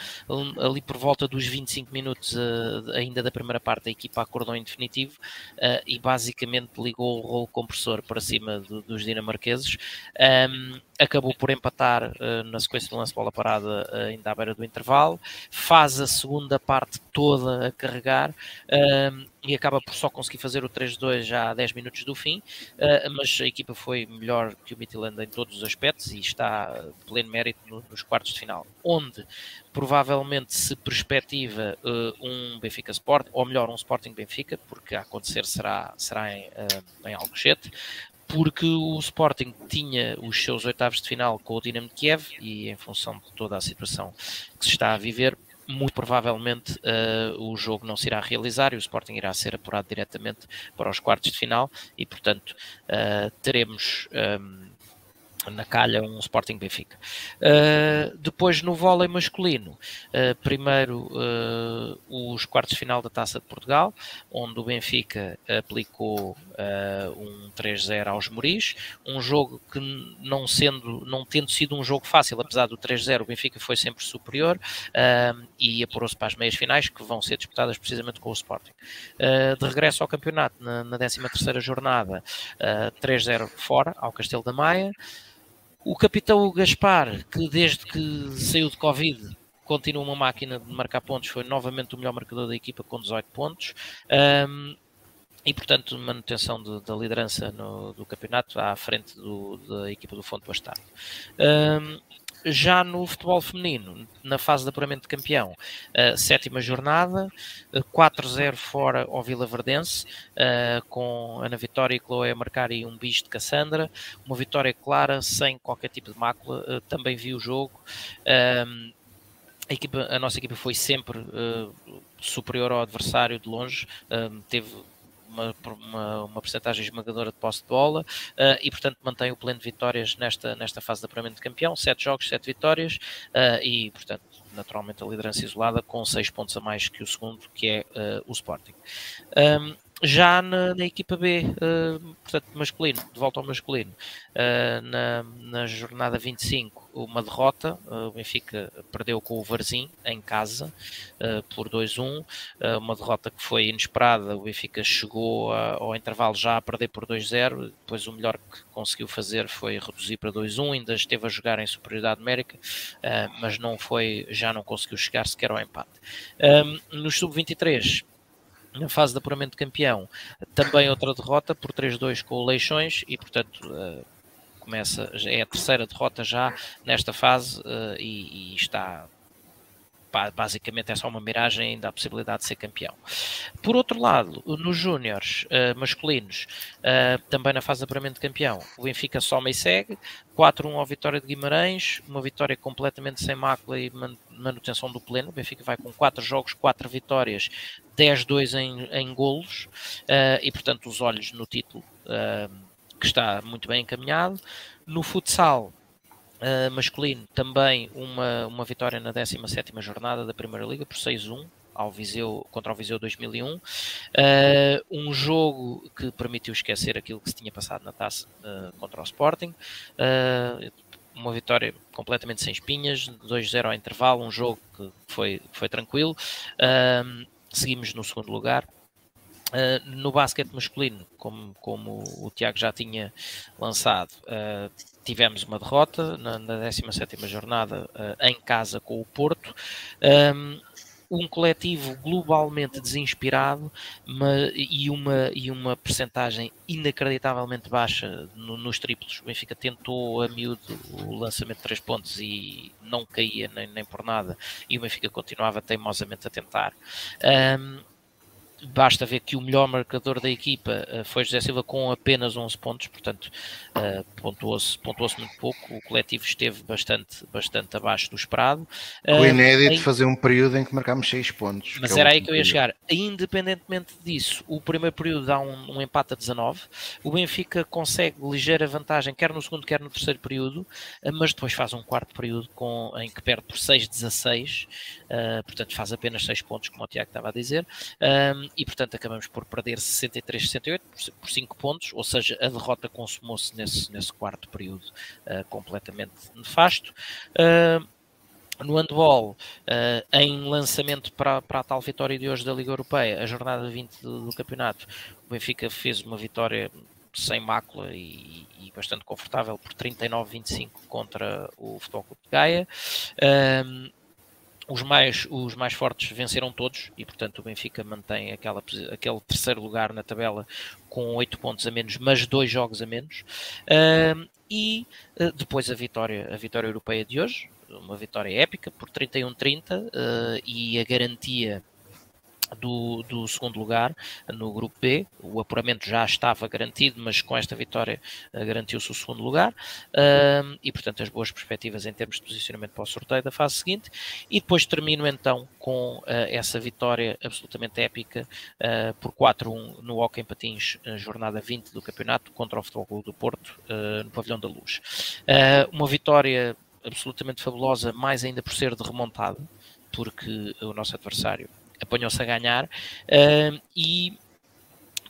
ali por volta dos 25 minutos uh, ainda da primeira parte, a equipa acordou em definitivo uh, e basicamente ligou o rolo compressor para cima do, dos dinamarqueses. Um, acabou por empatar uh, na sequência do lance bola parada uh, ainda à beira do intervalo, faz a segunda parte toda a carregar uh, e acaba por só conseguir fazer o 3-2 já a 10 minutos do fim, uh, mas a equipa foi melhor que o Midtjylland em todos os aspectos e está de pleno mérito no, nos quartos de final, onde provavelmente se perspectiva um Benfica Sport, ou melhor, um Sporting Benfica, porque a acontecer será, será em, em Alcochete, porque o Sporting tinha os seus oitavos de final com o Dinamo de Kiev e em função de toda a situação que se está a viver, muito provavelmente uh, o jogo não se irá realizar e o Sporting irá ser apurado diretamente para os quartos de final e portanto uh, teremos um, ehm, na calha um Sporting Benfica. Uh, depois no vôlei masculino, uh, primeiro uh, os quartos de final da Taça de Portugal, onde o Benfica aplicou um 3-0 aos Moris, um jogo que não sendo, não tendo sido um jogo fácil, apesar do 3-0, o Benfica foi sempre superior e apurou-se para as meias finais, que vão ser disputadas precisamente com o Sporting. de regresso ao campeonato, na, na 13 terceira jornada, 3-0 fora, ao Castelo da Maia, o capitão Gaspar, que desde que saiu de Covid continua uma máquina de marcar pontos, foi novamente o melhor marcador da equipa com 18 pontos. Um, e portanto manutenção de, da liderança no, do campeonato à frente do, da equipa do Fonte Bastardo. Um, já no futebol feminino, na fase de apuramento de campeão, uh, sétima jornada, uh, 4-0 fora ao Vila Verdense, uh, com Ana Vitória e Chloe a marcar e um bicho de Cassandra, uma vitória clara, sem qualquer tipo de mácula, também vi o jogo. a, equipa, a nossa equipa foi sempre superior ao adversário de longe, teve uma, uma, uma porcentagem esmagadora de posse de bola uh, e, portanto, mantém o pleno de vitórias nesta, nesta fase de apuramento de campeão. Sete jogos, sete vitórias uh, e, portanto, naturalmente a liderança isolada com seis pontos a mais que o segundo, que é uh, o Sporting. Um, já na, na, equipa B, uh, portanto, masculino, de volta ao masculino, uh, na, na, jornada 25, uma derrota. Uh, o Benfica perdeu com o Varzim em casa por 2-1. uma derrota que foi inesperada. O Benfica chegou a, ao intervalo já a perder por 2-0. Depois, o melhor que conseguiu fazer foi reduzir para 2-1. Ainda esteve a jogar em superioridade numérica, mas não foi, já não conseguiu chegar sequer ao empate. no sub-23 na fase de apuramento de campeão, também outra derrota por 3-2 com o Leixões e, portanto, uh, começa, é a terceira derrota já nesta fase uh, e, e, está basicamente é só uma miragem ainda a possibilidade de ser campeão. Por outro lado, nos júniores uh, masculinos, uh, também na fase de apuramento de campeão, o Benfica soma e segue, 4-1 ao Vitória de Guimarães, uma vitória completamente sem mácula e manutenção do pleno, o Benfica vai com 4 jogos, 4 vitórias, 10-2 em, em golos, uh, e portanto os olhos no título, que está muito bem encaminhado. No futsal, Uh, masculino, também uma, uma vitória na 17 jornada da Primeira Liga por 6-1 ao Viseu, contra o Viseu 2001. Uh, ah, um jogo que permitiu esquecer aquilo que se tinha passado na taça uh, contra o Sporting. uma vitória completamente sem espinhas, 2-0 ao intervalo, um jogo que foi, foi tranquilo. seguimos no segundo lugar. Uh, no basquete masculino, como, como o Tiago já tinha lançado, uh, tivemos uma derrota na, na 17 jornada uh, em casa com o Porto. Um, um coletivo globalmente desinspirado mas, e, uma, e uma percentagem inacreditavelmente baixa no, nos triplos. O Benfica tentou a miúdo o lançamento de três pontos e não caía nem, nem por nada, e o Benfica continuava teimosamente a tentar. Um, basta ver que o melhor marcador da equipa uh, foi José Silva com apenas 11 pontos, portanto uh, pontuou-se pontuou muito pouco, o coletivo esteve bastante, bastante abaixo do esperado. Uh, o inédito em... fazer um período em que marcámos 6 pontos. Mas é era aí que eu ia chegar. Independentemente disso, o primeiro período dá um, um, empate a 19, o Benfica consegue ligeira vantagem, quer no segundo, quer no terceiro período, mas depois faz um quarto período com, em que perde por 6-16, portanto faz apenas 6 pontos, como o Tiago estava a dizer e portanto acabamos por perder 63-68 por 5 pontos, ou seja, a derrota consumou-se nesse, nesse quarto período uh, completamente nefasto. Uh, no handball, uh, em lançamento para, para a tal vitória de hoje da Liga Europeia, a jornada 20 do, do campeonato, o Benfica fez uma vitória sem mácula e, e bastante confortável por 39-25 contra o Futebol Clube de Gaia. Os mais, os mais fortes venceram todos e, portanto, o Benfica mantém aquela, aquele terceiro lugar na tabela com 8 pontos a menos, mas dois jogos a menos. Uh, e uh, depois a vitória, a vitória europeia de hoje, uma vitória épica por 31-30 uh, e a garantia do, do, segundo lugar no grupo B. O apuramento já estava garantido, mas com esta vitória uh, garantiu-se o segundo lugar e, portanto, as boas perspectivas em termos de posicionamento para o sorteio da fase seguinte. E depois termino então com uh, essa vitória absolutamente épica por 4-1 no Hockey em Patins, jornada 20 do campeonato, contra o Futebol Clube do Porto, no Pavilhão da Luz. uma vitória absolutamente fabulosa, mais ainda por ser de remontada, porque o nosso adversário apanhou-se a ganhar uh, e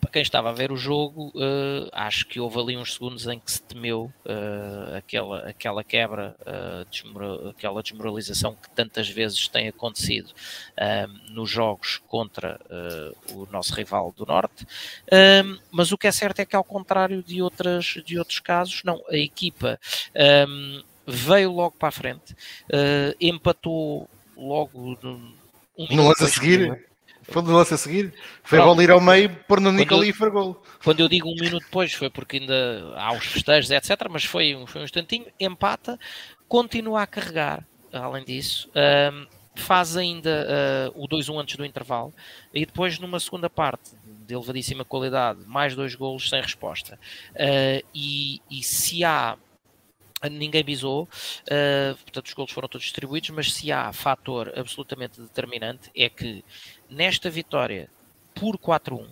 para quem estava a ver o jogo, uh, acho que houve ali uns segundos em que se temeu uh, aquela, aquela quebra, uh, desmoral, aquela desmoralização que tantas vezes tem acontecido nos jogos contra o nosso rival do Norte. mas o que é certo é que, ao contrário de, outras, de outros casos, não, a equipa um, veio logo para a frente, empatou logo no lance a seguir? Foi do lance a seguir. Foi bola ir ao meio, pôr no Nico ali e foi gol. Quando eu digo um minuto depois, foi porque ainda há os festejos, etc. Mas foi, foi um instantinho, empata, continua a carregar. Além disso, um, faz ainda uh, o 2-1 antes do intervalo e depois numa segunda parte de elevadíssima qualidade, mais dois golos sem resposta. Uh, e, e se há ninguém bisou, uh, portanto os golos foram todos distribuídos, mas se há fator absolutamente determinante é que nesta vitória por 4-1, um,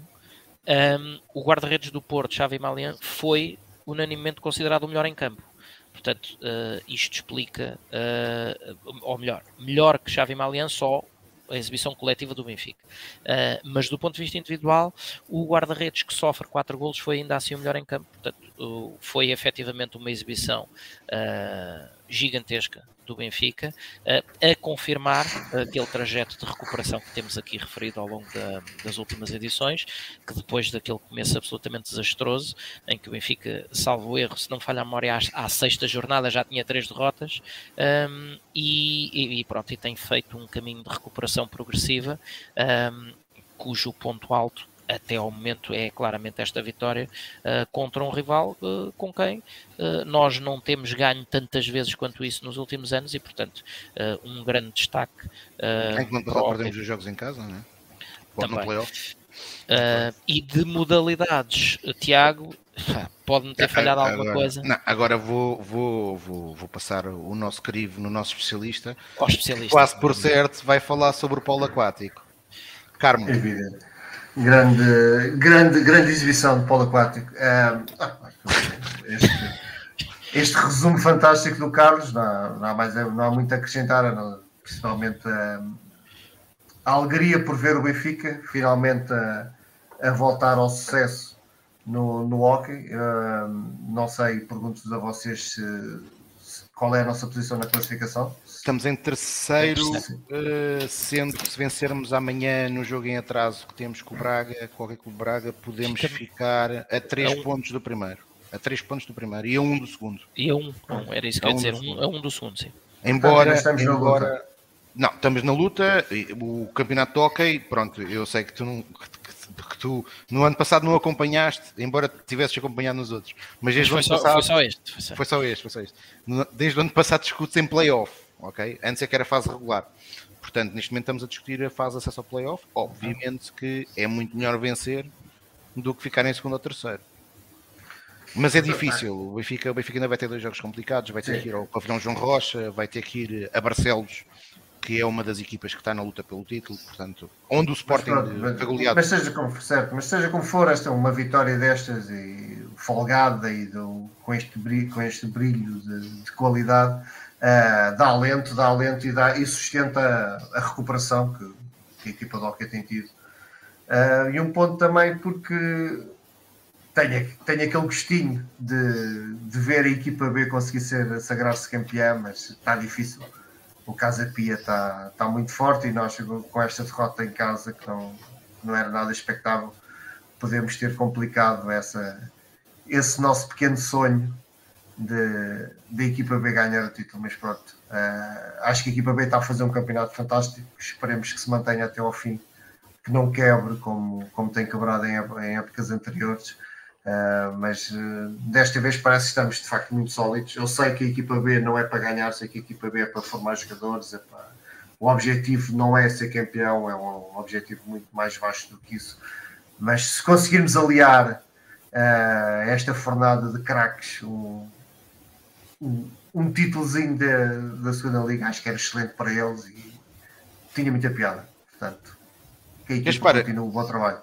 ehm, o guarda-redes do Porto, Xavi Malian, foi unanimemente considerado o melhor em campo. Portanto, uh, isto explica, uh, ou melhor, melhor que Xavi Malian só a exibição coletiva do Benfica. Uh, mas do ponto de vista individual, o guarda-redes que sofre 4 golos foi ainda assim o melhor em campo. Portanto, foi efetivamente uma exibição uh, gigantesca do Benfica, a confirmar aquele trajeto de recuperação que temos aqui referido ao longo da, das últimas edições, que depois daquele começo absolutamente desastroso, em que o Benfica, salvo erro, se não falha a memória, à, à sexta jornada já tinha três derrotas, um, e, e, pronto, e tem feito um caminho de recuperação progressiva, um, cujo ponto alto até ao momento é claramente esta vitória uh, contra um rival uh, com quem uh, nós não temos ganho tantas vezes quanto isso nos últimos anos e, portanto, um grande destaque. Uh, que não perdemos os jogos em casa, não é? Pode Também. e de modalidades, Tiago, pode-me ter falhado agora, alguma coisa. Não, agora vou, vou, vou, vou passar o nosso crivo no nosso especialista. Especialista. Quase por certo vai falar sobre o polo aquático. Carmo. Evidente. Grande, grande, grande exibição de polo aquático. Ah, este, este, resumo fantástico do Carlos, não, não, há, mais, não há muito a acrescentar, não, principalmente a, a, alegria por ver o Benfica finalmente a, a voltar ao sucesso no, no hockey. Não sei, pergunto-vos a vocês se, qual é a nossa posição na classificação? Estamos em terceiro, uh, sendo que se vencermos amanhã no jogo em atraso que temos com o Braga, qualquer clube Braga, podemos Fica... ficar a 3 é um... pontos do primeiro. A 3 pontos do primeiro e a 1 um do segundo. E a 1, um, não, era isso que eu ia dizer, um, a 1 um do segundo, sim. Embora, estamos embora, não, estamos na luta, o campeonato toca e pronto, eu sei que tu não, que tu no ano passado não acompanhaste, embora tivesses acompanhado nos outros. Mas desde mas o ano só, passado. Foi só este. Foi só. foi só este, foi só este. Desde o ano passado discutes em playoff, ok? Antes é que era fase regular. Portanto, neste momento estamos a discutir a fase de acesso ao playoff. Obviamente que é muito melhor vencer do que ficar em segundo ou terceiro. Mas é difícil. O Benfica, o Benfica ainda vai ter dois jogos complicados. Vai ter que ir ao Pavilhão João Rocha, vai ter que ir a Barcelos que é uma das equipas que está na luta pelo título, portanto, onde o Sporting mas, foi goleado. Mas seja como certo, mas seja como for, esta uma vitória destas e folgada e do, com este brilho, com este brilho de, de qualidade uh, dá alento, dá alento e, dá, e sustenta a, a recuperação que, que, a equipa do Hockey tem tido. Uh, e um ponto também porque tenho, tenho aquele gostinho de, de ver a equipa B conseguir ser sagrar-se campeã, mas está difícil o Casa Pia está, está muito forte e nós com esta derrota em casa que não, não era nada expectável podemos ter complicado essa, esse nosso pequeno sonho de equipa B ganhar o título, mas pronto uh, acho que a equipa B está a fazer um campeonato fantástico esperemos que se mantenha até ao fim que não quebre como, como tem quebrado em, em épocas anteriores Uh, mas uh, desta vez parece que estamos de facto muito sólidos. Eu sei que a equipa B não é para ganhar, sei que a equipa B é para formar jogadores. É para... O objetivo não é ser campeão, é um objetivo muito mais vasto do que isso. Mas se conseguirmos aliar esta fornada de craques, um, um, um títulozinho da, da segunda liga, acho que era excelente para eles e tinha muita piada. Portanto, que a equipa continue o bom trabalho.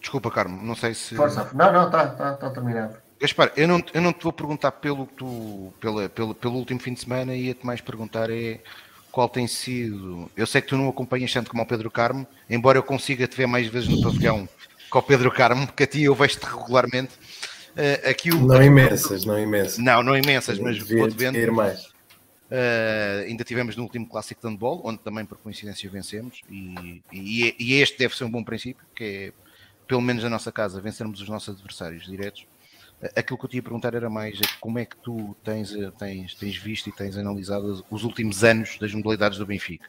Desculpa, Carmo, não sei se. Força, não, não, está tá, tá terminado. Gaspar, eu não, eu não te vou perguntar pelo, tu, pela, pelo, pelo último fim de semana, ia-te mais perguntar é qual tem sido. Eu sei que tu não acompanhas tanto como o Pedro Carmo, embora eu consiga te ver mais vezes no pavilhão que o Pedro Carmo, porque a ti eu vejo-te regularmente. Uh, aqui o, não imensas, não imensas. Não, não imensas, mas vou-te vendo. Ir mais. Uh, ainda tivemos no último clássico de handball, onde também por coincidência vencemos, e, e, e, este deve ser um bom princípio, que é pelo menos na nossa casa, vencermos os nossos adversários diretos. Aquilo que eu te ia perguntar era mais como é que tu tens, eh, tens, tens visto e tens analisado os últimos anos das modalidades do Benfica.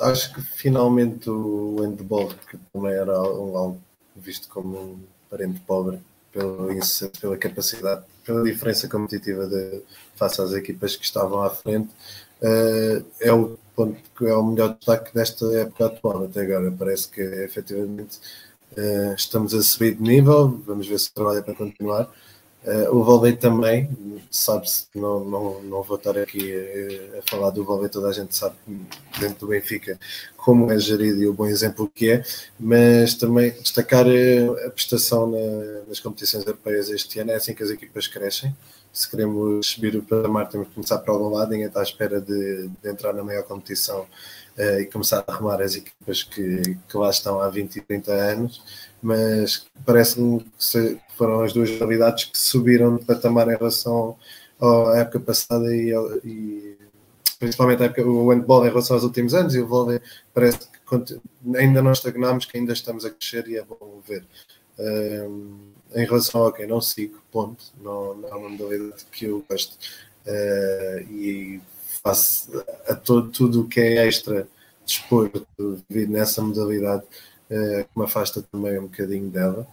acho que finalmente o handball, que também era algo visto como um parente pobre, pela, pela capacidade, pela diferença competitiva de, face às equipas que estavam à frente, uh, é o ponto é o melhor destaque desta época atual até agora. Parece que efetivamente uh, estamos a subir de nível, vamos ver se trabalha para continuar. Uh, o vôlei também, sabe-se, não, não, não vou estar aqui a, a, falar do vôlei, toda a gente sabe dentro do Benfica como é gerido e o bom exemplo que é, mas também destacar a prestação na, nas competições europeias este ano, é assim que as equipas crescem. Se queremos subir o patamar, temos que começar para algum lado, ninguém está à espera de, de entrar na maior competição uh, e começar a arrumar as equipas que, que lá estão há 20 e 30 anos mas parece-me que foram as duas realidades que subiram de patamar em relação à época passada e, e principalmente a época, o handball em relação aos últimos anos e o vôlei parece que ainda não estagnamos, que ainda estamos a crescer e é bom ver. Um, em relação ao que não sigo, ponto, não, não é uma modalidade que eu gosto uh, e faço a todo, tudo o que é extra desporto devido nessa modalidade uh, que me afasta também um bocadinho dela.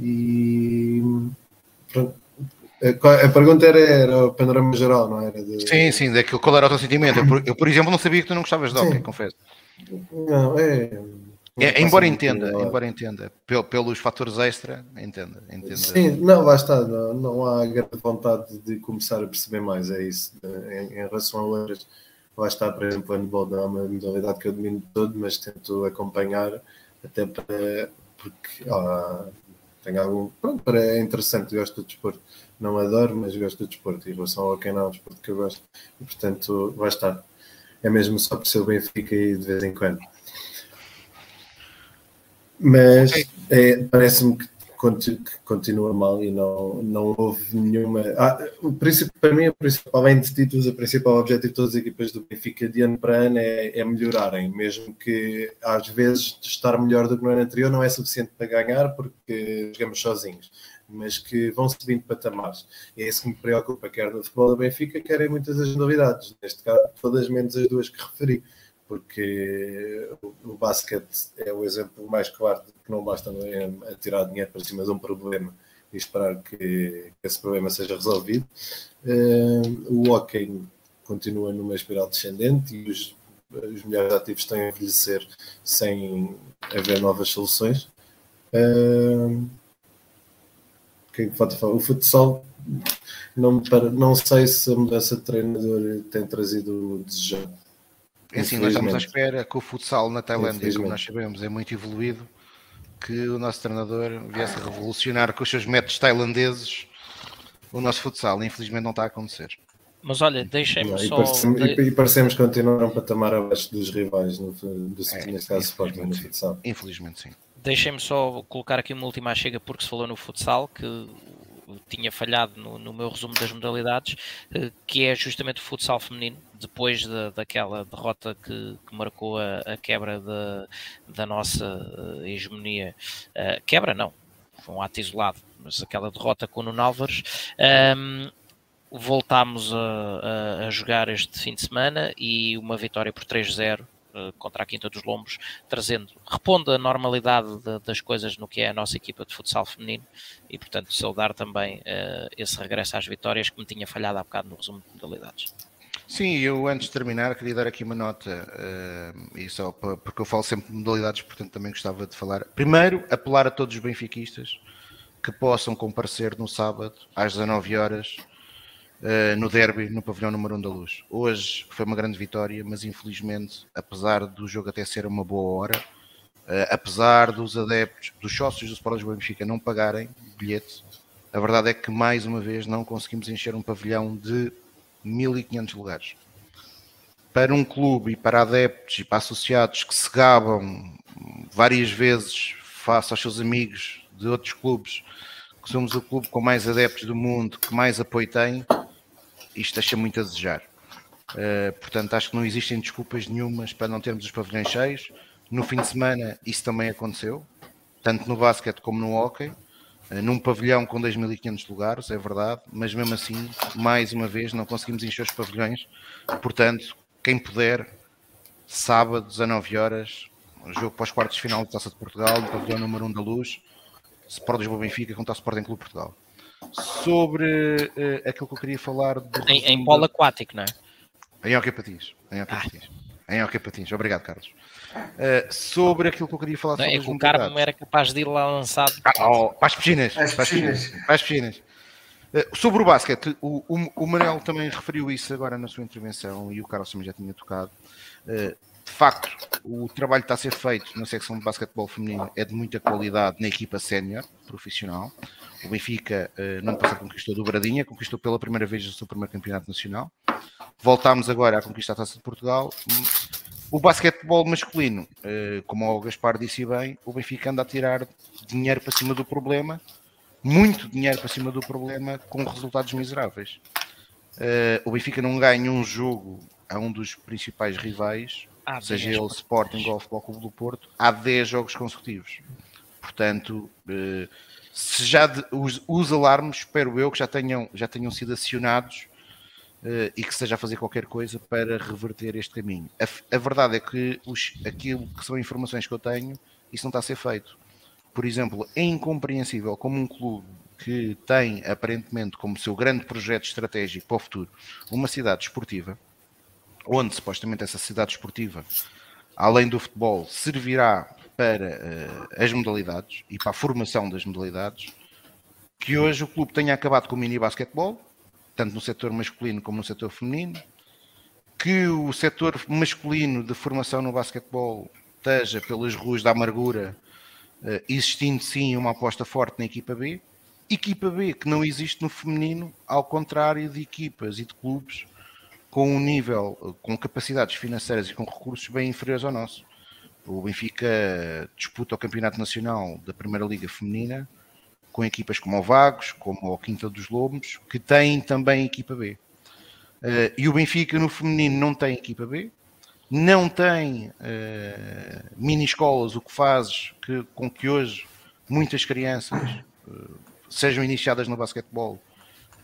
E pronto. A pergunta era, era o panorama geral, não era? De... Sim, sim, daquilo, qual era o teu sentimento? Eu por, eu, por exemplo, não sabia que tu não gostavas de hockey, confesso. Não, é. É, embora entenda, embora entenda, pelos fatores extra, entenda, entenda. Sim, não, lá está, não, não há grande vontade de começar a perceber mais, é isso. Em, em relação a outras, lá está, por exemplo, o handball não é uma modalidade que eu domino todo, mas tento acompanhar até para porque ah, tem algum. Pronto, é interessante, gosto do desporto. Não adoro, mas gosto do desporto. Em relação ao não, é o desporto que eu gosto. E portanto, vai estar. É mesmo só por ser o Benfica e de vez em quando. Mas é, parece-me que que continua mal e não, não houve nenhuma. Ah, o princípio, para mim, o principal, além de títulos, o principal objetivo de todas as equipas do Benfica de ano para ano é, é melhorarem, mesmo que às vezes estar melhor do que no ano anterior não é suficiente para ganhar porque jogamos sozinhos, mas que vão subindo patamares. É isso que me preocupa, quer no futebol do Benfica, quer em muitas das novidades, neste caso, todas menos as duas que referi porque o, basquete é o exemplo mais claro de que não basta tirar dinheiro para cima de um problema e esperar que, esse problema seja resolvido. Uh, o hockey continua numa espiral descendente e os, os melhores ativos estão a envelhecer sem haver novas soluções. Uh, que pode falar? O futsal não, não sei se a mudança de treinador tem trazido o desejado é assim, nós estamos à espera que o futsal na Tailândia, como nós sabemos, é muito evoluído, que o nosso treinador viesse a revolucionar com os seus métodos tailandeses o nosso futsal. Infelizmente não está a acontecer. Mas olha, deixem-me só. Parecemos, e parecemos continuar um patamar abaixo dos rivais, no, do, é, neste caso, Sporting no futsal. Infelizmente, sim. Deixem-me só colocar aqui uma última chega, porque se falou no futsal, que tinha falhado no, no, meu resumo das modalidades, eh, que é justamente o futsal feminino, depois de, daquela derrota que, que marcou a, a quebra de, da nossa eh, hegemonia. Uh, quebra não, foi um ato isolado, mas aquela derrota com o Nuno Álvares. Um, ehm, voltámos a, a, a, jogar este fim de semana e uma vitória por 3-0 eh, contra a Quinta dos Lombos, trazendo, repondo a normalidade de, das coisas no que é a nossa equipa de futsal feminino e, portanto, saudar também uh, esse regresso às vitórias que me tinha falhado há bocado no resumo de modalidades. Sim, eu antes de terminar queria dar aqui uma nota, uh, e só para, porque eu falo sempre de modalidades, portanto também gostava de falar. Primeiro, apelar a todos os benfiquistas que possam comparecer no sábado às 19 horas uh, no derby no pavilhão número 1 da Luz. Hoje foi uma grande vitória, mas infelizmente, apesar do jogo até ser uma boa hora, uh, apesar dos adeptos, dos sócios do Sport Lisboa Benfica não pagarem bilhete, a verdade é que mais uma vez não conseguimos encher um pavilhão de 1500 lugares. Para um clube e para adeptos e para associados que se gabam várias vezes face aos seus amigos de outros clubes, que somos o clube com mais adeptos do mundo, que mais apoio tem, isto deixa muito a desejar. Uh, portanto, acho que não existem desculpas nenhumas para não termos os pavilhões cheios. No fim de semana, isso também aconteceu, tanto no basquete como no hockey, uh, num pavilhão com 2.500 lugares, é verdade, mas mesmo assim, mais uma vez, não conseguimos encher os pavilhões. Portanto, quem puder, sábado, 19 horas, jogo para os quartos de final da Taça de Portugal, no pavilhão número 1 da Luz, Sport Lisboa Benfica contra o Sporting Clube Portugal. Sobre uh, aquilo que eu queria falar em, em polo aquático, não é? Em hockey patins. Em hockey ah. patins. Em hockey patins. Obrigado, Carlos. Uh, sobre aquilo que eu queria falar não, sobre é que o Carmo era capaz de ir lá lançado. Ah, oh, para as piscinas. As para as piscinas. Para as piscinas. Uh, sobre o basquete, o, o, o Manel também referiu isso agora na sua intervenção e o Carlos também já tinha tocado. Uh, de facto, o trabalho que está a ser feito na secção de basquetebol feminino é de muita qualidade na equipa sénior, profissional. O Benfica, uh, no ano passado, conquistou do Bradinha, conquistou pela primeira vez o seu primeiro campeonato nacional. Voltámos agora a conquistar a Taça de Portugal. O basquetebol masculino, uh, como o Gaspar disse bem, o Benfica anda a tirar dinheiro para cima do problema, muito dinheiro para cima do problema, com resultados miseráveis. Uh, o Benfica não ganha um jogo a um dos principais rivais seja ele Sporting ou Futebol Clube do Porto, há 10 jogos consecutivos. Portanto, eh, se já de, os, os, alarmes, espero eu, que já tenham, já tenham sido acionados eh, e que seja a fazer qualquer coisa para reverter este caminho. A, a verdade é que os, aquilo que são informações que eu tenho, isso não está a ser feito. Por exemplo, é incompreensível como um clube que tem aparentemente como seu grande projeto estratégico para o futuro uma cidade esportiva, onde supostamente essa cidade esportiva, além do futebol, servirá para uh, as modalidades e para a formação das modalidades, que hoje o clube tenha acabado com o mini basquetebol, tanto no setor masculino como no setor feminino, que o setor masculino de formação no basquetebol esteja pelas ruas da amargura, uh, existindo sim uma aposta forte na equipa B, equipa B que não existe no feminino, ao contrário de equipas e de clubes com um nível, com capacidades financeiras e com recursos bem inferiores ao nosso. O Benfica disputa o Campeonato Nacional da Primeira Liga Feminina com equipas como o Vagos, como o Quinta dos Lobos, que têm também equipa B. Uh, e o Benfica no feminino não tem equipa B, não tem uh, mini escolas, o que faz que, com que hoje muitas crianças uh, sejam iniciadas no basquetebol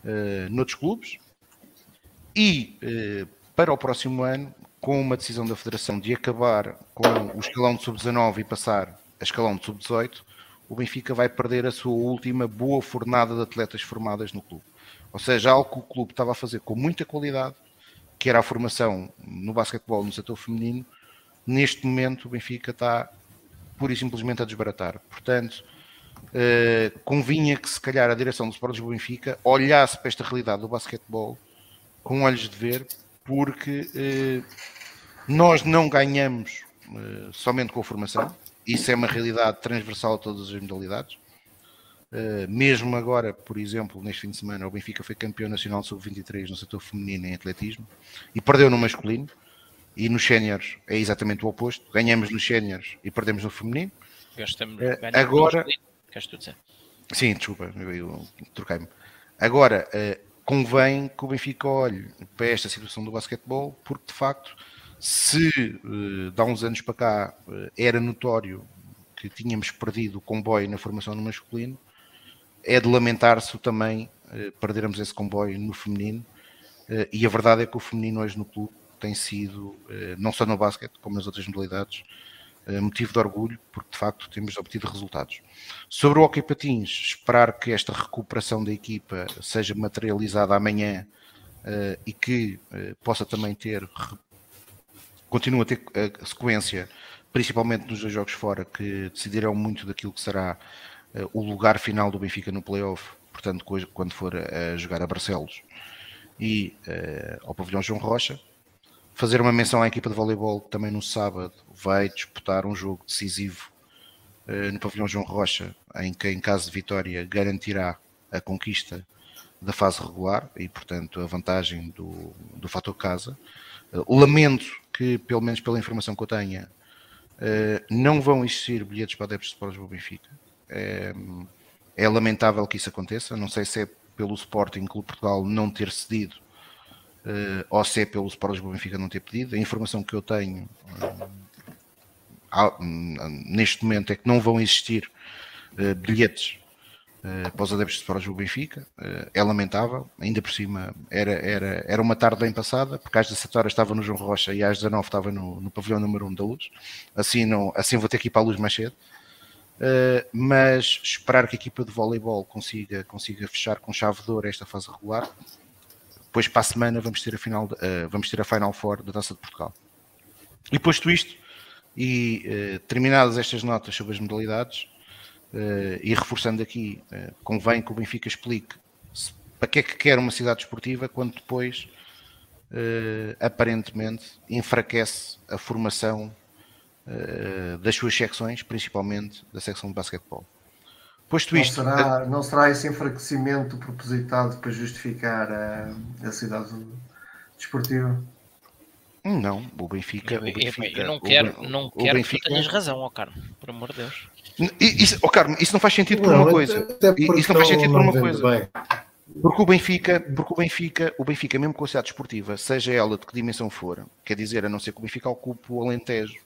uh, noutros clubes e eh, para o próximo ano, com uma decisão da Federação de acabar com o escalão de sub-19 e passar a escalão de sub-18, o Benfica vai perder a sua última boa fornada de atletas formadas no clube. Ou seja, algo que o clube estava a fazer com muita qualidade, que era a formação no basquetebol no setor feminino, neste momento o Benfica está pura e simplesmente a desbaratar. Portanto, eh, convinha que se calhar a direção do Sport do Benfica olhasse para esta realidade do basquetebol com olhos de ver, porque eh, nós não ganhamos eh, somente com a formação, isso é uma realidade transversal a todas as modalidades. Uh, mesmo agora, por exemplo, neste fim de semana, o Benfica foi campeão nacional sub-23 no setor feminino em atletismo e perdeu no masculino. E nos séniores é exatamente o oposto. Ganhamos nos séniores e perdemos no feminino. Gastamos, uh, agora, sim, desculpa, eu, eu troquei-me. Agora, uh, convém que o Benfica olhe para esta situação do basquetebol, porque de facto, se uh, há uns anos para cá uh, era notório que tínhamos perdido o comboio na formação no masculino, é de lamentar-se também uh, perdermos esse comboio no feminino. E a verdade é que o feminino hoje no clube tem sido, não só no basquete, como nas outras modalidades, eh, motivo de orgulho, porque de facto temos obtido resultados. Sobre o Hockey Patins, esperar que esta recuperação da equipa seja materializada amanhã uh, e que uh, possa também ter, continue a ter a sequência, principalmente nos dois jogos fora, que decidirão muito daquilo que será o lugar final do Benfica no playoff, portanto, quando for a jogar a Barcelos e ao Pavilhão João Rocha fazer uma menção à equipa de voleibol que também no sábado vai disputar um jogo decisivo uh, no pavilhão João Rocha, em que em caso de vitória garantirá a conquista da fase regular e portanto a vantagem do, do fator casa. Uh, lamento que, pelo menos pela informação que eu tenha, uh, não vão existir bilhetes para adeptos de Sport do Benfica. É, é lamentável que isso aconteça. Não sei se é pelo Sporting Clube Portugal não ter cedido uh, ou se é pelo Sport Lisboa Benfica não ter pedido. A informação que eu tenho uh, neste momento é que não vão existir uh, bilhetes uh, para os adeptos de Sport do Benfica. É lamentável, ainda por cima era, era, era uma tarde bem passada, porque às 17 horas estava no João Rocha e às 19 estava no, no pavilhão número 1 da Luz. Assim, não, assim vou ter que ir para a luz mais cedo. Uh, mas esperar que a equipa de voleibol consiga, consiga fechar com chave de ouro esta fase regular. Depois para a semana vamos ter a final, uh, vamos ter a Final Four da Taça de Portugal. E posto isto, e uh, terminadas estas notas sobre as modalidades, e reforçando aqui, convém que o Benfica explique se, para que é que quer uma cidade esportiva quando depois aparentemente enfraquece a formação das suas secções, principalmente da secção de basquetebol. Posto não isto. Será, não será esse enfraquecimento propositado para justificar a, a cidade desportiva? Não, o Benfica. Eu, o Benfica, eu não quero, o, não quero Benfica, que tu tenhas razão, ó Carmo, por amor de Deus. Isso, oh Carmo, isso não faz sentido por não, uma coisa. Isso não faz sentido por uma coisa. Bem. Porque o Benfica, porque o Benfica, o Benfica, mesmo com a cidade desportiva, seja ela de que dimensão for, quer dizer, a não ser que o Benfica ocupe o Alentejo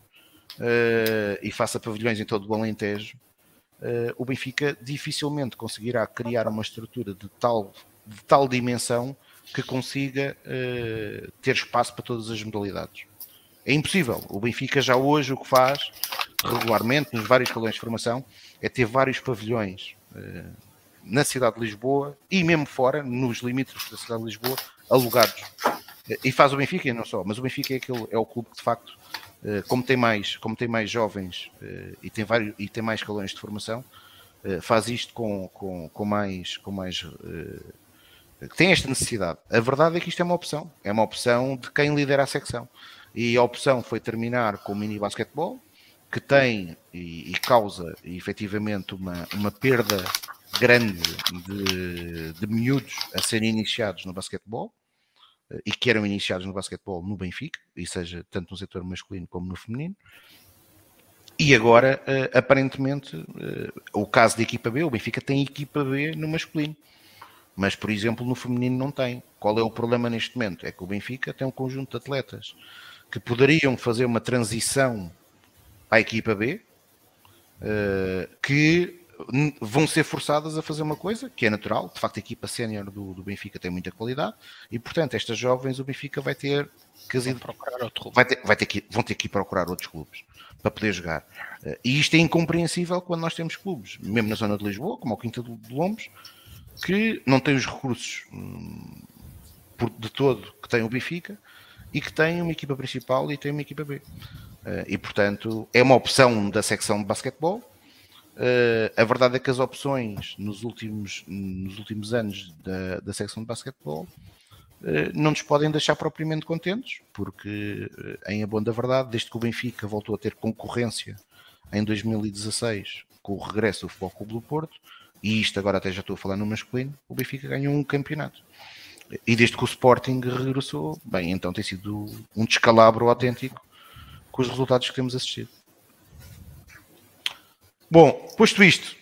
uh, e faça pavilhões em todo o Alentejo, uh, o Benfica dificilmente conseguirá criar uma estrutura de tal, de tal dimensão que consiga uh, ter espaço para todas as modalidades. É impossível. O Benfica já hoje o que faz regularmente nos vários escalões de formação é ter vários pavilhões na cidade de Lisboa e mesmo fora, nos limites da cidade de Lisboa, alugados. E faz o Benfica e não só, mas o Benfica é, aquele, é o clube que de facto eh, como tem mais, como tem mais jovens eh, e tem vários e tem mais escalões de formação, eh, faz isto com, com, com mais, com mais tem esta necessidade. A verdade é que isto é uma opção, é uma opção de quem lidera a secção. E a opção foi terminar com o mini basquetebol, que tem e, e causa efetivamente uma, uma perda grande de, de miúdos a serem iniciados no basquetebol e que eram iniciados no basquetebol no Benfica, e seja tanto no setor masculino como no feminino. E agora, uh, aparentemente, uh, o caso da equipa B, o Benfica tem equipa B no masculino, mas, por exemplo, no feminino não tem. Qual é o problema neste momento? É que o Benfica tem um conjunto de atletas que poderiam fazer uma transição à equipa B, uh, que vão ser forçadas a fazer uma coisa que é natural. De facto, a equipa sénior do, do, Benfica tem muita qualidade e, portanto, estas jovens o Benfica vai ter que procurar outro clube. Vai ter, vai ter que, vão ter que ir procurar outros clubes para poder jogar. Eh, e isto é incompreensível quando nós temos clubes, mesmo na zona de Lisboa, como o Quinta de Lombos, que não têm os recursos hum, de todo que tem o Benfica e que tem uma equipa principal e tem uma equipa B. Eh, e, portanto, é uma opção da secção de basquetebol a verdade é que as opções nos últimos, nos últimos anos da, da secção de basquetebol uh, não nos podem deixar propriamente contentes, porque, uh, em a boa da verdade, desde que o Benfica voltou a ter concorrência em 2016 com o regresso do Futebol Clube do Porto, e isto agora até já estou a falar no masculino, o Benfica ganhou um campeonato. E desde que o Sporting regressou, bem, então tem sido um descalabro autêntico com os resultados que temos assistido. Bom, posto isto,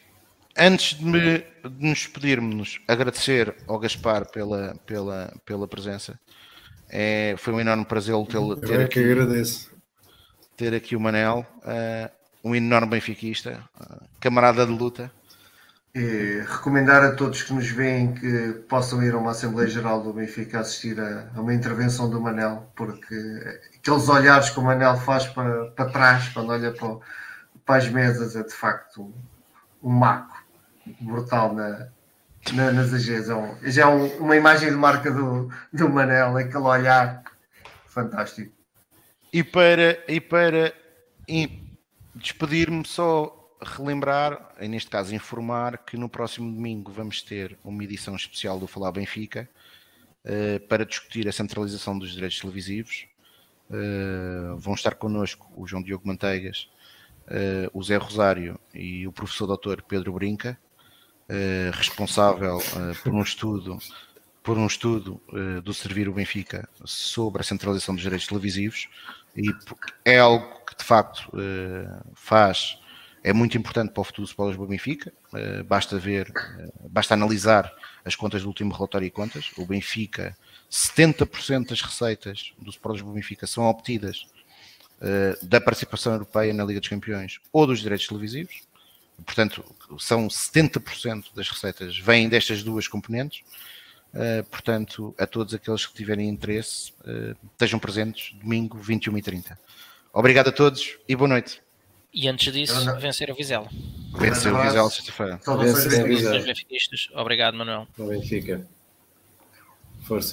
antes de, me, de nos despedirmos, agradecer ao Gaspar pela, pela, pela presença. É, foi um enorme prazer tê-lo ter, é aqui, agradeço. ter aqui o Manel, uh, um enorme benfiquista, uh, camarada de luta. E recomendar a todos que nos veem que possam ir a uma Assembleia Geral do Benfica assistir a, a uma intervenção do Manel, porque aqueles olhares que o Manel faz para, para trás, quando olha para o as mesas é de facto um maco brutal na, na, nas AGs. É já é um, uma imagem de marca do, do Manel, aquele olhar fantástico. E para, e para despedir-me, só relembrar, e neste caso informar, que no próximo domingo vamos ter uma edição especial do Falar Benfica uh, para discutir a centralização dos direitos televisivos. Uh, vão estar connosco o João Diogo Manteigas uh, o Zé Rosário e o professor doutor Pedro Brinca, uh, responsável uh, por um estudo por um estudo do Servir o Benfica sobre a centralização dos direitos televisivos e é algo que de facto faz é muito importante para o futuro do Sport Lisboa Benfica. basta ver, basta analisar as contas do último relatório e contas. O Benfica, 70% das receitas do Sport Lisboa Benfica são obtidas eh, da participação europeia na Liga dos Campeões ou dos direitos televisivos. portanto, são 70% das receitas vêm destas duas componentes. Uh, portanto, a todos aqueles que tiverem interesse, uh, estejam presentes domingo 21 e 30. Obrigado a todos e boa noite. E antes disso, vencer o Vizela. Vencer o Vizela sexta-feira. Vencer o Vizela. Obrigado, Manuel. O Benfica. Força.